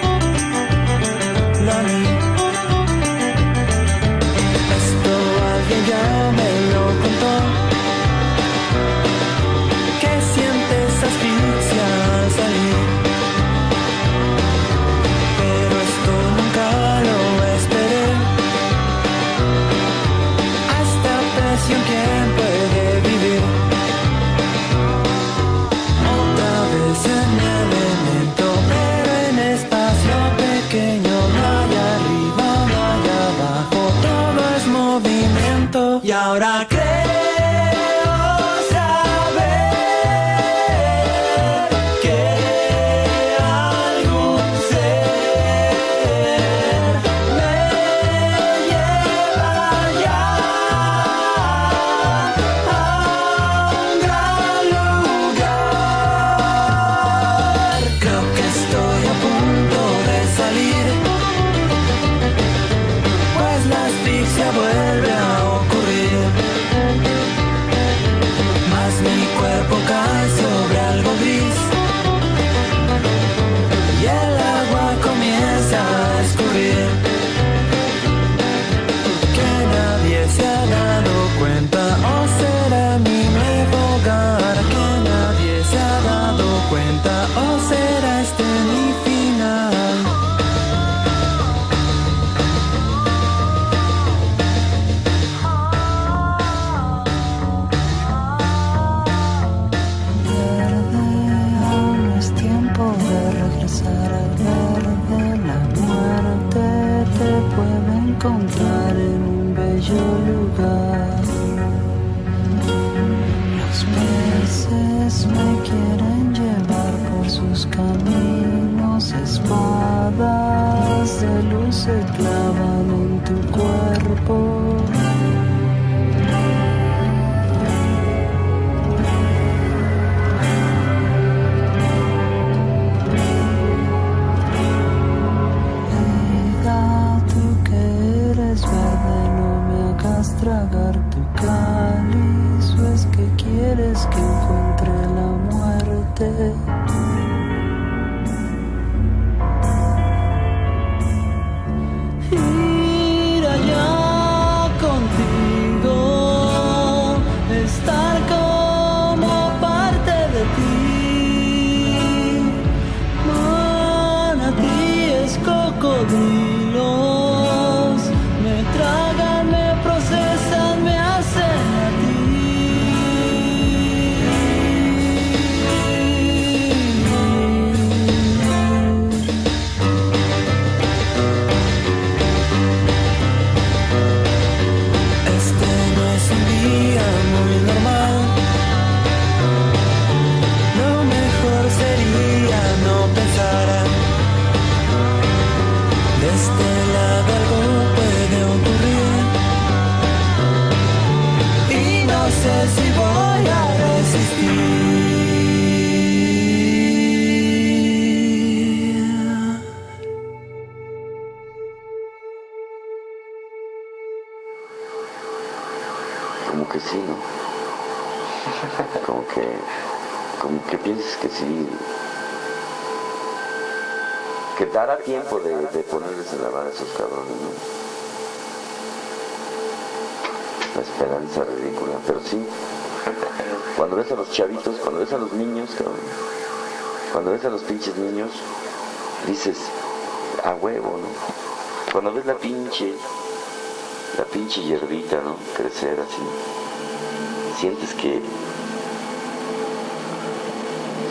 Sientes que,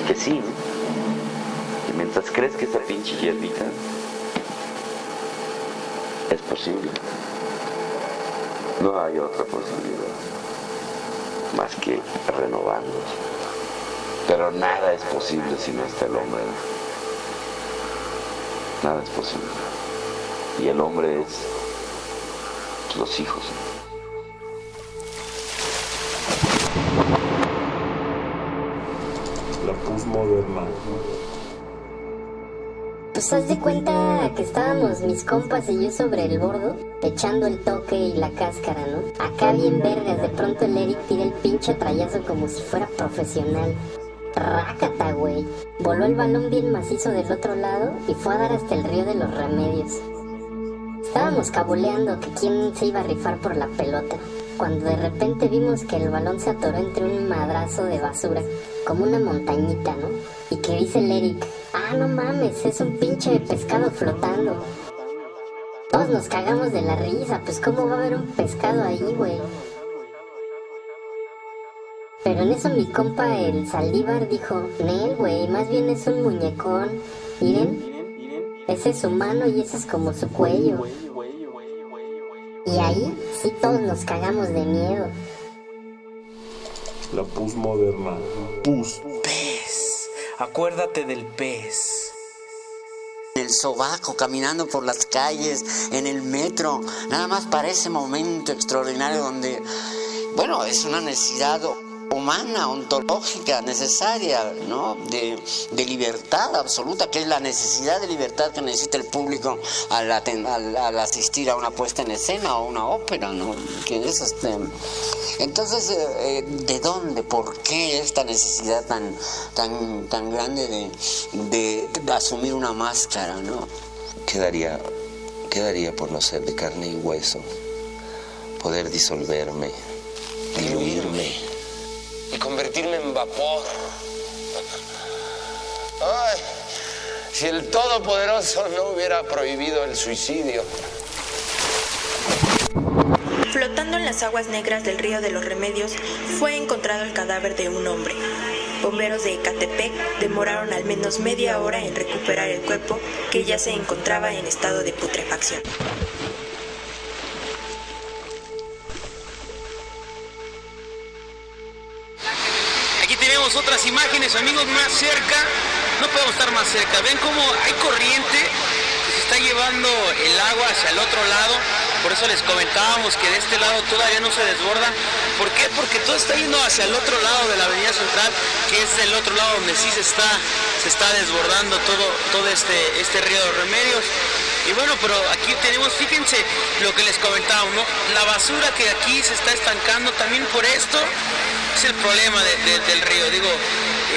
que sí. Y mientras crees que esa pinche hierbita es posible, no hay otra posibilidad más que renovándose. Pero nada es posible si no está el hombre. Nada es posible. Y el hombre es los hijos. Pues haz de cuenta que estábamos mis compas y yo sobre el bordo, echando el toque y la cáscara, ¿no? Acá bien vergas, de pronto el Eric tira el pinche trayazo como si fuera profesional. Rácata, güey. Voló el balón bien macizo del otro lado y fue a dar hasta el río de los remedios. Estábamos cabuleando que quién se iba a rifar por la pelota, cuando de repente vimos que el balón se atoró entre un madrazo de basura, como una montañita, ¿no? Y que dice el Eric, ah, no mames, es un pinche pescado flotando. Todos nos cagamos de la risa, pues cómo va a haber un pescado ahí, güey. Pero en eso mi compa el Saldívar dijo, Nel, güey, más bien es un muñecón. Miren, ese es su mano y ese es como su cuello. Y ahí sí todos nos cagamos de miedo. La postmoderna. Pus. Acuérdate del pez. El sobaco caminando por las calles, en el metro, nada más para ese momento extraordinario donde, bueno, es una necesidad humana, ontológica, necesaria, ¿no? De, de libertad absoluta, que es la necesidad de libertad que necesita el público al, aten- al- al asistir a una puesta en escena o una ópera, ¿no? Que es este... Entonces, eh, eh, ¿de dónde? ¿Por qué esta necesidad tan, tan, tan grande de, de- de asumir una máscara, ¿no? Quedaría, quedaría por no ser de carne y hueso, poder disolverme, diluirme. Convertirme en vapor. Ay, si el Todopoderoso no hubiera prohibido el suicidio. Flotando en las aguas negras del río de los Remedios fue encontrado el cadáver de un hombre. Bomberos de Ecatepec demoraron al menos media hora en recuperar el cuerpo que ya se encontraba en estado de putrefacción. Otras imágenes, amigos, más cerca. No podemos estar más cerca. Ven cómo hay corriente que se está llevando el agua hacia el otro lado. Por eso les comentábamos que de este lado todavía no se desborda. ¿Por qué? Porque todo está yendo hacia el otro lado de la avenida central, que es el otro lado donde sí se está, se está desbordando todo, todo este, este río de remedios. Y bueno, pero aquí tenemos, fíjense lo que les comentaba, ¿no? La basura que aquí se está estancando también por esto es el problema del río. Digo,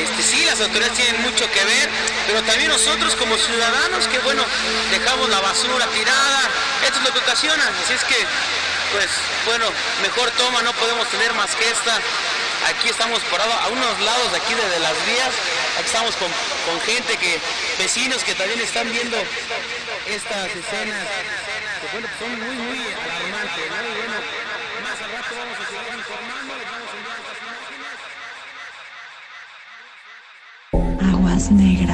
este, sí, las autoridades tienen mucho que ver, pero también nosotros como ciudadanos que bueno, dejamos la basura tirada, esto es lo que ocasiona. Así es que, pues bueno, mejor toma, no podemos tener más que esta. Aquí estamos parados a unos lados de aquí de, las vías, aquí estamos con, con gente que, vecinos que también están viendo estas escenas que bueno, son muy, muy alarmantes, ¿no más al rato vamos a seguir informando, les vamos a enviar estas imágenes.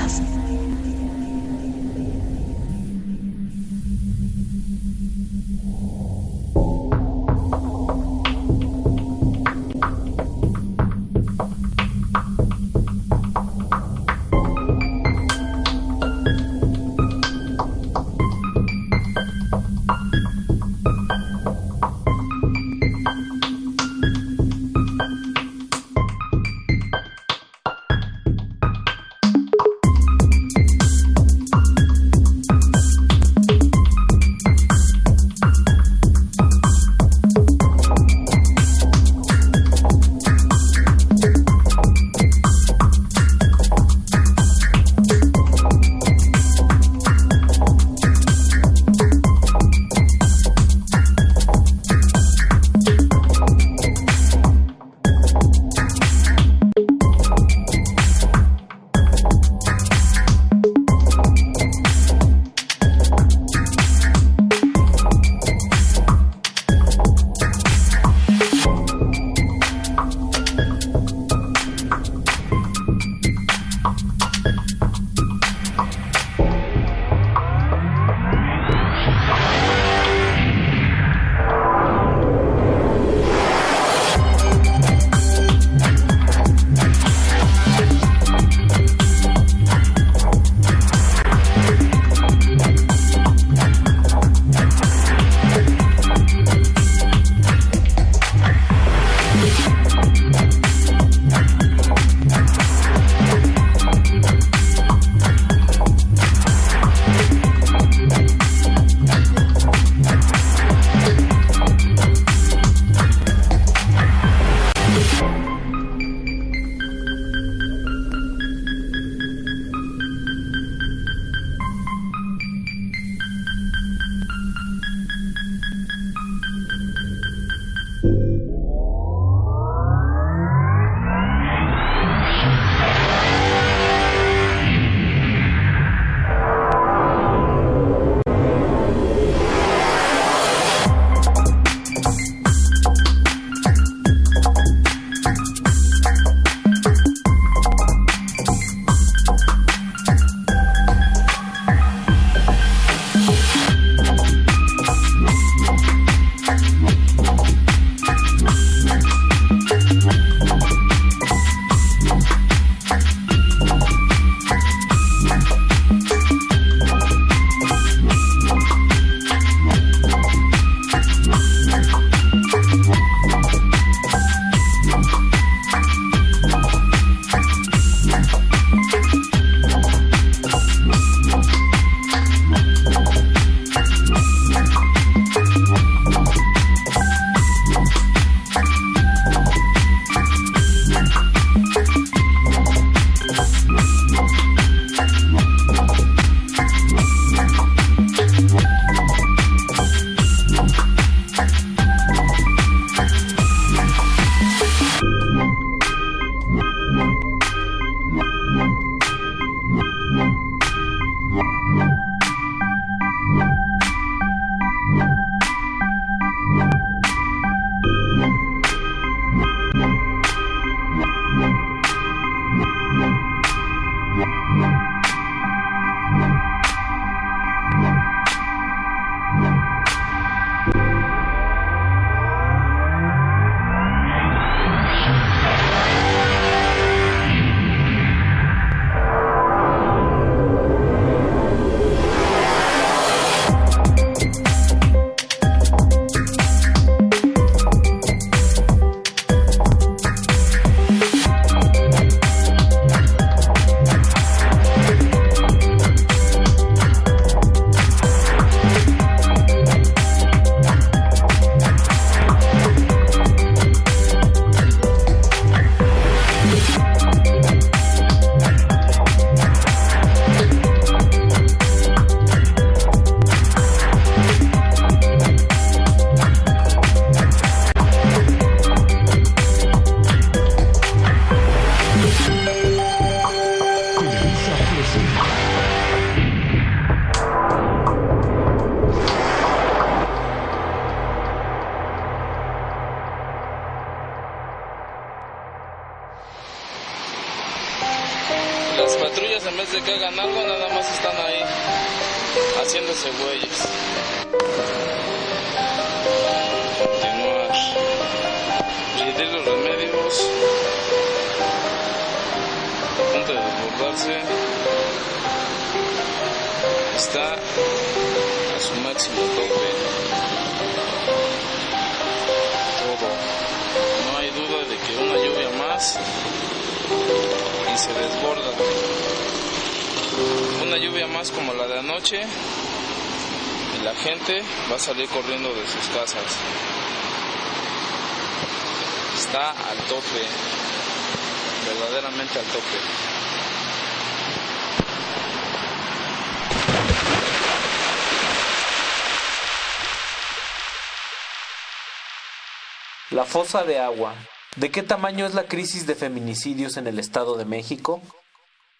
Fosa de agua. ¿De qué tamaño es la crisis de feminicidios en el Estado de México?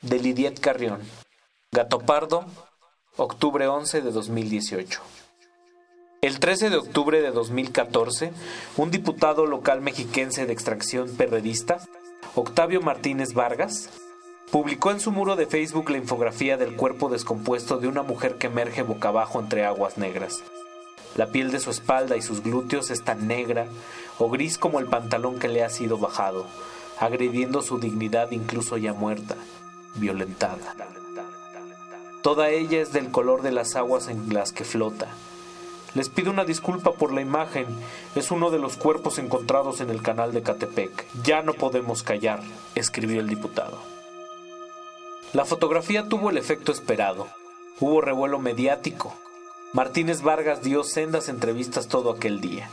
De Lidiet Carrión. Gato Pardo, octubre 11 de 2018. El 13 de octubre de 2014, un diputado local mexiquense de extracción perredista, Octavio Martínez Vargas, publicó en su muro de Facebook la infografía del cuerpo descompuesto de una mujer que emerge boca abajo entre aguas negras. La piel de su espalda y sus glúteos es tan negra o gris como el pantalón que le ha sido bajado, agrediendo su dignidad incluso ya muerta, violentada. Toda ella es del color de las aguas en las que flota. Les pido una disculpa por la imagen. Es uno de los cuerpos encontrados en el canal de Catepec. Ya no podemos callar, escribió el diputado. La fotografía tuvo el efecto esperado. Hubo revuelo mediático. Martínez Vargas dio sendas entrevistas todo aquel día.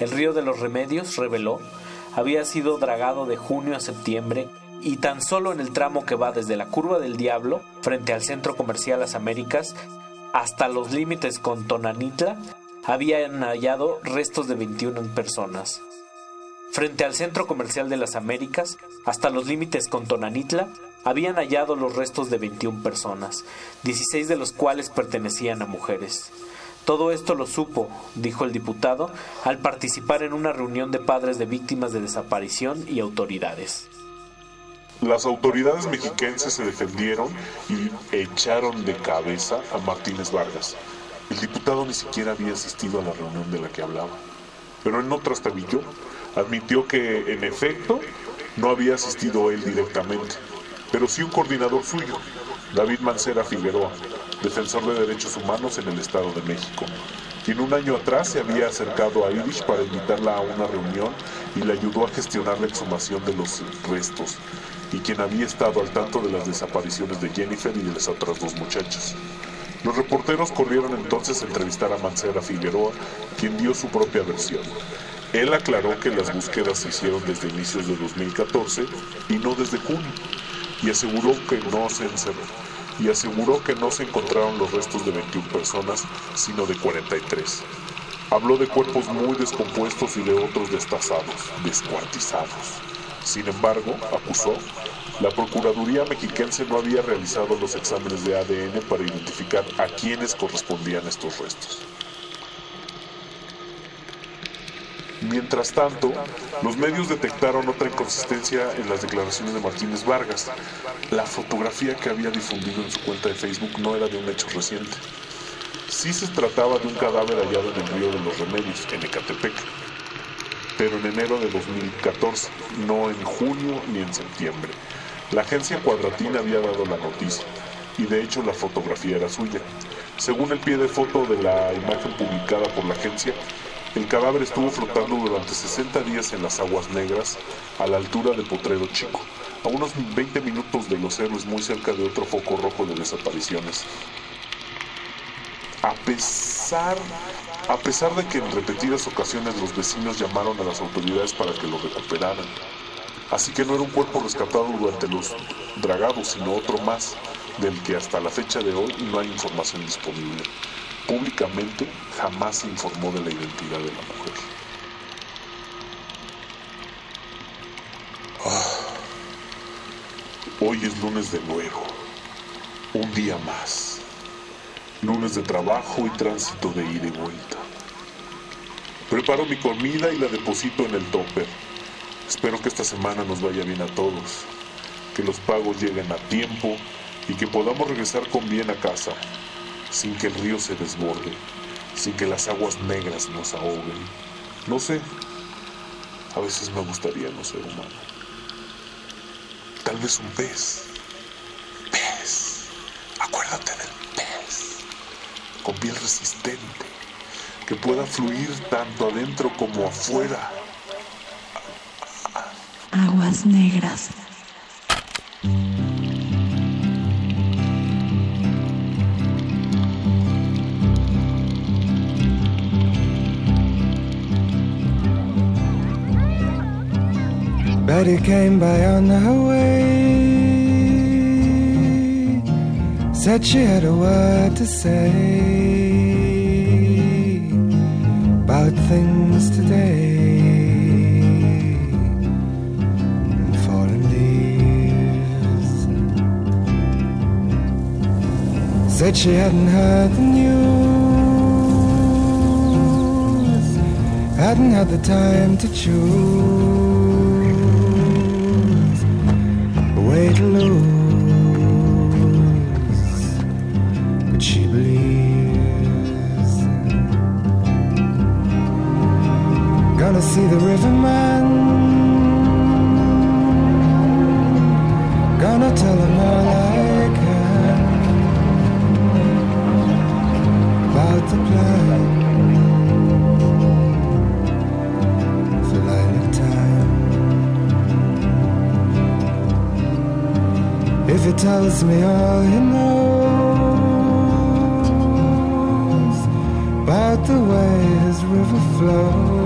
El río de los Remedios, reveló, había sido dragado de junio a septiembre y tan solo en el tramo que va desde la Curva del Diablo, frente al Centro Comercial Las Américas, hasta los límites con Tonanitla, habían hallado restos de 21 personas. Frente al Centro Comercial de las Américas, hasta los límites con Tonanitla, habían hallado los restos de 21 personas, 16 de los cuales pertenecían a mujeres. Todo esto lo supo, dijo el diputado, al participar en una reunión de padres de víctimas de desaparición y autoridades. Las autoridades mexiquenses se defendieron y echaron de cabeza a Martínez Vargas. El diputado ni siquiera había asistido a la reunión de la que hablaba. Pero él no trastabilló. Admitió que, en efecto, no había asistido él directamente, pero sí un coordinador suyo, David Mancera Figueroa, defensor de derechos humanos en el Estado de México, quien un año atrás se había acercado a Irish para invitarla a una reunión y le ayudó a gestionar la exhumación de los restos, y quien había estado al tanto de las desapariciones de Jennifer y de las otras dos muchachas. Los reporteros corrieron entonces a entrevistar a Mancera Figueroa, quien dio su propia versión. Él aclaró que las búsquedas se hicieron desde inicios de 2014 y no desde junio, y aseguró que no se encerró, y aseguró que no se encontraron los restos de 21 personas, sino de 43. Habló de cuerpos muy descompuestos y de otros destazados, descuartizados. Sin embargo, acusó, la Procuraduría mexiquense no había realizado los exámenes de ADN para identificar a quienes correspondían estos restos. Mientras tanto, los medios detectaron otra inconsistencia en las declaraciones de Martínez Vargas. La fotografía que había difundido en su cuenta de Facebook no era de un hecho reciente. Sí se trataba de un cadáver hallado en el río de los Remedios, en Ecatepec, pero en enero de 2014, no en junio ni en septiembre. La agencia Cuadratín había dado la noticia, y de hecho la fotografía era suya. Según el pie de foto de la imagen publicada por la agencia, el cadáver estuvo flotando durante 60 días en las aguas negras, a la altura de Potrero Chico, a unos 20 minutos de los héroes muy cerca de otro foco rojo de desapariciones. A pesar, a pesar de que en repetidas ocasiones los vecinos llamaron a las autoridades para que lo recuperaran. Así que no era un cuerpo rescatado durante los dragados, sino otro más, del que hasta la fecha de hoy no hay información disponible. Públicamente jamás se informó de la identidad de la mujer. Ah. Hoy es lunes de nuevo, un día más. Lunes de trabajo y tránsito de ida y vuelta. Preparo mi comida y la deposito en el topper. Espero que esta semana nos vaya bien a todos, que los pagos lleguen a tiempo y que podamos regresar con bien a casa. Sin que el río se desborde, sin que las aguas negras nos ahoguen. No sé, a veces me gustaría no ser humano. Tal vez un pez. Pez. Acuérdate del pez. Con piel resistente, que pueda fluir tanto adentro como afuera. Aguas negras. Betty came by on her way. Said she had a word to say about things today. leaves. Said she hadn't heard the news, hadn't had the time to choose to lose, but she believes. Gonna see the riverman. Gonna tell him all I can about the plan If he tells me all he knows about the way his river flows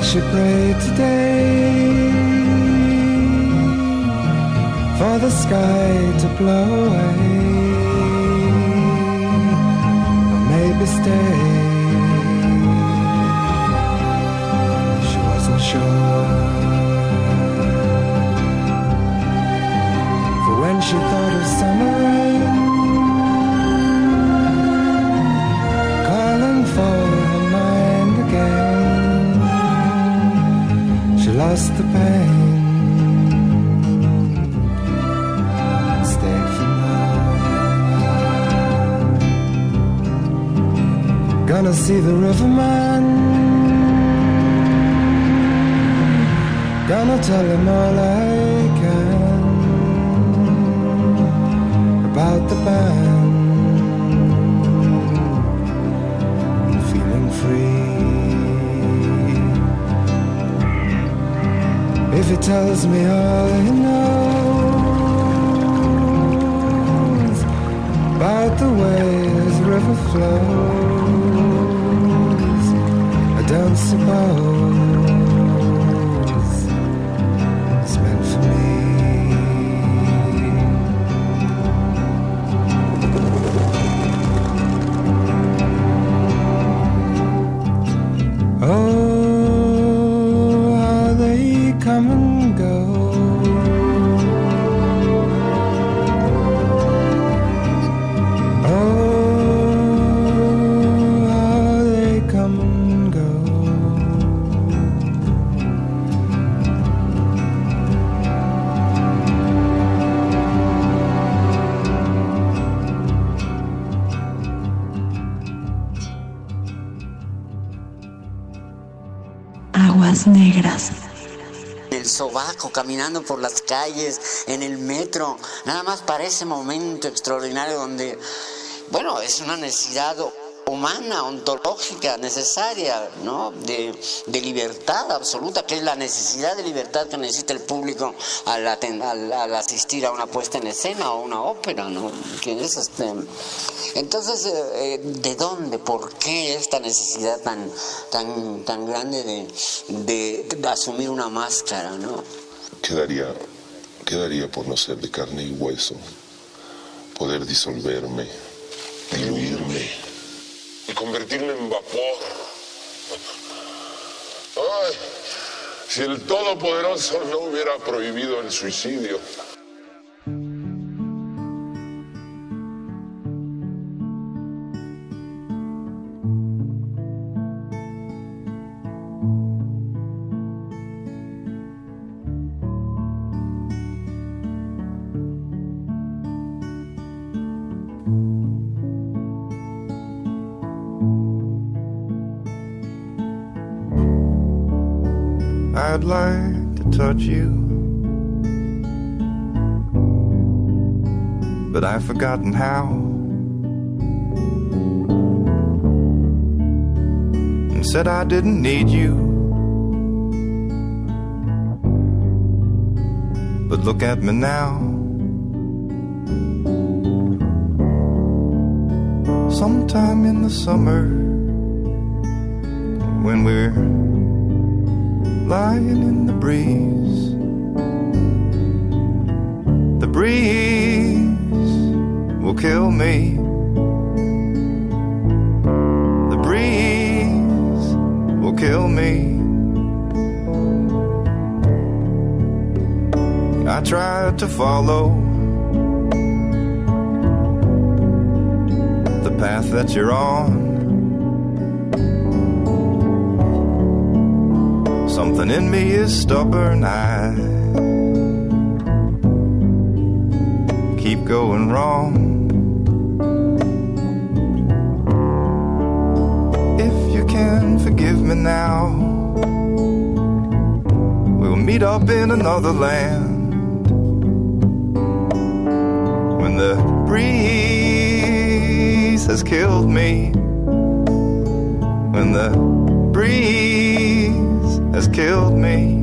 Said she prayed today for the sky to blow away, or maybe stay. The riverman. Gonna tell him all I can about the band. and Feeling free. If he tells me all he knows about the way his river flows, danceable caminando por las calles, en el metro, nada más para ese momento extraordinario donde, bueno, es una necesidad humana, ontológica, necesaria, ¿no? De, libertad absoluta, que es la necesidad de libertad que necesita el público al, asistir a una puesta en escena o una ópera, ¿no? Este... Entonces, eh, eh, ¿de dónde, por qué esta necesidad tan, grande de, de, de asumir una máscara, ¿no? Quedaría, quedaría por no ser de carne y hueso, poder disolverme, diluirme y convertirme en vapor. Ay, si el Todopoderoso no hubiera prohibido el suicidio. I'd like to touch you. But I've forgotten how. And said I didn't need you. But look at me now. Sometime in the summer, when we're lying in the breeze. The breeze will kill me. The breeze will kill me. I tried to follow the path that you're on. Something in me is stubborn. I keep going wrong. If you can forgive me now, we'll meet up in another land. When the breeze has killed me, when the breeze has killed me.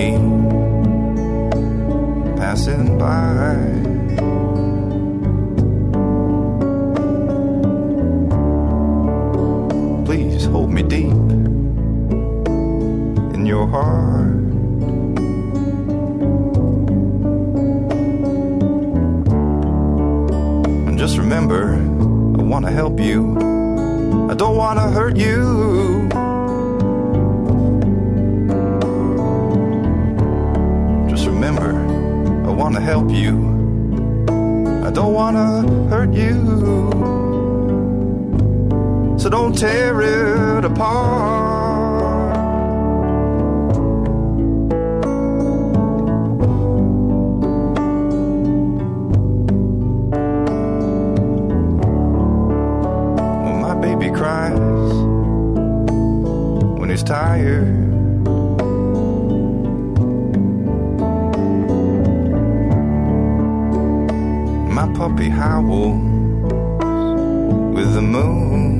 me passing by. Please hold me deep in your heart. And just remember, I want to help you. I don't want to hurt you. Want to help you. I don't want to hurt you. So don't tear it apart. When my baby cries, when he's tired. Puppy howls with the moon.